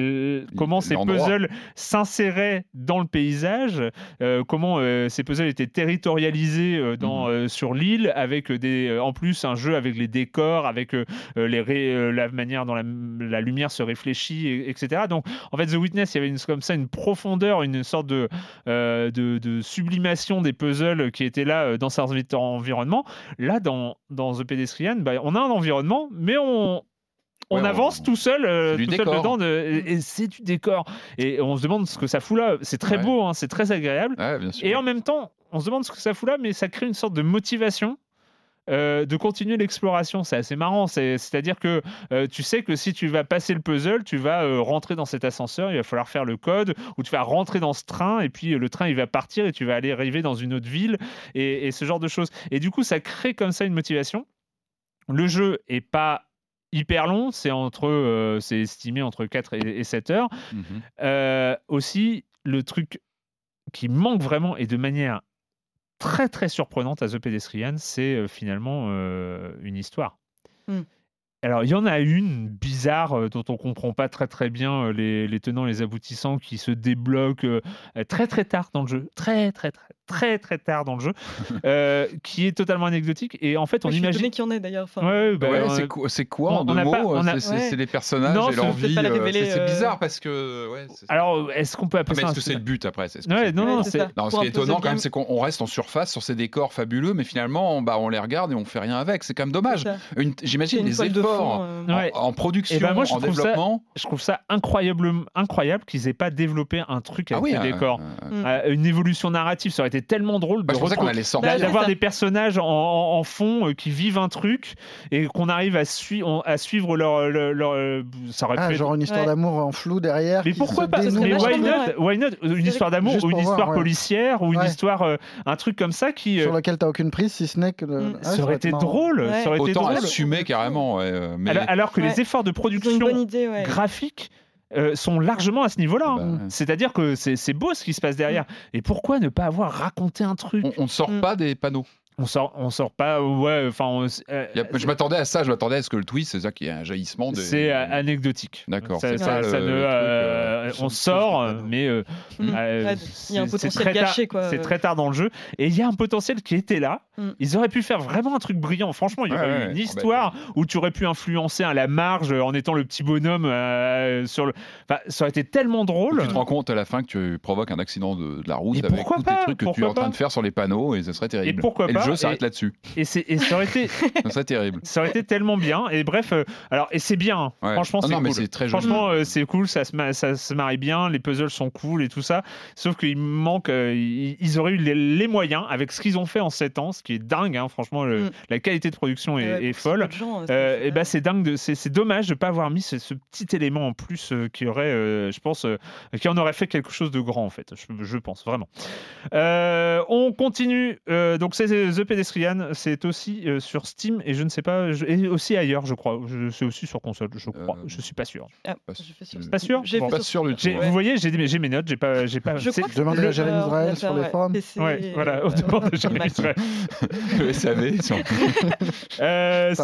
Speaker 1: comment ces puzzles s'inséraient dans le paysage, euh, comment euh, ces puzzles étaient territorialisés dans,
Speaker 2: Mhm.
Speaker 1: sur l'île, avec des, en plus un jeu avec les décors, avec les ré- la manière dont la, la lumière se réfléchit, et- etc. Donc, en fait, The Witness, il y avait une, comme ça une profondeur, une sorte de, euh, de, de sublimation des puzzles qui étaient là dans cet environnement. Là, dans, dans The Pedestrian, bah, on a un environnement, mais on, on
Speaker 2: Ouais, on-
Speaker 1: avance tout seul, euh, tout seul dedans, de- et, et c'est du décor. Et on se demande ce que ça fout là. C'est très
Speaker 2: Ouais.
Speaker 1: beau, hein, c'est très agréable.
Speaker 2: Ouais.
Speaker 1: Et en même temps, on se demande ce que ça fout là, mais ça crée une sorte de motivation. Euh, de continuer l'exploration, c'est assez marrant. C'est- C'est-à-dire que euh, tu sais que si tu vas passer le puzzle, tu vas euh, rentrer dans cet ascenseur, il va falloir faire le code, ou tu vas rentrer dans ce train, et puis le train il va partir et tu vas aller arriver dans une autre ville, et, et ce genre de choses. Et du coup, ça crée comme ça une motivation. Le jeu est pas hyper long, c'est entre, c'est estimé entre 4 et, et 7 heures. Euh, aussi, le truc qui manque vraiment et de manière très très surprenante à The Pedestrian, c'est euh, finalement euh, une histoire.
Speaker 4: Hmm.
Speaker 1: Alors, il y en a une bizarre euh, dont on comprend pas très très bien euh, les, les tenants et les aboutissants qui se débloquent euh, très très tard dans le jeu, très très très très très tard dans le jeu, euh, qui est totalement anecdotique. Et en fait, on
Speaker 4: Ouais,
Speaker 1: imagine.
Speaker 4: qu'il y en ait d'ailleurs. Enfin,
Speaker 1: Ouais, bah,
Speaker 2: Ouais, c'est quoi, c'est quoi
Speaker 1: on-
Speaker 2: en
Speaker 1: on
Speaker 2: deux mots
Speaker 1: a-
Speaker 2: C'est c'est-
Speaker 4: Ouais.
Speaker 2: c'est les personnages
Speaker 1: Non,
Speaker 2: et leur vie. euh, c'est bizarre parce que. Ouais, c'est-
Speaker 1: Alors, est-ce qu'on peut
Speaker 2: Ah,
Speaker 1: appeler
Speaker 2: mais
Speaker 1: ça
Speaker 2: est-ce que c'est le but après que c'est-
Speaker 1: non, non,
Speaker 4: c'est.
Speaker 2: Non, ce qui est étonnant quand même, c'est qu'on on reste en surface sur ces décors fabuleux, mais finalement, on- bah, on les regarde et on fait rien avec. C'est quand même dommage. J'imagine les efforts
Speaker 4: euh,
Speaker 2: en-
Speaker 1: Ouais.
Speaker 2: en, production,
Speaker 1: Eh ben, moi, je
Speaker 2: en
Speaker 1: trouve ça-
Speaker 2: développement.
Speaker 1: Je trouve ça incroyable, incroyable qu'ils aient pas développé un truc avec
Speaker 2: ah oui,
Speaker 1: des
Speaker 2: euh,
Speaker 1: décors.
Speaker 2: euh,
Speaker 1: une évolution narrative, ça aurait été tellement drôle de
Speaker 2: bah, allait
Speaker 4: Bah,
Speaker 1: d'avoir des personnages en, en- en fond qui vivent un truc et qu'on arrive à, sui- on- à suivre leur, leur, leur- ça aurait
Speaker 3: Ah,
Speaker 1: être-
Speaker 3: genre une histoire
Speaker 4: Ouais.
Speaker 3: d'amour en flou derrière.
Speaker 1: mais pourquoi pas
Speaker 4: dénoue.
Speaker 1: Mais
Speaker 3: dénoue.
Speaker 1: why
Speaker 4: vachement
Speaker 1: not, why not? Une histoire d'amour ou une
Speaker 3: voir,
Speaker 1: histoire policière ou une histoire un truc comme ça qui
Speaker 3: Sur lequel t'as aucune prise, si ce n'est que. le-
Speaker 4: Mm.
Speaker 3: Ouais,
Speaker 1: ça aurait été drôle, ça aurait été
Speaker 2: Autant
Speaker 1: drôle.
Speaker 2: assumer carrément. ouais, euh, mais...
Speaker 1: Alors, alors que
Speaker 4: Ouais.
Speaker 1: les efforts de production
Speaker 4: bonne idée, ouais.
Speaker 1: graphiques euh, sont largement à ce niveau-là.
Speaker 2: Bah,
Speaker 1: hein.
Speaker 2: ouais.
Speaker 1: C'est-à-dire que c'est beau ce qui se passe derrière. Et pourquoi ne pas avoir raconté un truc
Speaker 2: on, on ne sort
Speaker 4: Mm.
Speaker 2: pas des panneaux.
Speaker 1: On sort, on sort pas, ouais, enfin, on- euh,
Speaker 2: je m'attendais à ça, je m'attendais à ce que le twist, c'est ça qui est un jaillissement. Des...
Speaker 1: c'est euh, anecdotique.
Speaker 2: D'accord,
Speaker 1: Ça,
Speaker 2: c'est
Speaker 1: ça-
Speaker 2: ça,
Speaker 1: ça euh,
Speaker 2: euh,
Speaker 1: on sort, mais euh,
Speaker 4: Mm.
Speaker 1: euh,
Speaker 4: Ouais, il y a un
Speaker 1: c'est-
Speaker 4: potentiel gâché, quoi.
Speaker 1: C'est très tard dans le jeu, et il y a un potentiel qui était là.
Speaker 4: Mm.
Speaker 1: Ils auraient pu faire vraiment un truc brillant. Franchement, il y
Speaker 2: Ouais,
Speaker 1: aurait eu
Speaker 2: ouais,
Speaker 1: une
Speaker 2: ouais. Ah bah,
Speaker 1: histoire où tu aurais pu influencer à la marge en étant le petit bonhomme euh, sur le. Enfin, ça aurait été tellement drôle.
Speaker 2: Tu te rends compte à la fin que tu provoques un accident de, de la route
Speaker 1: Et
Speaker 2: avec
Speaker 1: pourquoi
Speaker 2: tous
Speaker 1: pas
Speaker 2: les trucs que tu es
Speaker 1: Pourquoi
Speaker 2: en train de faire sur les panneaux et ce serait terrible.
Speaker 1: pourquoi
Speaker 2: le
Speaker 1: pas
Speaker 2: jeu s'arrête là-dessus.
Speaker 1: Et, ça aurait été,
Speaker 2: serait terrible.
Speaker 1: ça aurait été tellement bien. Et bref, euh, alors et c'est bien. hein.
Speaker 2: Ouais.
Speaker 1: Franchement,
Speaker 2: Ah
Speaker 1: c'est cool.
Speaker 2: c'est très joli.
Speaker 1: Franchement, euh, c'est cool, ça se, ça se marie bien, les puzzles sont cool et tout ça. Sauf qu'il manque, euh, ils, auraient eu les, les moyens avec ce qu'ils ont fait en 7 ans, ce qui est dingue. hein, franchement, le-
Speaker 4: Mm.
Speaker 1: la qualité de production est,
Speaker 4: Ouais,
Speaker 1: folle.
Speaker 4: gens,
Speaker 1: Euh, et ben c'est dingue, de- c'est c'est dommage de pas avoir mis ce, ce petit élément en plus euh, qui aurait, euh, je pense, euh, qui en aurait fait quelque chose de grand en fait. Je, je pense vraiment. Euh, on continue. euh, donc c'est The Pedestrian, c'est aussi euh, sur Steam et je ne sais pas, je- et aussi ailleurs, je crois. Je- C'est aussi sur console, je crois.
Speaker 2: Euh,
Speaker 1: je suis pas sûr.
Speaker 4: Ah,
Speaker 2: Pas sûr.
Speaker 1: Pas sûr Bon.
Speaker 2: Pas
Speaker 4: sur-
Speaker 2: sûr du tout.
Speaker 1: J'ai-
Speaker 2: Ouais.
Speaker 1: Vous voyez, j'ai mes notes, j'ai pas, j'ai pas.
Speaker 4: Je
Speaker 1: c'est-
Speaker 4: crois que
Speaker 3: Demandez à Jérémy Israël sur les forums.
Speaker 4: ouais.
Speaker 1: Voilà, on demande à Jérémy. Israël.
Speaker 2: Le SAV, si on-
Speaker 1: Euh,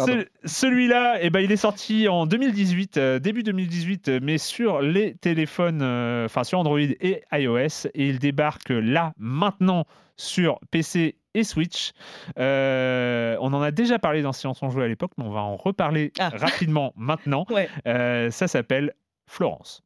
Speaker 1: Celui-là, eh ben, il est sorti en 2018, euh, début 2018, euh, mais sur les téléphones, euh, enfin sur Android et iOS, et il débarque là, maintenant, sur PC et Switch. Euh, on en a déjà parlé dans Silence on jouait à l'époque, mais on va en reparler
Speaker 4: Ah.
Speaker 1: rapidement maintenant.
Speaker 4: Ouais.
Speaker 1: Euh, ça s'appelle Florence.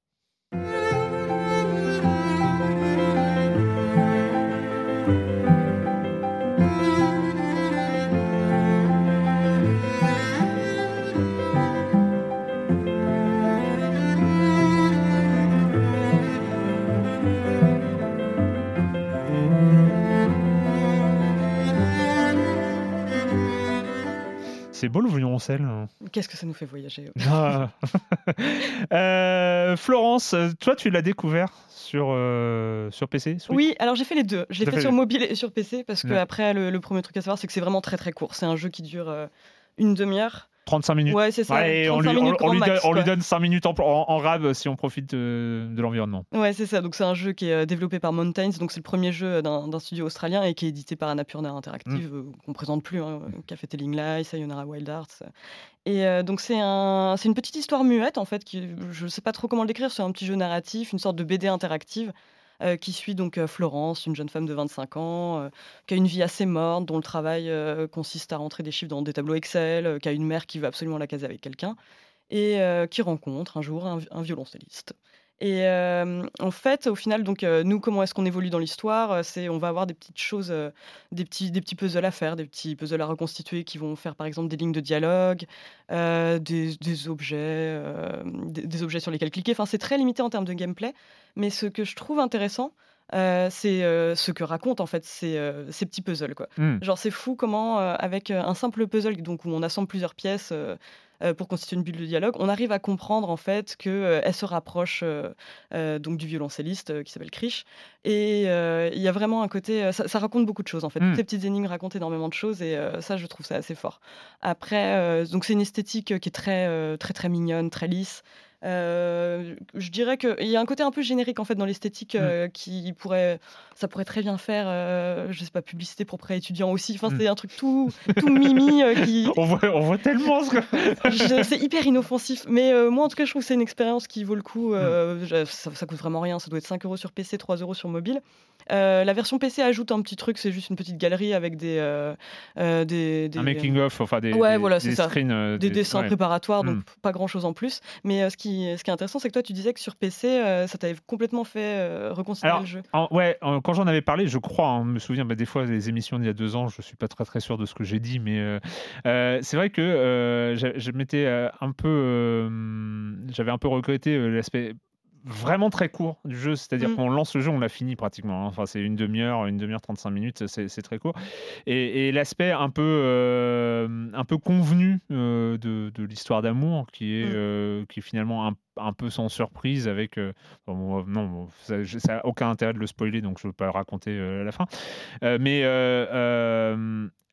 Speaker 1: C'est beau le violoncelle.
Speaker 4: Qu'est-ce que ça nous fait voyager
Speaker 1: Ah. Euh, Florence, toi tu l'as découvert sur, euh, sur PC Switch
Speaker 4: Oui, alors j'ai fait les deux. Je l'ai fait
Speaker 1: fait
Speaker 4: sur mobile et sur PC parce que
Speaker 1: Ouais.
Speaker 4: après le, le premier truc à savoir c'est que c'est vraiment très très court. C'est un jeu qui dure euh, une demi-heure.
Speaker 1: 35 minutes.
Speaker 4: Ouais, c'est ça.
Speaker 1: Ouais, et on,
Speaker 4: 35
Speaker 1: lui, on-
Speaker 4: minutes
Speaker 1: on
Speaker 4: grand
Speaker 1: lui
Speaker 4: max,
Speaker 1: donne, on lui
Speaker 4: quoi.
Speaker 1: donne 5 minutes en, en, en rab si on profite de, de l'environnement.
Speaker 4: Ouais, c'est ça. Donc c'est un jeu qui est euh, développé par Mountains. Donc c'est le premier jeu d'un d'un studio australien et qui est édité par Annapurna Interactive,
Speaker 1: Mm.
Speaker 4: euh, qu'on présente plus, hein, euh, fait Telling Lies, Sayonara Wild Hearts. Et euh, donc c'est un, c'est une petite histoire muette en fait. Qui, je sais pas trop comment le décrire. C'est un petit jeu narratif, une sorte de BD interactive. Euh, qui suit donc euh, Florence, une jeune femme de 25 ans, euh, qui a une vie assez morte, dont le travail consiste à rentrer des chiffres dans des tableaux Excel, qui a une mère qui veut absolument la caser avec quelqu'un, et qui rencontre un jour un violoncelliste. Et euh, en fait, au final, donc euh, nous, comment est-ce qu'on évolue dans l'histoire Euh, C'est on va avoir des petites choses, euh, des petits, des petits puzzles à faire, des petits puzzles à reconstituer qui vont faire par exemple des lignes de dialogue, des, des objets, des, des objets sur lesquels cliquer. Enfin, c'est très limité en termes de gameplay. Mais ce que je trouve intéressant, c'est ce que racontent en fait ces, ces petits puzzles. Quoi.
Speaker 1: Hmm.
Speaker 4: Genre, c'est fou comment, avec un simple puzzle donc, où on assemble plusieurs pièces pour constituer une bulle de dialogue, on arrive à comprendre en fait qu'elle se rapproche euh, euh, donc du violoncelliste euh, qui s'appelle Krish. Et euh, il y a vraiment un côté. euh, ça, ça raconte beaucoup de choses en fait. Toutes ces petites énigmes racontent énormément de choses et euh, ça, je trouve ça assez fort. Après, euh, donc c'est une esthétique qui est très, euh, très, très mignonne, très lisse. Euh, je dirais qu'il y a un côté un peu générique en fait dans l'esthétique euh, qui pourrait, ça pourrait très bien faire, euh, je sais pas, publicité pour prêt étudiant aussi. Enfin,
Speaker 1: Mm.
Speaker 4: c'est un truc tout, tout mimi euh, qui,
Speaker 1: On voit, on voit tellement ce que.
Speaker 4: c'est hyper inoffensif. Mais moi, en tout cas, je trouve que c'est une expérience qui vaut le coup. je- ça, ça coûte vraiment rien. Ça doit être 5 euros sur PC, 3 euros sur mobile. Euh, la version PC ajoute un petit truc. C'est juste une petite galerie avec des, euh, euh, des, des-
Speaker 1: Un making-of, enfin des,
Speaker 4: Ouais,
Speaker 1: des,
Speaker 4: voilà, c'est ça.
Speaker 1: screens.
Speaker 4: des dessins
Speaker 1: ouais.
Speaker 4: préparatoires, donc
Speaker 1: Mm.
Speaker 4: pas grand chose en plus. Mais ce, qui, ce qui est intéressant, c'est que toi, tu disais que sur PC, ça t'avait complètement fait reconsidérer
Speaker 1: Alors,
Speaker 4: le jeu.
Speaker 1: En- ouais, en- quand j'en avais parlé, je crois, hein, me souviens, bah, des fois, les émissions d'il y a deux ans, je suis pas très très sûr de ce que j'ai dit, mais c'est vrai que je, je m'étais un peu, j'avais un peu regretté l'aspect vraiment très court du jeu, c'est-à-dire
Speaker 4: Mm.
Speaker 1: qu'on lance le jeu, on l'a fini pratiquement. hein. Enfin, c'est une demi-heure, une demi-heure, 35 minutes, c'est très court. Et, et l'aspect un peu, euh, un peu convenu euh, de, de l'histoire d'amour, qui est,
Speaker 4: Mm.
Speaker 1: euh, qui est finalement un, un peu sans surprise avec. bon, non, ça, je- ça a aucun intérêt de le spoiler, donc je ne veux pas le raconter à la fin. Mais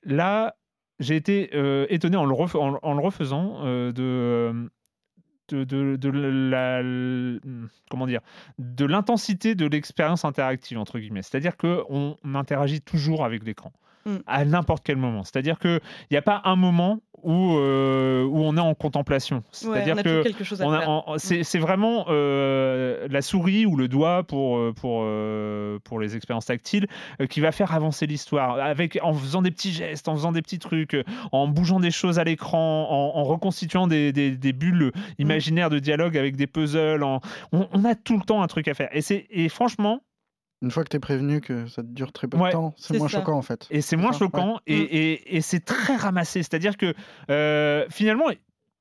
Speaker 1: là, j'ai été étonné en le, en, en le refaisant de. De, de, la, l- comment dire de l'intensité de l'expérience interactive entre guillemets. C'est à dire que on interagit toujours avec l'écran
Speaker 4: Mm.
Speaker 1: à n'importe quel moment c'est à dire que il n'y a pas un moment où euh, où on est en contemplation c'est
Speaker 4: Ouais,
Speaker 1: à dire
Speaker 4: on a
Speaker 1: que en- c'est vraiment euh, la souris ou le doigt pour, euh, pour, euh, pour les expériences tactiles qui va faire avancer l'histoire avec en faisant des petits gestes, en faisant des petits trucs, en bougeant des choses à l'écran, en, en reconstituant des, des- des bulles imaginaires de dialogue avec des puzzles. en- on, on a tout le temps un truc à faire. Et, c'est- et franchement,
Speaker 3: Une fois que tu es prévenu que ça dure très peu
Speaker 1: Ouais,
Speaker 3: de temps, c'est moins
Speaker 4: ça.
Speaker 3: choquant en fait.
Speaker 1: Et c'est moins
Speaker 3: ça, ouais.
Speaker 1: choquant et,
Speaker 4: Mm.
Speaker 1: et- et c'est très ramassé. C'est-à-dire que euh, finalement,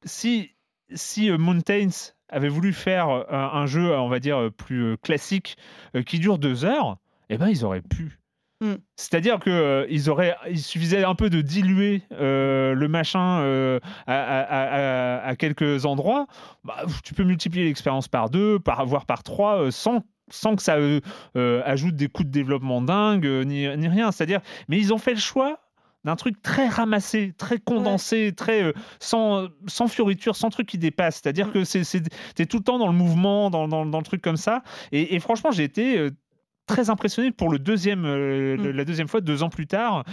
Speaker 1: si, si euh, Mountains avait voulu faire euh, un, un jeu, on va dire, plus classique, euh, qui dure deux heures, eh ben ils auraient pu.
Speaker 4: Mm.
Speaker 1: C'est-à-dire que euh, ils auraient, il suffisait un peu de diluer euh, le machin euh, à, à- à- à- à quelques endroits. Bah, tu peux multiplier l'expérience par deux, par voire par trois, euh, sans sans que ça euh, euh, ajoute des coûts de développement dingues euh, ni, ni rien. C'est-à-dire, mais ils ont fait le choix d'un truc très ramassé, très condensé, très euh, sans, sans fioriture, sans truc qui dépasse. C'est-à-dire
Speaker 4: Mm.
Speaker 1: que c'est, t'es tout le temps dans le mouvement, dans, dans, dans le truc comme ça. Et, et franchement, j'ai été euh, très impressionné pour le deuxième, euh,
Speaker 4: Mm.
Speaker 1: la deuxième fois, deux ans plus tard,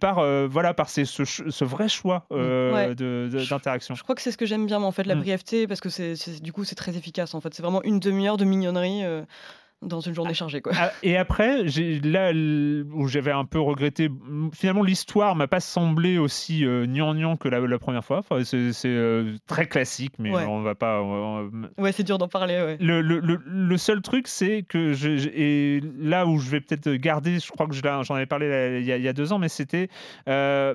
Speaker 1: par voilà, par ces- ce, vrai choix euh,
Speaker 4: Ouais.
Speaker 1: d'interaction.
Speaker 4: Je crois que c'est ce que j'aime bien, moi, en fait, la
Speaker 1: Mm.
Speaker 4: brièveté, parce que c'est, du coup, c'est très efficace. En fait, c'est vraiment une demi-heure de mignonnerie dans une journée chargée, quoi.
Speaker 1: Ah, Et après, là où j'avais un peu regretté, finalement l'histoire m'a pas semblé aussi euh, gnangnan que la, la première fois. Enfin, c'est euh, très classique, mais
Speaker 4: Ouais.
Speaker 1: on va pas. on- on-
Speaker 4: Ouais, c'est dur d'en parler, ouais.
Speaker 1: Le, le- le- le seul truc, c'est que je, je- et là où je vais peut-être garder, je crois que je j'en avais parlé là, il y, a, il y a deux ans, mais c'était euh,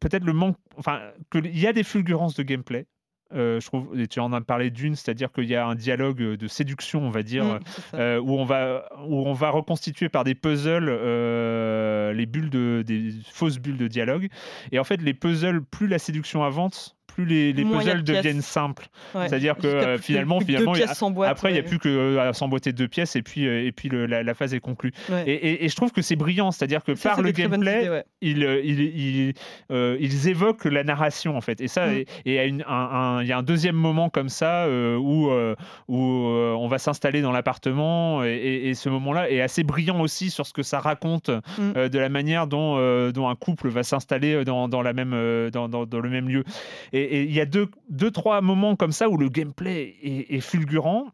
Speaker 1: peut-être le manque, enfin, qu'il y a des fulgurances de gameplay. Euh, je trouve, et tu en as parlé d'une, c'est-à-dire qu'il y a un dialogue de séduction, on va dire,
Speaker 4: Mm,
Speaker 1: euh, où, on va, où on va reconstituer par des puzzles euh, les bulles de, des fausses bulles de dialogue. Et en fait, les puzzles, plus la séduction avance, plus les, puzzles
Speaker 4: de
Speaker 1: deviennent simples.
Speaker 4: Ouais.
Speaker 1: C'est-à-dire que euh, finalement,
Speaker 4: plus
Speaker 1: finalement, a-
Speaker 4: boîte,
Speaker 1: après, il n'y a plus que à s'emboîter deux pièces et puis, euh, et puis le- la, la phase est conclue.
Speaker 4: Ouais.
Speaker 1: Et, et- et je trouve que c'est brillant, c'est-à-dire que
Speaker 4: Ça,
Speaker 1: par le gameplay, ils, euh, ils, ils, euh, ils évoquent la narration en fait. Et ça,
Speaker 4: Mm.
Speaker 1: et- il y a une- un, un- y a un deuxième moment comme ça euh, où, euh, où euh, on va s'installer dans l'appartement et, ce moment-là est assez brillant aussi sur ce que ça raconte
Speaker 4: Mm.
Speaker 1: euh, de la manière dont, euh, dont un couple va s'installer dans, dans la même, euh, dans, dans- dans le même lieu. Et et il y a deux, deux, trois moments comme ça où le gameplay est, est fulgurant.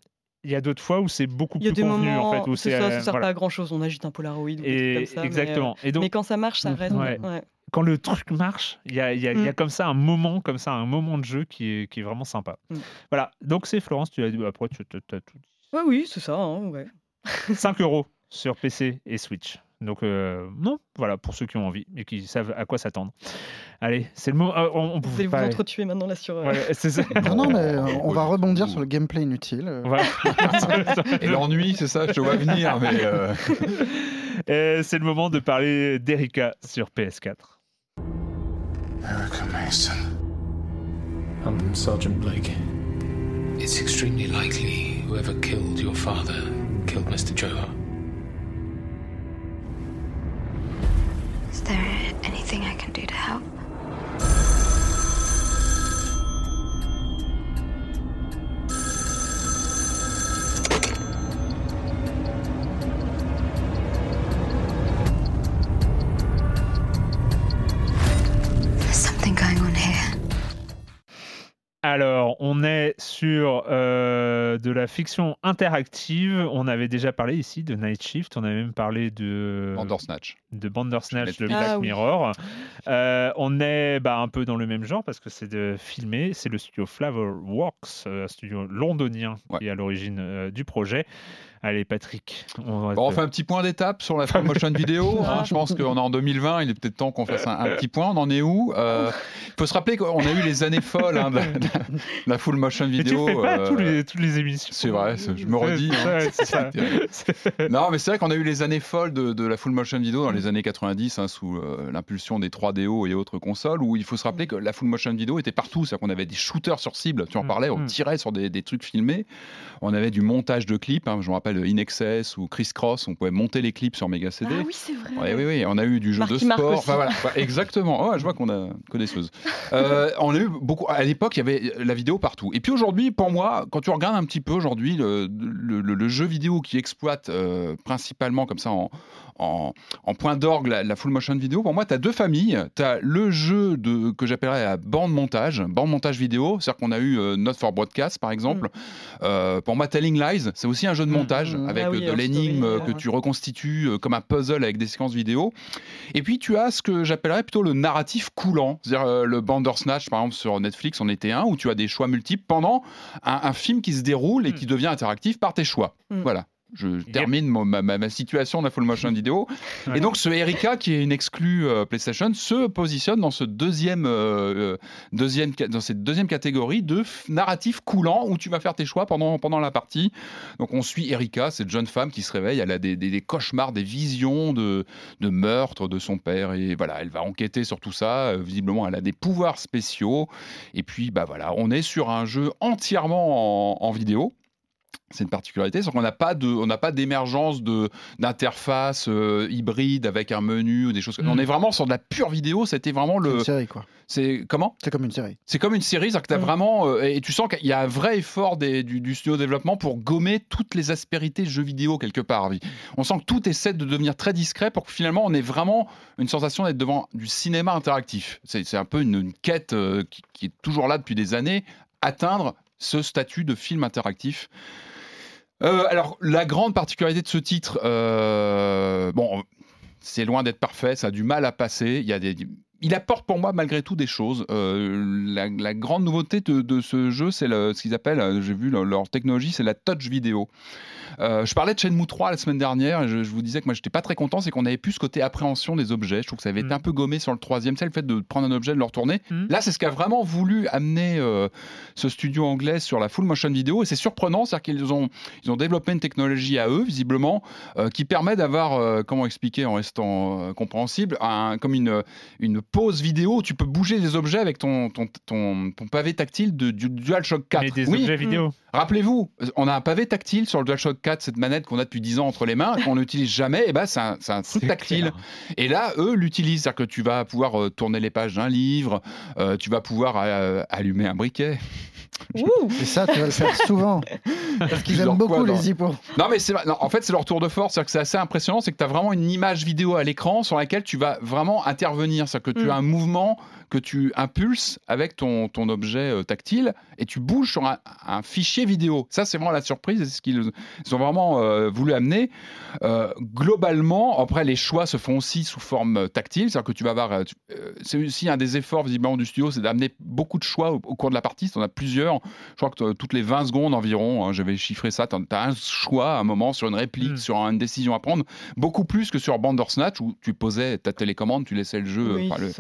Speaker 1: Il y a d'autres fois où c'est beaucoup
Speaker 4: Il y a
Speaker 1: plus
Speaker 4: des
Speaker 1: convenu
Speaker 4: moments,
Speaker 1: en fait. Où
Speaker 4: c'est ça,
Speaker 1: euh,
Speaker 4: ça sert
Speaker 1: voilà.
Speaker 4: pas à grand chose. On agite un Polaroid
Speaker 1: Et
Speaker 4: comme ça. mais, euh,
Speaker 1: exactement. Et donc
Speaker 4: Mais, quand ça marche, ça reste.
Speaker 1: Ouais.
Speaker 4: ouais.
Speaker 1: quand le truc marche, il y a, il y a- il y a
Speaker 4: Mm.
Speaker 1: comme ça un moment, comme ça, un moment de jeu qui est, qui est vraiment sympa.
Speaker 4: Mm.
Speaker 1: Voilà, donc c'est Florence, tu as dit, après tu as tout.
Speaker 4: Ouais, oui, c'est ça. hein, ouais.
Speaker 1: 5 euros sur PC et Switch. Donc euh, non, voilà, pour ceux qui ont envie et qui savent à quoi s'attendre. Allez, c'est le moment. euh, on, on
Speaker 4: Vous
Speaker 1: pouvait
Speaker 4: vous
Speaker 1: pas-
Speaker 4: entretuer maintenant là sur. euh,
Speaker 1: Ouais, c'est ça.
Speaker 3: Non, non, mais euh, on va rebondir sur le gameplay inutile. euh.
Speaker 1: Voilà.
Speaker 2: Et l'ennui, c'est ça, je te vois venir, mais euh,
Speaker 1: c'est le moment de parler d'Erika sur PS4.
Speaker 6: Erica Mason. I'm Sergeant Blake. It's extremely likely whoever killed your father killed Mr. Johar.
Speaker 7: Is there anything I can do to help?
Speaker 1: La fiction interactive. On avait déjà parlé ici de Night Shift. On avait même parlé de
Speaker 2: Bandersnatch.
Speaker 1: de Bandersnatch de. Black
Speaker 4: Ah oui.
Speaker 1: Mirror. Euh, on est bah, un peu dans le même genre parce que c'est de filmer. C'est le studio Flavorworks, euh, un studio londonien qui est à l'origine euh, du projet. Allez, Patrick. On, va
Speaker 2: Bon, on fait un petit point d'étape sur la full motion vidéo. hein. je pense qu'on est en 2020, il est peut-être temps qu'on fasse un, un petit point. On en est où Euh, Il faut se rappeler qu'on a eu les années folles hein, de, la- de la full motion
Speaker 1: Mais tu
Speaker 2: vidéo.
Speaker 1: fais pas
Speaker 2: euh,
Speaker 1: tous les, toutes les émissions.
Speaker 2: c'est vrai, je me redis, hein.
Speaker 1: Ça.
Speaker 2: Non, mais c'est vrai qu'on a eu les années folles de, de la full motion vidéo dans les années 90, hein, sous euh, l'impulsion des 3DO et autres consoles, où il faut se rappeler que la full motion vidéo était partout. C'est-à-dire qu'on avait des shooters sur cible, tu en
Speaker 1: Mm,
Speaker 2: parlais, on
Speaker 1: mm.
Speaker 2: tirait sur des, des trucs filmés. On avait du montage de clips, je me rappelle In Excess ou Criss Cross, on pouvait monter les clips sur Mega CD.
Speaker 4: Ah oui, c'est vrai.
Speaker 2: Oui, oui, oui, on a eu du jeu
Speaker 4: Marky
Speaker 2: de sport. Enfin, voilà. Exactement. Ouais, je vois qu'on a connaisseuse. Euh, on a eu beaucoup. À l'époque, il y avait la vidéo partout. Et puis aujourd'hui, pour moi, quand tu regardes un petit peu aujourd'hui le, le- le- le jeu vidéo qui exploite euh, principalement comme ça en, en, en point d'orgue la, la full motion vidéo, pour moi, tu as deux familles. Tu as le jeu de, que j'appellerais la bande montage, bande montage vidéo. C'est-à-dire qu'on a eu euh, Not for Broadcast, par exemple. Euh, pour moi, Telling Lies, c'est aussi un jeu de
Speaker 1: Mm,
Speaker 2: montage
Speaker 3: mm.
Speaker 2: avec
Speaker 4: Ah oui,
Speaker 2: de l'énigme que
Speaker 4: ouais.
Speaker 2: tu reconstitues euh, comme un puzzle avec des séquences vidéo. Et puis tu as ce que j'appellerais plutôt le narratif coulant, c'est-à-dire euh, le Bandersnatch par exemple sur Netflix en était un où tu as des choix multiples pendant un, un film qui se déroule et
Speaker 1: Mm.
Speaker 2: qui devient interactif par tes choix.
Speaker 4: Mm.
Speaker 2: Voilà. Je termine ma, ma- ma situation de la full motion vidéo.
Speaker 1: Ouais.
Speaker 2: Et donc ce Erika, qui est une exclue euh, PlayStation, se positionne dans, ce deuxième, euh, euh, deuxième, dans cette deuxième catégorie de narratif coulant où tu vas faire tes choix pendant, pendant la partie. Donc on suit Erika, cette jeune femme qui se réveille, elle a des, des- des cauchemars, des visions de, de meurtre de son père. Et voilà, elle va enquêter sur tout ça. Visiblement, elle a des pouvoirs spéciaux. Et puis, bah voilà, on est sur un jeu entièrement en, en vidéo. C'est une particularité, c'est qu'on n'a pas de, on n'a pas d'émergence de d'interface euh, hybride avec un menu ou des choses. comme-
Speaker 1: Mm.
Speaker 2: On est vraiment sur de la pure vidéo. C'était vraiment
Speaker 3: C'est
Speaker 2: le,
Speaker 3: une série, quoi.
Speaker 2: c'est comment?
Speaker 3: C'est comme une série.
Speaker 2: C'est comme une série, c'est-à-dire que tu as
Speaker 4: Mm.
Speaker 2: vraiment euh, et tu sens qu'il y a un vrai effort des- du, du studio de développement pour gommer toutes les aspérités jeux vidéo quelque part. On sent que tout essaie de devenir très discret pour que finalement on ait vraiment une sensation d'être devant du cinéma interactif. C'est c'est un peu une, une quête euh, qui, qui est toujours là depuis des années, atteindre ce statut de film interactif. Euh, alors, la grande particularité de ce titre, euh, bon, c'est loin d'être parfait, ça a du mal à passer. Il apporte pour moi malgré tout des choses. Euh, la, grande nouveauté de, de ce jeu, c'est ce qu'ils appellent, j'ai vu leur technologie, c'est la touch vidéo. Euh, je parlais de Shenmue 3 la semaine dernière et je, je vous disais que moi j'étais pas très content, c'est qu'on avait plus ce côté appréhension des objets. Je trouve que ça avait été
Speaker 1: Mm.
Speaker 2: un peu gommé sur le troisième, c'est le fait de prendre un objet, de le retourner.
Speaker 1: Mm.
Speaker 2: Là, c'est ce qu'a vraiment voulu amener euh, ce studio anglais sur la full motion vidéo et c'est surprenant, c'est-à-dire qu'ils ont, ils ont développé une technologie à eux, visiblement, euh, qui permet d'avoir, euh, comment expliquer en restant euh, compréhensible, un, comme une, une pause vidéo où tu peux bouger les objets avec ton, ton, ton, ton pavé tactile de, du DualShock 4.
Speaker 1: Mais des
Speaker 2: oui,
Speaker 1: objets vidéo.
Speaker 2: Rappelez-vous, on a un pavé tactile sur le DualShock 4, cette manette qu'on a depuis 10 ans entre les mains, qu'on n'utilise jamais, et ben c'est un, un truc tactile.
Speaker 1: clair.
Speaker 2: Et là, eux l'utilisent, c'est-à-dire que tu vas pouvoir euh, tourner les pages d'un livre, euh, tu vas pouvoir euh, allumer un briquet.
Speaker 3: Et ça, tu vas le faire souvent. Parce qu'ils aiment beaucoup les hippos.
Speaker 2: Non, mais non, en fait, c'est leur tour de force. C'est-à-dire que c'est assez impressionnant. C'est que tu as vraiment une image vidéo à l'écran sur laquelle tu vas vraiment intervenir. C'est-à-dire que tu
Speaker 4: Mm.
Speaker 2: as un mouvement que tu impulses avec ton, ton objet euh, tactile et tu bouges sur un, un fichier vidéo. Ça, c'est vraiment la surprise. et C'est ce qu'ils ils ont vraiment euh, voulu amener. Euh, globalement, après, les choix se font aussi sous forme tactile. C'est-à-dire que tu vas avoir. euh, c'est aussi un des efforts, visiblement, du studio, c'est d'amener beaucoup de choix au, au cours de la partie. Tu en as plusieurs. Je crois que toutes les 20 secondes environ, hein, j'avais chiffré ça, tu as un choix à un moment sur une réplique,
Speaker 1: Mm.
Speaker 2: sur une décision à prendre, beaucoup plus que sur Bandersnatch où tu posais ta télécommande, tu laissais le jeu.
Speaker 4: Oui,
Speaker 2: enfin, le,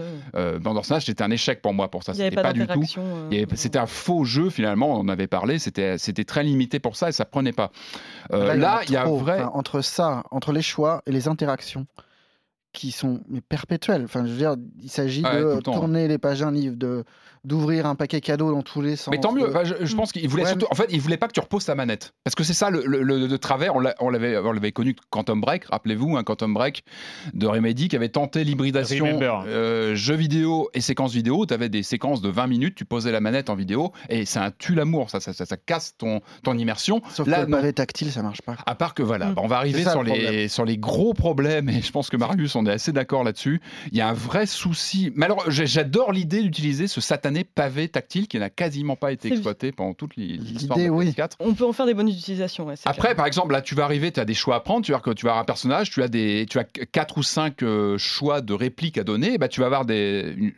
Speaker 4: c'est ça.
Speaker 2: c'était un échec pour moi pour ça.
Speaker 4: Il n'y avait
Speaker 2: C'était
Speaker 4: pas,
Speaker 2: pas, du tout.
Speaker 4: euh,
Speaker 2: C'était un faux jeu finalement, on en avait parlé, c'était c'était très limité pour ça et ça prenait pas. Euh, là, il y a un
Speaker 3: trop.
Speaker 2: vrai.
Speaker 3: Enfin, entre ça, entre les choix et les interactions qui sont mais perpétuelles. Enfin, je veux dire, il s'agit de
Speaker 2: le temps,
Speaker 3: tourner les pages d'un livre, de d'ouvrir un paquet cadeau dans tous les sens.
Speaker 2: Mais tant mieux. Enfin, je, je pense qu'il voulait
Speaker 3: Ouais,
Speaker 2: surtout. En fait, il voulait pas que tu reposes ta manette, parce que c'est ça le, le- le- le travers. On l'a- on l'avait, on l'avait connu Quantum Break. Rappelez-vous, un Quantum Break de Remedy qui avait tenté l'hybridation euh, jeux vidéo et séquences vidéo. Tu avais des séquences de 20 minutes, tu posais la manette en vidéo et c'est un tue l'amour. Ça, ça, ça, ça casse ton, ton immersion.
Speaker 3: Sauf
Speaker 2: Là,
Speaker 3: que le tactile, ça marche pas.
Speaker 2: À part que voilà,
Speaker 4: Mm.
Speaker 2: bah, on va arriver
Speaker 3: ça,
Speaker 2: sur
Speaker 3: le
Speaker 2: les,
Speaker 3: problème.
Speaker 2: sur les gros problèmes, et je pense que Marius, on est assez d'accord là-dessus. Il y a un vrai souci. Mais alors, j'adore l'idée d'utiliser ce pavé tactile qui n'a quasiment pas été exploité pendant toute l'histoire de
Speaker 3: oui.
Speaker 2: PS4.
Speaker 4: On peut en faire des bonnes utilisations. ouais,
Speaker 2: Après,
Speaker 4: clair.
Speaker 2: par exemple, là, tu vas arriver, tu as des choix à prendre. Tu vas, que tu vas avoir un personnage, tu as des, tu as quatre ou cinq euh, choix de répliques à donner. Et bah, tu vas avoir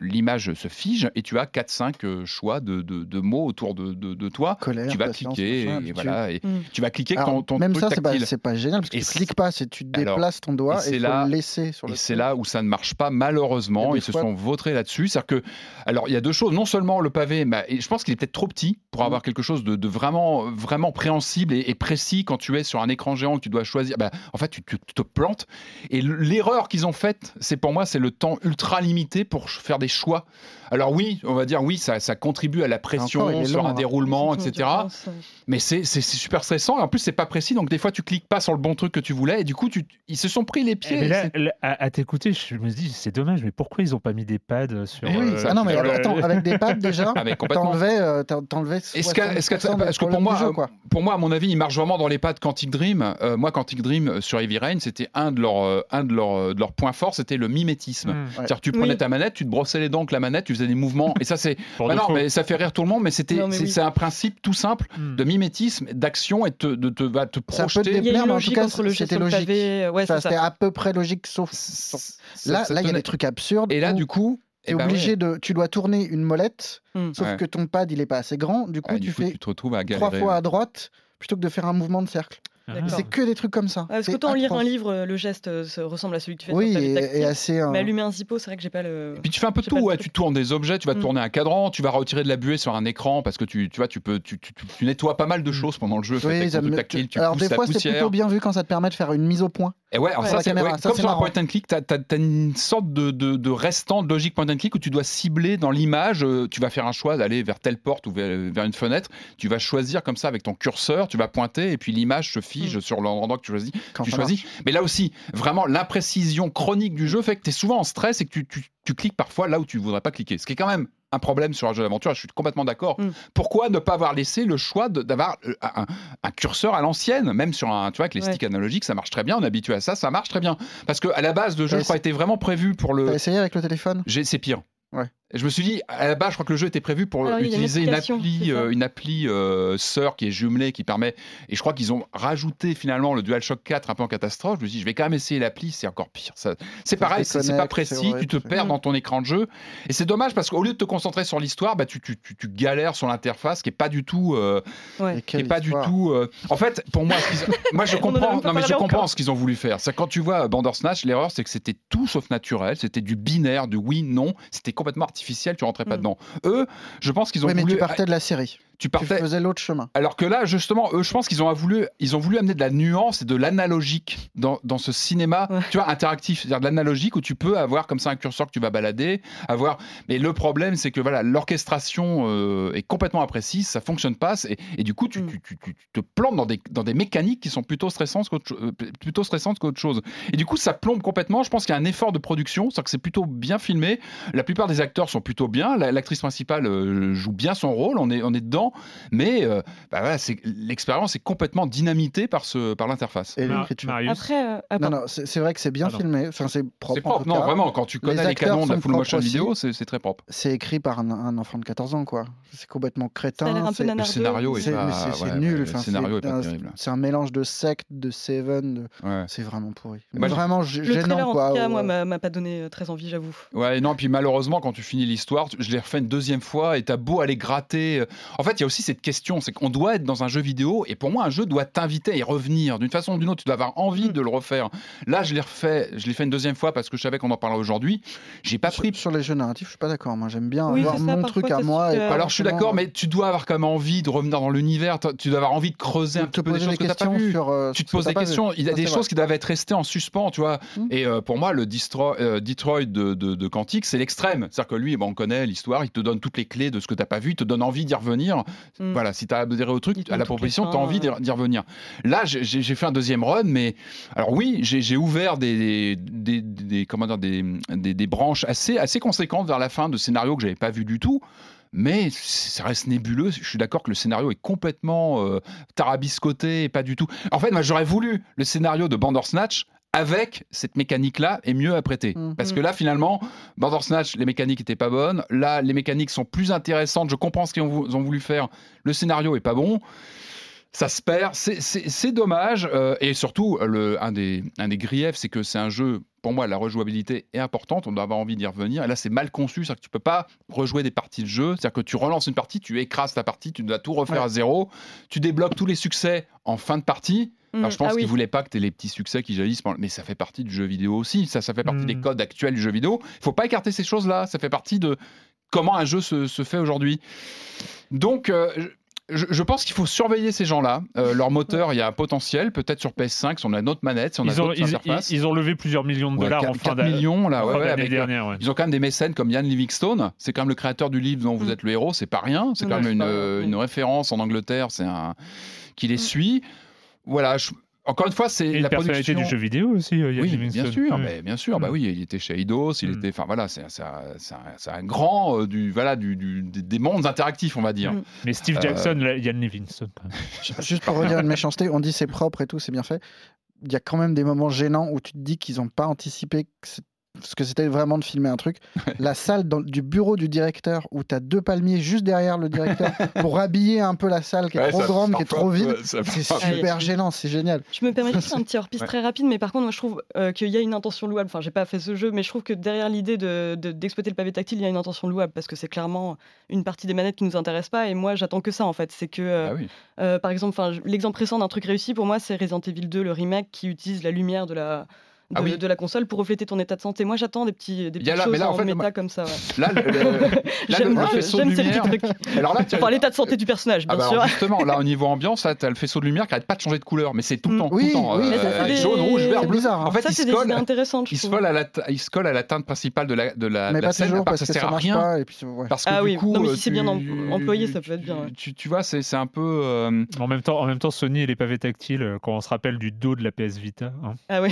Speaker 2: l'image se fige et tu as quatre, cinq euh, choix de, de- de mots autour de, de- de toi.
Speaker 3: Colère,
Speaker 2: tu vas cliquer
Speaker 3: machin,
Speaker 2: et, voilà, et
Speaker 4: Mm.
Speaker 2: tu vas cliquer
Speaker 3: Alors,
Speaker 2: ton
Speaker 3: même
Speaker 2: truc
Speaker 3: ça, c'est pas, pas génial parce que
Speaker 2: Et
Speaker 3: tu cliques pas, c'est tu
Speaker 2: Alors,
Speaker 3: déplaces ton doigt
Speaker 2: et
Speaker 3: et faut le laisser sur le
Speaker 2: Et c'est là où ça ne marche pas, malheureusement. Ils se sont vautrés là-dessus. C'est-à-dire que, alors, il y a deux choses. Non seulement le pavé, mais je pense qu'il est peut-être trop petit pour
Speaker 3: Mm.
Speaker 2: avoir quelque chose de, de vraiment, vraiment préhensible et, et précis quand tu es sur un écran géant que tu dois choisir. Bah, en fait, tu, tu te plantes. Et l'erreur qu'ils ont faite, c'est pour moi, c'est le temps ultra limité pour faire des choix. Alors oui, on va dire oui, ça, ça contribue à la pression
Speaker 3: encore,
Speaker 2: sur
Speaker 3: long,
Speaker 2: un
Speaker 3: hein.
Speaker 2: déroulement, etc.
Speaker 4: euh.
Speaker 2: Mais c'est super stressant. Et en plus, c'est pas précis. Donc des fois, tu cliques pas sur le bon truc que tu voulais. Et du coup, tu, ils se sont pris les pieds.
Speaker 1: Mais là, à, à t'écouter, je me dis, c'est dommage, mais pourquoi ils ont pas mis des pads sur.
Speaker 2: Eh oui,
Speaker 1: euh,
Speaker 2: ça-
Speaker 3: Ah non, mais attends, avec des pads déjà,
Speaker 2: Ah, mais complètement.
Speaker 3: t'enlevais euh, t'en- t'enlevais
Speaker 2: Est-ce que, est-ce que-
Speaker 3: 60% des
Speaker 2: parce que pour moi,
Speaker 3: jeu, quoi.
Speaker 2: pour moi, à mon avis, ils marchent vraiment dans les pas de Quantic Dream. Euh, moi, Quantic Dream euh, sur Heavy Rain, c'était un de leurs, un de leurs, de leurs points forts, c'était le mimétisme.
Speaker 1: Hmm.
Speaker 2: C'est-à-dire tu prenais
Speaker 4: Oui.
Speaker 2: ta manette, tu te brossais les dents avec la manette, tu faisais des mouvements, et ça c'est. Bah
Speaker 1: de
Speaker 2: non, mais ça fait rire tout le monde, mais c'était, c'est,
Speaker 4: oui.
Speaker 2: un principe tout simple
Speaker 1: Hmm.
Speaker 2: de mimétisme, d'action et te- de te, va te
Speaker 3: Ça peut te
Speaker 2: projeter.
Speaker 3: Déplaire, mais en tout cas, c'était logique.
Speaker 4: Ouais,
Speaker 3: C'était à peu près logique, sauf. Là, il y a des trucs absurdes.
Speaker 2: Et là, du coup,
Speaker 3: t'es
Speaker 2: eh ben
Speaker 3: obligé
Speaker 2: ouais.
Speaker 3: de. Tu dois tourner une molette,
Speaker 4: Hmm.
Speaker 3: sauf
Speaker 2: Ouais.
Speaker 3: que ton pad, il est pas assez grand. Du coup,
Speaker 2: Ah,
Speaker 3: tu
Speaker 2: coup,
Speaker 3: fais
Speaker 2: tu te retrouves à
Speaker 3: trois fois à droite plutôt que de faire un mouvement de cercle.
Speaker 1: Ah.
Speaker 3: C'est que des trucs comme ça.
Speaker 4: Parce
Speaker 3: C'est
Speaker 4: qu'autant lire un livre, euh, le geste euh, se ressemble à celui que tu fais
Speaker 3: Oui,
Speaker 4: sur
Speaker 3: et, et assez. euh,
Speaker 4: Mais allumer un zippo, c'est vrai que j'ai pas le.
Speaker 2: Puis tu fais un peu tout, ouais. tu tournes des objets, tu vas
Speaker 4: Mm.
Speaker 2: tourner un cadran, tu vas retirer de la buée sur un écran parce que tu, tu vois, tu peux, tu, tu, tu- tu nettoies pas mal de choses pendant le jeu.
Speaker 3: oui, ça
Speaker 2: tactile, tu
Speaker 3: Alors des fois, c'est plutôt bien vu quand ça te permet de faire une mise au point.
Speaker 2: Et ouais, alors
Speaker 4: Ouais,
Speaker 2: ça, c'est ouais,
Speaker 3: ça,
Speaker 2: comme
Speaker 3: c'est
Speaker 2: sur un point and click, tu as, une sorte de, de, de restant de logique point and click où tu dois cibler dans l'image, euh, tu vas faire un choix d'aller vers telle porte ou vers, vers une fenêtre, tu vas choisir comme ça avec ton curseur, tu vas pointer et puis l'image se fige sur l'endroit que tu choisis.
Speaker 3: Quand
Speaker 2: tu choisis. Mais là aussi, vraiment, l'imprécision chronique du jeu fait que tu es souvent en stress et que tu, tu- tu cliques parfois là où tu ne voudrais pas cliquer. Ce qui est quand même un problème sur un jeu d'aventure, je suis complètement d'accord.
Speaker 4: Mm.
Speaker 2: Pourquoi ne pas avoir laissé le choix d'avoir euh, un, un curseur à l'ancienne, même sur un, tu vois, avec les
Speaker 4: Ouais.
Speaker 2: sticks analogiques, ça marche très bien, on est habitué à ça, ça marche très bien. Parce que à la base, le jeu,
Speaker 3: Ouais,
Speaker 2: je crois, était vraiment prévu pour
Speaker 3: T'as
Speaker 2: le.
Speaker 3: essayé avec le téléphone?
Speaker 2: C'est pire.
Speaker 3: Ouais.
Speaker 2: Je me suis dit, à la base, je crois que le jeu était prévu pour
Speaker 4: une
Speaker 2: utiliser une, appli, euh, une appli euh, sœur qui est jumelée, qui permet. Et je crois qu'ils ont rajouté finalement le DualShock 4 un peu en catastrophe. Je me suis dit, je vais quand même essayer l'appli, c'est encore pire. Ça- C'est
Speaker 3: Ça
Speaker 2: pareil, c'est pas précis, tu te perds dans ton écran de jeu. Et c'est dommage parce qu'au lieu de te concentrer sur l'histoire, bah, tu, tu, tu, tu galères sur l'interface qui est pas du tout. euh,
Speaker 4: Ouais.
Speaker 2: Qui est pas
Speaker 3: histoire.
Speaker 2: du tout. euh, En fait, pour moi, moi je comprends. Non, mais je comprends ce qu'ils ont voulu faire. C'est quand tu vois Bandersnatch, l'erreur, c'est que c'était tout sauf naturel. C'était du binaire, du oui, non. C'était complètement artificiel. Tu rentrais pas
Speaker 4: Mm.
Speaker 2: dedans. Eux, je pense qu'ils ont
Speaker 3: Oui, mais
Speaker 2: voulu.
Speaker 3: tu partais de la série.
Speaker 2: Tu
Speaker 3: faisais l'autre chemin.
Speaker 2: Alors que là, justement, eux, je pense qu'ils ont voulu, ils ont voulu amener de la nuance et de l'analogique dans, dans ce cinéma,
Speaker 4: Ouais.
Speaker 2: tu vois, interactif, c'est-à-dire de l'analogique où tu peux avoir comme ça un curseur que tu vas balader, avoir. Mais le problème, c'est que voilà, l'orchestration euh, est complètement imprécise, ça fonctionne pas, et, et du coup, tu,
Speaker 4: Mm.
Speaker 2: tu- tu- tu te plantes dans des, dans des mécaniques qui sont plutôt stressantes qu'autre euh, plutôt stressantes qu'autre chose. Et du coup, ça plombe complètement. Je pense qu'il y a un effort de production, c'est-à-dire que c'est plutôt bien filmé. La plupart des acteurs sont plutôt bien. La- L'actrice principale euh, joue bien son rôle, on est, on est dedans, mais euh, bah voilà, l'expérience est complètement dynamitée par, ce, par l'interface.
Speaker 3: Et l'écriture.
Speaker 4: Après, euh, ah,
Speaker 3: Non, non, c'est vrai que c'est bien filmé. Enfin, c'est propre.
Speaker 2: C'est
Speaker 3: en
Speaker 2: propre, non,
Speaker 3: cas.
Speaker 2: vraiment, quand tu connais les,
Speaker 3: acteurs
Speaker 2: canons de la full motion vidéo, c'est très propre.
Speaker 3: C'est écrit par un, un enfant de 14 ans, quoi. C'est complètement crétin.
Speaker 2: Le scénario est pas.
Speaker 3: nul.
Speaker 2: le scénario est
Speaker 3: c'est
Speaker 2: pas
Speaker 3: un-
Speaker 2: terrible.
Speaker 3: C'est un mélange de secte, de Seven. C'est vraiment pourri. Vraiment gê-
Speaker 4: Le trailer,
Speaker 3: gênant,
Speaker 4: en
Speaker 3: quoi.
Speaker 4: tout cas, moi, m'a m'a pas donné euh, très envie, j'avoue.
Speaker 2: Ouais, non, puis malheureusement, quand tu finis l'histoire, je l'ai refait une deuxième fois et t'as beau aller gratter. En fait, il y a aussi cette question, c'est qu'on doit être dans un jeu vidéo et pour moi, un jeu doit t'inviter à y revenir. D'une façon ou d'une autre, tu dois avoir envie de le refaire. Là, je l'ai refait, je l'ai fait une deuxième fois parce que je savais qu'on en parlerait aujourd'hui. J'ai pas pris.
Speaker 3: Sur, sur les jeux narratifs, je suis pas d'accord. Moi, j'aime bien
Speaker 4: Oui,
Speaker 3: avoir
Speaker 4: c'est ça,
Speaker 3: mon truc à
Speaker 4: t'as
Speaker 3: moi. et pas
Speaker 2: Alors, je suis d'accord, mais tu dois avoir quand même envie de revenir dans l'univers. Tu dois avoir envie de creuser un petit peu des choses que t'as pas
Speaker 3: questions
Speaker 2: vues.
Speaker 3: euh,
Speaker 2: tu te poses
Speaker 3: t'as
Speaker 2: des
Speaker 3: vu.
Speaker 2: questions. Il y a
Speaker 3: Ça,
Speaker 2: des choses qui doivent être restées en suspens, tu vois.
Speaker 3: Mm.
Speaker 2: Et euh, pour moi, le euh, Detroit de, de, de Quantic, c'est l'extrême. C'est-à-dire que lui, bon, on connaît l'histoire, il te donne toutes les clés de ce que tu n'as pas vu, il te donne envie d'y revenir.
Speaker 4: Mm.
Speaker 2: Voilà, si tu as adhéré au truc, à la proposition, tu as envie d'y revenir. Là, j'ai- fait un deuxième run, mais alors oui, j'ai ouvert des, des, des- des- comment dire, des, des, des branches assez, assez conséquentes vers la fin de scénarios que j'avais pas vu du tout. Mais ça reste nébuleux. Je suis d'accord que le scénario est complètement euh, tarabiscoté et pas du tout. En fait, moi, j'aurais voulu le scénario de Bandersnatch avec cette mécanique-là et mieux apprêtée.
Speaker 3: Mhm.
Speaker 2: Parce que là, finalement, Bandersnatch, les mécaniques étaient pas bonnes. Là, les mécaniques sont plus intéressantes. Je comprends ce qu'ils ont, vou- ont voulu faire. Le scénario est pas bon. Ça se perd. C'est- dommage. Euh, et surtout, le, un, des, un des griefs, c'est que c'est un jeu, pour moi, la rejouabilité est importante. On doit avoir envie d'y revenir. Et là, c'est mal conçu. C'est-à-dire que tu peux pas rejouer des parties de jeu. C'est-à-dire que tu relances une partie, tu écrases ta partie, tu dois tout refaire
Speaker 3: Ouais.
Speaker 2: à zéro. Tu débloques tous les succès en fin de partie. Alors, je
Speaker 4: Mm,
Speaker 2: pense
Speaker 4: ah oui.
Speaker 2: qu'ils voulaient pas que tu aies les petits succès qui jaillissent, mais ça fait partie du jeu vidéo aussi. Ça, ça fait partie
Speaker 1: Mm.
Speaker 2: des codes actuels du jeu vidéo. Il faut pas écarter ces choses-là. Ça fait partie de comment un jeu se, se fait aujourd'hui. Donc, euh, je, je pense qu'il faut surveiller ces gens-là. Euh, leur moteur, il y a un potentiel. Peut-être sur PS5, si on a une autre manette, si on a
Speaker 1: Ils ont, ils,
Speaker 2: interfaces.
Speaker 1: ils- ils ont levé plusieurs millions de
Speaker 2: Ouais,
Speaker 1: dollars
Speaker 2: 4,
Speaker 1: en fin
Speaker 2: 4
Speaker 1: d'a-
Speaker 2: millions, là, ouais, ouais,
Speaker 1: d'année
Speaker 2: avec,
Speaker 1: dernière. ouais.
Speaker 2: ils ont quand même des mécènes comme Ian Livingstone. C'est quand même le créateur du livre dont vous
Speaker 4: Mm.
Speaker 2: êtes le héros. C'est pas rien. C'est quand même une, une référence en Angleterre. C'est un qui les
Speaker 4: Mm.
Speaker 2: suit. Voilà. je- Encore une fois, c'est la
Speaker 1: personnalité
Speaker 2: production.
Speaker 1: du jeu vidéo aussi. euh,
Speaker 2: Oui, bien sûr,
Speaker 1: Ouais.
Speaker 2: mais bien sûr. Bah oui, il était chez Eidos, il
Speaker 1: Mm.
Speaker 2: était. Enfin voilà, c'est un, c'est un- c'est un grand euh, du voilà du, du- des, des mondes interactifs, on va dire.
Speaker 4: Mm.
Speaker 1: Mais Steve
Speaker 2: Euh,
Speaker 1: Jackson, là, quand même.
Speaker 3: Juste pour redire une méchanceté, on dit c'est propre et tout, c'est bien fait. Il y a quand même des moments gênants où tu te dis qu'ils n'ont pas anticipé que c'est- ce que c'était vraiment de filmer un truc. La salle dans- du bureau du directeur où tu as deux palmiers juste derrière le directeur pour habiller un peu la salle qui est
Speaker 2: Ouais,
Speaker 3: trop
Speaker 2: ça-
Speaker 3: grande, qui est trop vide. C'est super gênant, c'est génial.
Speaker 4: Je me permets juste un petit hors-piste
Speaker 2: Ouais.
Speaker 4: très rapide, mais par contre, moi je trouve euh, qu'il y a une intention louable. Enfin, j'ai pas fait ce jeu, mais je trouve que derrière l'idée de- de- d'exploiter le pavé tactile, il y a une intention louable parce que c'est clairement une partie des manettes qui nous intéresse pas. Et moi, j'attends que ça en fait. C'est que, euh,
Speaker 2: Ah oui.
Speaker 4: euh, par exemple, l'exemple récent d'un truc réussi pour moi, c'est Resident Evil 2, le remake qui utilise la lumière de la. De,
Speaker 2: Ah oui.
Speaker 4: de la console pour refléter ton état de santé. Moi, j'attends des petits, des petites
Speaker 2: là-
Speaker 4: choses
Speaker 2: mais là, en
Speaker 4: en
Speaker 2: fait,
Speaker 4: méta comme ça. ouais.
Speaker 2: Là, le, le-
Speaker 4: J'aime
Speaker 2: le faisceau de lumière.
Speaker 4: trucs.
Speaker 2: Alors là,
Speaker 4: Enfin, l'état de santé du personnage,
Speaker 2: Ah
Speaker 4: bien
Speaker 2: bah
Speaker 4: sûr.
Speaker 2: alors justement, là au niveau ambiance, là, t'as le faisceau de lumière qui arrête pas de changer de couleur, mais c'est tout le
Speaker 4: Mm.
Speaker 2: temps,
Speaker 3: Oui,
Speaker 2: tout le temps.
Speaker 3: oui,
Speaker 2: euh,
Speaker 4: des-
Speaker 2: jaune, rouge, vert, bleu.
Speaker 3: bizarre. hein.
Speaker 2: En fait,
Speaker 4: ça,
Speaker 2: il
Speaker 4: c'est
Speaker 2: se
Speaker 4: des
Speaker 2: colle,
Speaker 4: idées intéressantes. je
Speaker 2: il se colle à la, te- il se colle à la teinte principale de la, de la,
Speaker 3: mais
Speaker 2: de la
Speaker 3: pas
Speaker 2: scène,
Speaker 3: toujours parce
Speaker 2: que ça sert à rien. Parce que
Speaker 4: Ah
Speaker 2: du
Speaker 4: oui,
Speaker 2: coup, euh,
Speaker 4: si c'est bien employé, ça peut être bien.
Speaker 2: Tu, tu vois, c'est c'est un peu. euh,
Speaker 1: En même temps, en même temps, Sony et les pavés tactiles, quand on se rappelle du dos de la PS Vita,
Speaker 4: Ah ouais.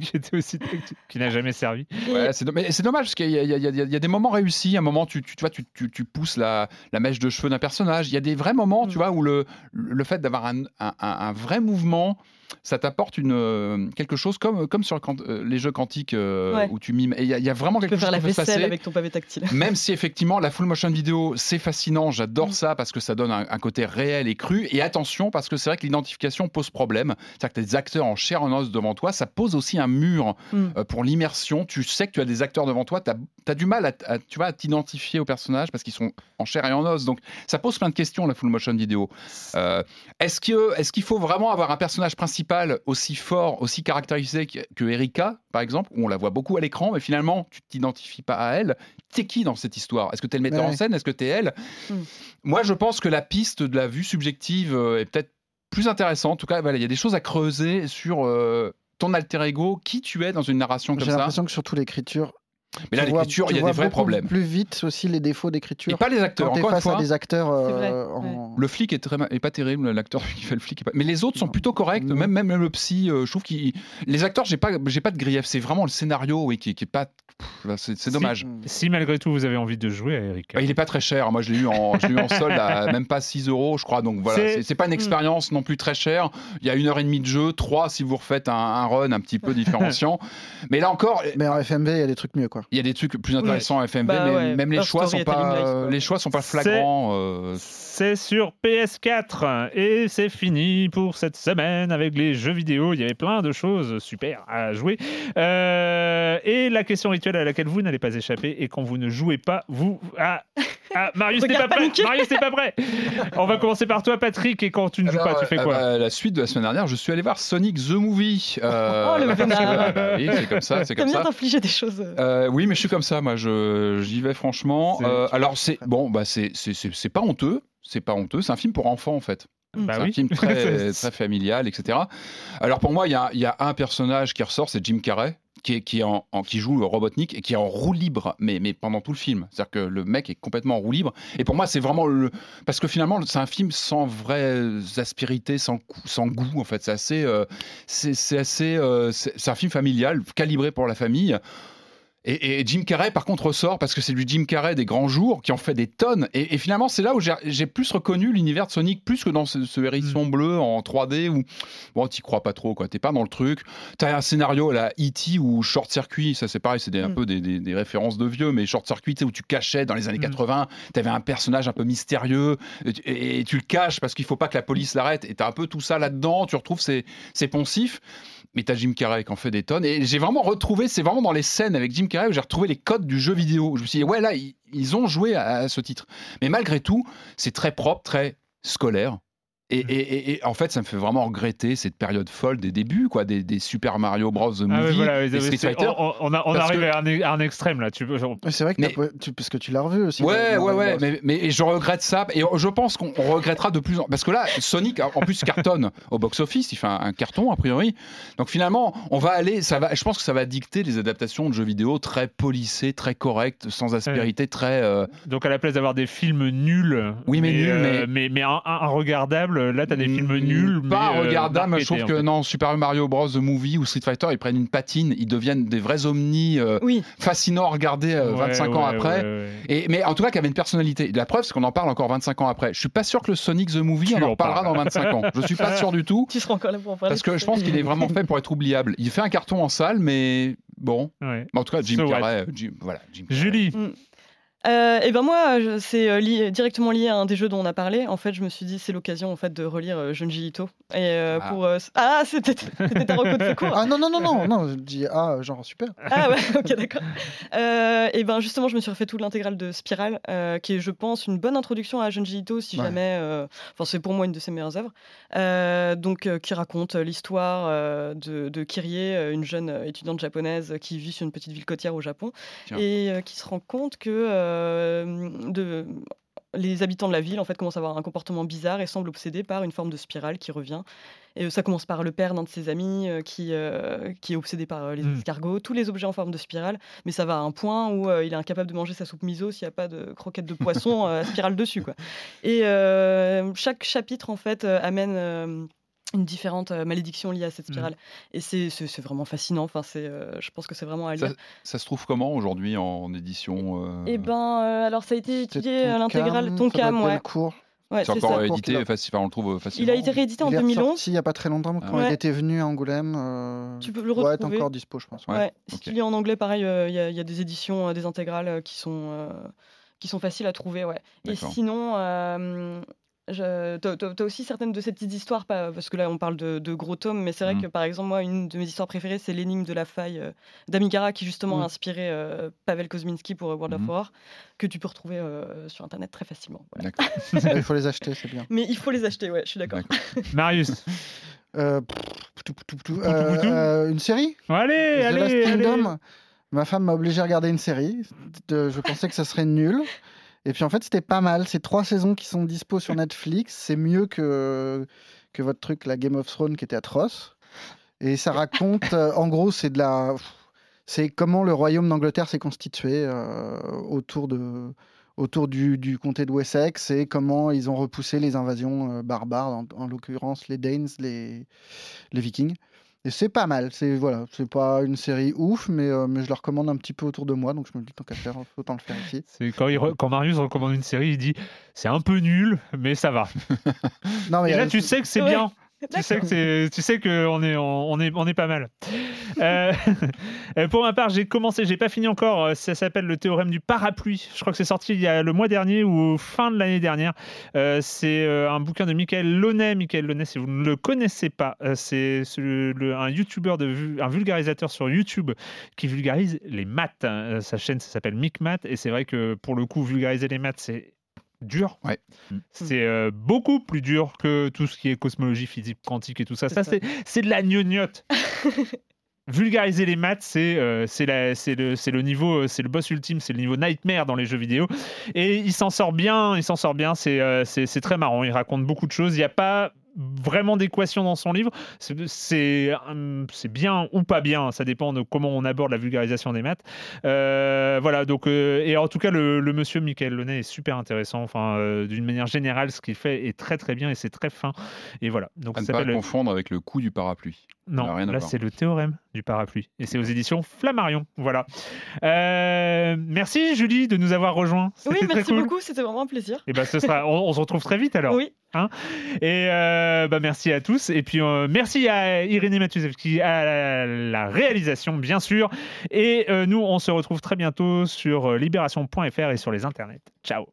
Speaker 1: Qui était aussi tactile, qui n'a jamais servi.
Speaker 2: Ouais, c'est dommage parce qu'il y, a- y y y des moments réussis. À un moment, tu, tu, tu vois, tu, pousses la, la mèche de cheveux d'un personnage. Il y a des vrais moments, tu
Speaker 4: Mm.
Speaker 2: vois, où le, le fait d'avoir un, un, un- un vrai mouvement ça t'apporte une euh, quelque chose comme comme sur euh, les jeux quantiques euh,
Speaker 4: Ouais.
Speaker 2: où tu mimes. Et il y, a- il y a vraiment
Speaker 4: Tu
Speaker 2: quelque
Speaker 4: peux
Speaker 2: chose
Speaker 4: faire la
Speaker 2: peut
Speaker 4: vaisselle
Speaker 2: passer.
Speaker 4: avec ton pavé tactile.
Speaker 2: Même si effectivement la full motion vidéo c'est fascinant, j'adore
Speaker 4: Mm.
Speaker 2: ça parce que ça donne un, un côté réel et cru. Et attention parce que c'est vrai que l'identification pose problème. C'est-à-dire que tu as des acteurs en chair en os devant toi, ça pose aussi un mur
Speaker 4: Mm.
Speaker 2: euh, pour l'immersion. Tu sais que tu as des acteurs devant toi, tu as, du mal à, tu vois, à t'identifier aux personnages parce qu'ils sont en chair et en os. Donc ça pose plein de questions la full motion vidéo. Euh, est-ce que- est-ce qu'il faut vraiment avoir un personnage principal aussi fort, aussi caractérisé que, que Erika, par exemple, où on la voit beaucoup à l'écran, mais finalement, tu t'identifies pas à elle T'es qui dans cette histoire? Est-ce que t'es le metteur
Speaker 3: Ouais,
Speaker 2: en scène? Est-ce que t'es elle?
Speaker 4: Mm.
Speaker 2: Moi, je pense que la piste de la vue subjective euh, est peut-être plus intéressante. En tout cas, voilà, il y a des choses à creuser sur euh, ton alter ego, qui tu es dans une narration comme
Speaker 3: J'ai
Speaker 2: ça.
Speaker 3: l'impression que surtout l'écriture.
Speaker 2: Mais là, l'écriture,
Speaker 3: tu
Speaker 2: il y a des vrais problèmes.
Speaker 3: Plus vite aussi les défauts
Speaker 2: Et
Speaker 3: d'écriture.
Speaker 2: pas les acteurs,
Speaker 3: Quand t'es
Speaker 2: encore une
Speaker 3: face
Speaker 2: fois.
Speaker 3: à des acteurs euh, en-
Speaker 2: Le flic est, très, ma- est pas terrible, l'acteur qui fait le flic. est pas- Mais les autres sont
Speaker 3: Non.
Speaker 2: plutôt corrects,
Speaker 3: Non.
Speaker 2: même, même le psy, euh, je trouve qu'il. Les acteurs, j'ai pas, j'ai pas de grief, c'est vraiment le scénario oui, qui, qui est pas. C'est
Speaker 1: Si.
Speaker 2: dommage.
Speaker 1: Si malgré tout vous avez envie de jouer à Erika.
Speaker 2: Bah, il est pas très cher. Moi, je l'ai eu en, je l'ai eu en solde à même pas 6 euros, je crois. Donc voilà,
Speaker 1: C'est-
Speaker 2: pas une expérience non plus très chère. Il y a une heure et demie de jeu, trois si vous refaites un, un run un petit peu différenciant. Mais là encore,
Speaker 3: Mais en FMV, il y a des trucs mieux, quoi.
Speaker 2: Il y a des trucs plus intéressants à FMV,
Speaker 4: Bah
Speaker 2: mais
Speaker 4: ouais,
Speaker 2: même les choix sont pas, les choix sont pas
Speaker 1: C'est-
Speaker 2: flagrants. euh,
Speaker 1: C'est sur PS4 et c'est fini pour cette semaine avec les jeux vidéo. Il y avait plein de choses super à jouer. Euh, et la question rituelle à laquelle vous n'allez pas échapper et quand vous ne jouez pas, vous... Ah, ah, Marius n'est pas prêt. Marius n'est pas prêt On va commencer par toi Patrick et quand tu ne joues
Speaker 2: Alors,
Speaker 1: pas, tu fais
Speaker 2: euh,
Speaker 1: quoi
Speaker 2: bah, La suite de la semaine dernière, je suis allé voir Sonic the Movie. euh,
Speaker 4: Oh, le
Speaker 2: bah, oui, c'est comme ça, c'est
Speaker 4: T'aimes
Speaker 2: comme
Speaker 4: bien
Speaker 2: ça.
Speaker 4: t'infliger des choses. euh.
Speaker 2: Oui, mais je suis comme ça, moi, je, j'y vais franchement. Euh, alors, c'est bon, bah, c'est, c'est, c'est, c'est pas honteux, c'est pas honteux, c'est un film pour enfants en fait.
Speaker 1: Bah
Speaker 2: c'est
Speaker 1: oui.
Speaker 2: un film très, très familial, etc. Alors pour moi, il y a, il y a un personnage qui ressort, c'est Jim Carrey. Qui, est, qui, est en, en- qui joue Robotnik et qui est en roue libre, mais, mais pendant tout le film. C'est-à-dire que le mec est complètement en roue libre. Et pour moi, c'est vraiment le. Parce que finalement, c'est un film sans vraie aspérité, sans, sans goût, en fait. C'est assez. euh, c'est assez. euh, c'est c'est un film familial, calibré pour la famille. Et, et Jim Carrey, par contre, ressort parce que c'est du Jim Carrey des grands jours qui en fait des tonnes. Et, et finalement, c'est là où j'ai plus reconnu l'univers de Sonic, plus que dans ce, ce hérisson bleu en 3D où, bon, t'y crois pas trop, quoi. T'es pas dans le truc. T'as un scénario, là, E.T. ou Short Circuit, ça c'est pareil, c'est un
Speaker 4: Mm.
Speaker 2: peu des, des- des références de vieux, mais Short Circuit, tu sais, où tu cachais dans les années
Speaker 1: Mm.
Speaker 2: 80, t'avais un personnage un peu mystérieux et, tu- et tu le caches parce qu'il faut pas que la police l'arrête. Et t'as un peu tout ça là-dedans, tu retrouves ces, ces poncifs. Mais t'as Jim Carrey qui en fait des tonnes. Et j'ai vraiment retrouvé, c'est vraiment dans les scènes avec Jim Où j'ai retrouvé les codes du jeu vidéo. Je me suis dit, ouais, là, ils, ont joué à ce titre. Mais malgré tout, c'est très propre, très scolaire. Et,
Speaker 1: Mm.
Speaker 2: et- et- et en fait, ça me fait vraiment regretter cette période folle des débuts, quoi, des, des Super Mario Bros. The Movie,
Speaker 1: Ah oui, voilà,
Speaker 2: des Street Fighter.
Speaker 1: on, on, a- on
Speaker 2: Parce
Speaker 1: arrive
Speaker 2: que-
Speaker 1: à, un, à un extrême là. Tu
Speaker 3: C'est vrai que
Speaker 2: Mais-
Speaker 3: tu- parce que tu l'as revu aussi.
Speaker 2: Ouais, ouais, ouais, mais, mais je regrette ça. Et je pense qu'on on regrettera de plus en Parce que là, Sonic, en plus, cartonne au box-office. Il fait un, un carton, a priori. Donc finalement, on va aller. Ça va, je pense que ça va dicter les adaptations de jeux vidéo très polissées, très correctes, sans aspérité, très. euh,
Speaker 1: donc à la place d'avoir des films nuls,
Speaker 2: Oui, mais nuls,
Speaker 1: euh, mais, mais un, un- un regardable, là t'as des films nuls.
Speaker 2: Pas
Speaker 1: mais, euh,
Speaker 2: regardable, je trouve que
Speaker 1: fait.
Speaker 2: non, Super Mario Bros. The Movie ou Street Fighter, ils prennent une patine, ils deviennent des vrais omnis euh,
Speaker 4: Oui,
Speaker 2: fascinants à regarder euh,
Speaker 1: Ouais,
Speaker 2: 25 ans
Speaker 1: ouais,
Speaker 2: après.
Speaker 1: ouais, ouais.
Speaker 2: Et, mais en tout cas, qui avait une personnalité. La preuve, c'est qu'on en parle encore 25 ans après. Je suis pas sûr que le Sonic the Movie,
Speaker 1: Tu
Speaker 2: on en
Speaker 1: parles.
Speaker 2: dans 25 ans. Je suis pas sûr du tout.
Speaker 4: tu seras encore là pour en parler.
Speaker 2: Parce que je pense qu'il est vraiment fait pour être oubliable. Il fait un carton en salle, mais bon.
Speaker 1: Ouais.
Speaker 2: En tout cas, Jim
Speaker 1: So
Speaker 2: Carrey. Jim- voilà, Jim Carrey.
Speaker 1: Julie,
Speaker 4: Euh, et ben moi, c'est euh, lié- directement lié à un des jeux dont on a parlé. En fait, je me suis dit c'est l'occasion en fait de relire euh, Junji Ito. Et euh,
Speaker 2: Ah.
Speaker 4: pour euh, ah c'était c'était ta reco de secours.
Speaker 3: Ah non, non, non, non, non, je dis ah, genre super.
Speaker 4: Ah ouais, ok, d'accord. Euh, et ben justement, je me suis refait toute l'intégrale de Spiral, euh, qui est, je pense, une bonne introduction à Junji Ito, si
Speaker 3: Ouais.
Speaker 4: jamais. euh, Enfin, c'est pour moi une de ses meilleures œuvres. Euh, donc, euh, qui raconte l'histoire euh, de, de Kirie, une jeune étudiante japonaise qui vit sur une petite ville côtière au Japon,
Speaker 2: Tiens.
Speaker 4: et euh, qui se rend compte que euh, de les habitants de la ville en fait commencent à avoir un comportement bizarre et semblent obsédés par une forme de spirale qui revient. Et euh, ça commence par le père d'un de ses amis euh, qui, euh, qui est obsédé par euh, les
Speaker 1: Mm.
Speaker 4: escargots, tous les objets en forme de spirale, mais ça va à un point où euh, il est incapable de manger sa soupe miso s'il n'y a pas de croquettes de poisson euh, à spirale dessus. Quoi. Et euh, chaque chapitre en fait euh, amène euh, une différente euh, malédiction liée à cette
Speaker 1: Mm.
Speaker 4: spirale. Et c'est- c'est c'est vraiment fascinant. Enfin, c'est, euh, je pense que c'est vraiment à lire.
Speaker 2: Ça se trouve comment aujourd'hui en édition euh,
Speaker 4: Et ben, euh, alors ça a été étudié à l'intégrale.
Speaker 3: Tonkam,
Speaker 4: ouais.
Speaker 3: Delcourt.
Speaker 4: Ouais,
Speaker 2: C'est
Speaker 4: c'est
Speaker 2: encore
Speaker 4: ça.
Speaker 2: édité,
Speaker 3: Pour-
Speaker 2: faci- enfin, on le trouve facilement.
Speaker 4: Il a été réédité en
Speaker 3: Il est
Speaker 4: 2011.
Speaker 3: ressorti il n'y a pas très longtemps, quand
Speaker 4: Ouais.
Speaker 3: il était venu à Angoulême. euh,
Speaker 4: Tu peux le retrouver.
Speaker 3: encore dispo, je pense.
Speaker 2: Ouais,
Speaker 4: Ouais, Si tu lis en anglais, pareil, euh, il y, a- il y a des éditions, euh, des intégrales euh, qui sont, euh, qui sont faciles à trouver. Ouais. Et sinon, euh, je- t'as aussi certaines de ces petites histoires, pas, parce que là on parle de, de gros tomes, mais c'est vrai
Speaker 2: Mhm.
Speaker 4: que par exemple, moi, une de mes histoires préférées, c'est l'énigme de la faille euh, d'Amigara, qui justement a inspiré euh, Pavel Kozminski pour euh, World of War, que tu peux retrouver euh, sur internet très facilement. voilà.
Speaker 2: D'accord.
Speaker 3: Il faut les acheter, c'est bien.
Speaker 4: Mais il faut les acheter, ouais, je suis d'accord.
Speaker 1: Marius.
Speaker 3: Une série?
Speaker 1: Allez,
Speaker 3: The
Speaker 1: allez,
Speaker 3: Last
Speaker 1: allez.
Speaker 3: Ma femme m'a obligé à regarder une série. De- je pensais que ça serait nul. Et puis en fait, c'était pas mal. C'est trois saisons qui sont dispo sur Netflix. C'est mieux que, que votre truc, la Game of Thrones, qui était atroce. Et ça raconte, euh, en gros, c'est de la. C'est comment le royaume d'Angleterre s'est constitué euh, autour, de, autour du, du comté de Wessex et comment ils ont repoussé les invasions euh, barbares, en, en l'occurrence les Danes, les, les Vikings. Et c'est pas mal. C'est voilà, c'est pas une série ouf, mais, euh, mais je la recommande un petit peu autour de moi, donc je me dis tant qu'à faire, autant le faire ici.
Speaker 1: C'est quand, il re- quand Marius recommande une série, il dit c'est un peu nul, mais ça va.
Speaker 3: Non, mais
Speaker 1: Et là,
Speaker 3: euh,
Speaker 1: tu sais que c'est
Speaker 4: Ouais.
Speaker 1: bien. Tu sais que c'est, tu sais que on est, on est, on est pas mal. Euh, euh, pour ma part, j'ai commencé, j'ai pas fini encore. euh, Ça s'appelle le théorème du parapluie. Je crois que c'est sorti il y a le mois dernier ou fin de l'année dernière. Euh, c'est un bouquin de Michael Launay. Michael Launay, si vous ne le connaissez pas, c'est un YouTuber de un vulgarisateur sur YouTube qui vulgarise les maths. Sa chaîne ça s'appelle MicMath et c'est vrai que pour le coup, vulgariser les maths, c'est dur.
Speaker 2: Ouais.
Speaker 1: C'est euh, beaucoup plus dur que tout ce qui est cosmologie, physique quantique et tout ça.
Speaker 4: C'est
Speaker 1: Ça,
Speaker 4: ça.
Speaker 1: c'est c'est de la gnognotte. Vulgariser les maths, c'est euh, c'est la- c'est le, c'est le niveau, euh, c'est le boss ultime, c'est le niveau nightmare dans les jeux vidéo. Et il s'en sort bien, il s'en sort bien. C'est euh, c'est c'est très marrant. Il raconte beaucoup de choses. Il n'y a pas vraiment d'équation dans son livre. C'est- C'est bien ou pas bien. Ça dépend de comment on aborde la vulgarisation des maths. Euh, voilà. Donc euh, et en tout cas, le, le monsieur Michael Launay est super intéressant. Enfin, euh, d'une manière générale, ce qu'il fait est très très bien et c'est très fin. Et voilà. Donc
Speaker 2: À
Speaker 1: ça
Speaker 2: ne pas confondre avec le coup du parapluie.
Speaker 1: Non,
Speaker 2: à
Speaker 1: là c'est le théorème du parapluie et c'est aux éditions Flammarion. Voilà. Euh, merci Julie de nous avoir rejoints.
Speaker 4: Oui,
Speaker 1: très
Speaker 4: merci
Speaker 1: cool.
Speaker 4: beaucoup, c'était vraiment un plaisir.
Speaker 1: Et ben ce sera, on, on se retrouve très vite alors.
Speaker 4: Oui.
Speaker 1: Et euh, bah, merci à tous. Et puis euh, merci à Irénée Matuzewski à la, la réalisation bien sûr. Et euh, nous on se retrouve très bientôt sur libération.fr et sur les internets. Ciao.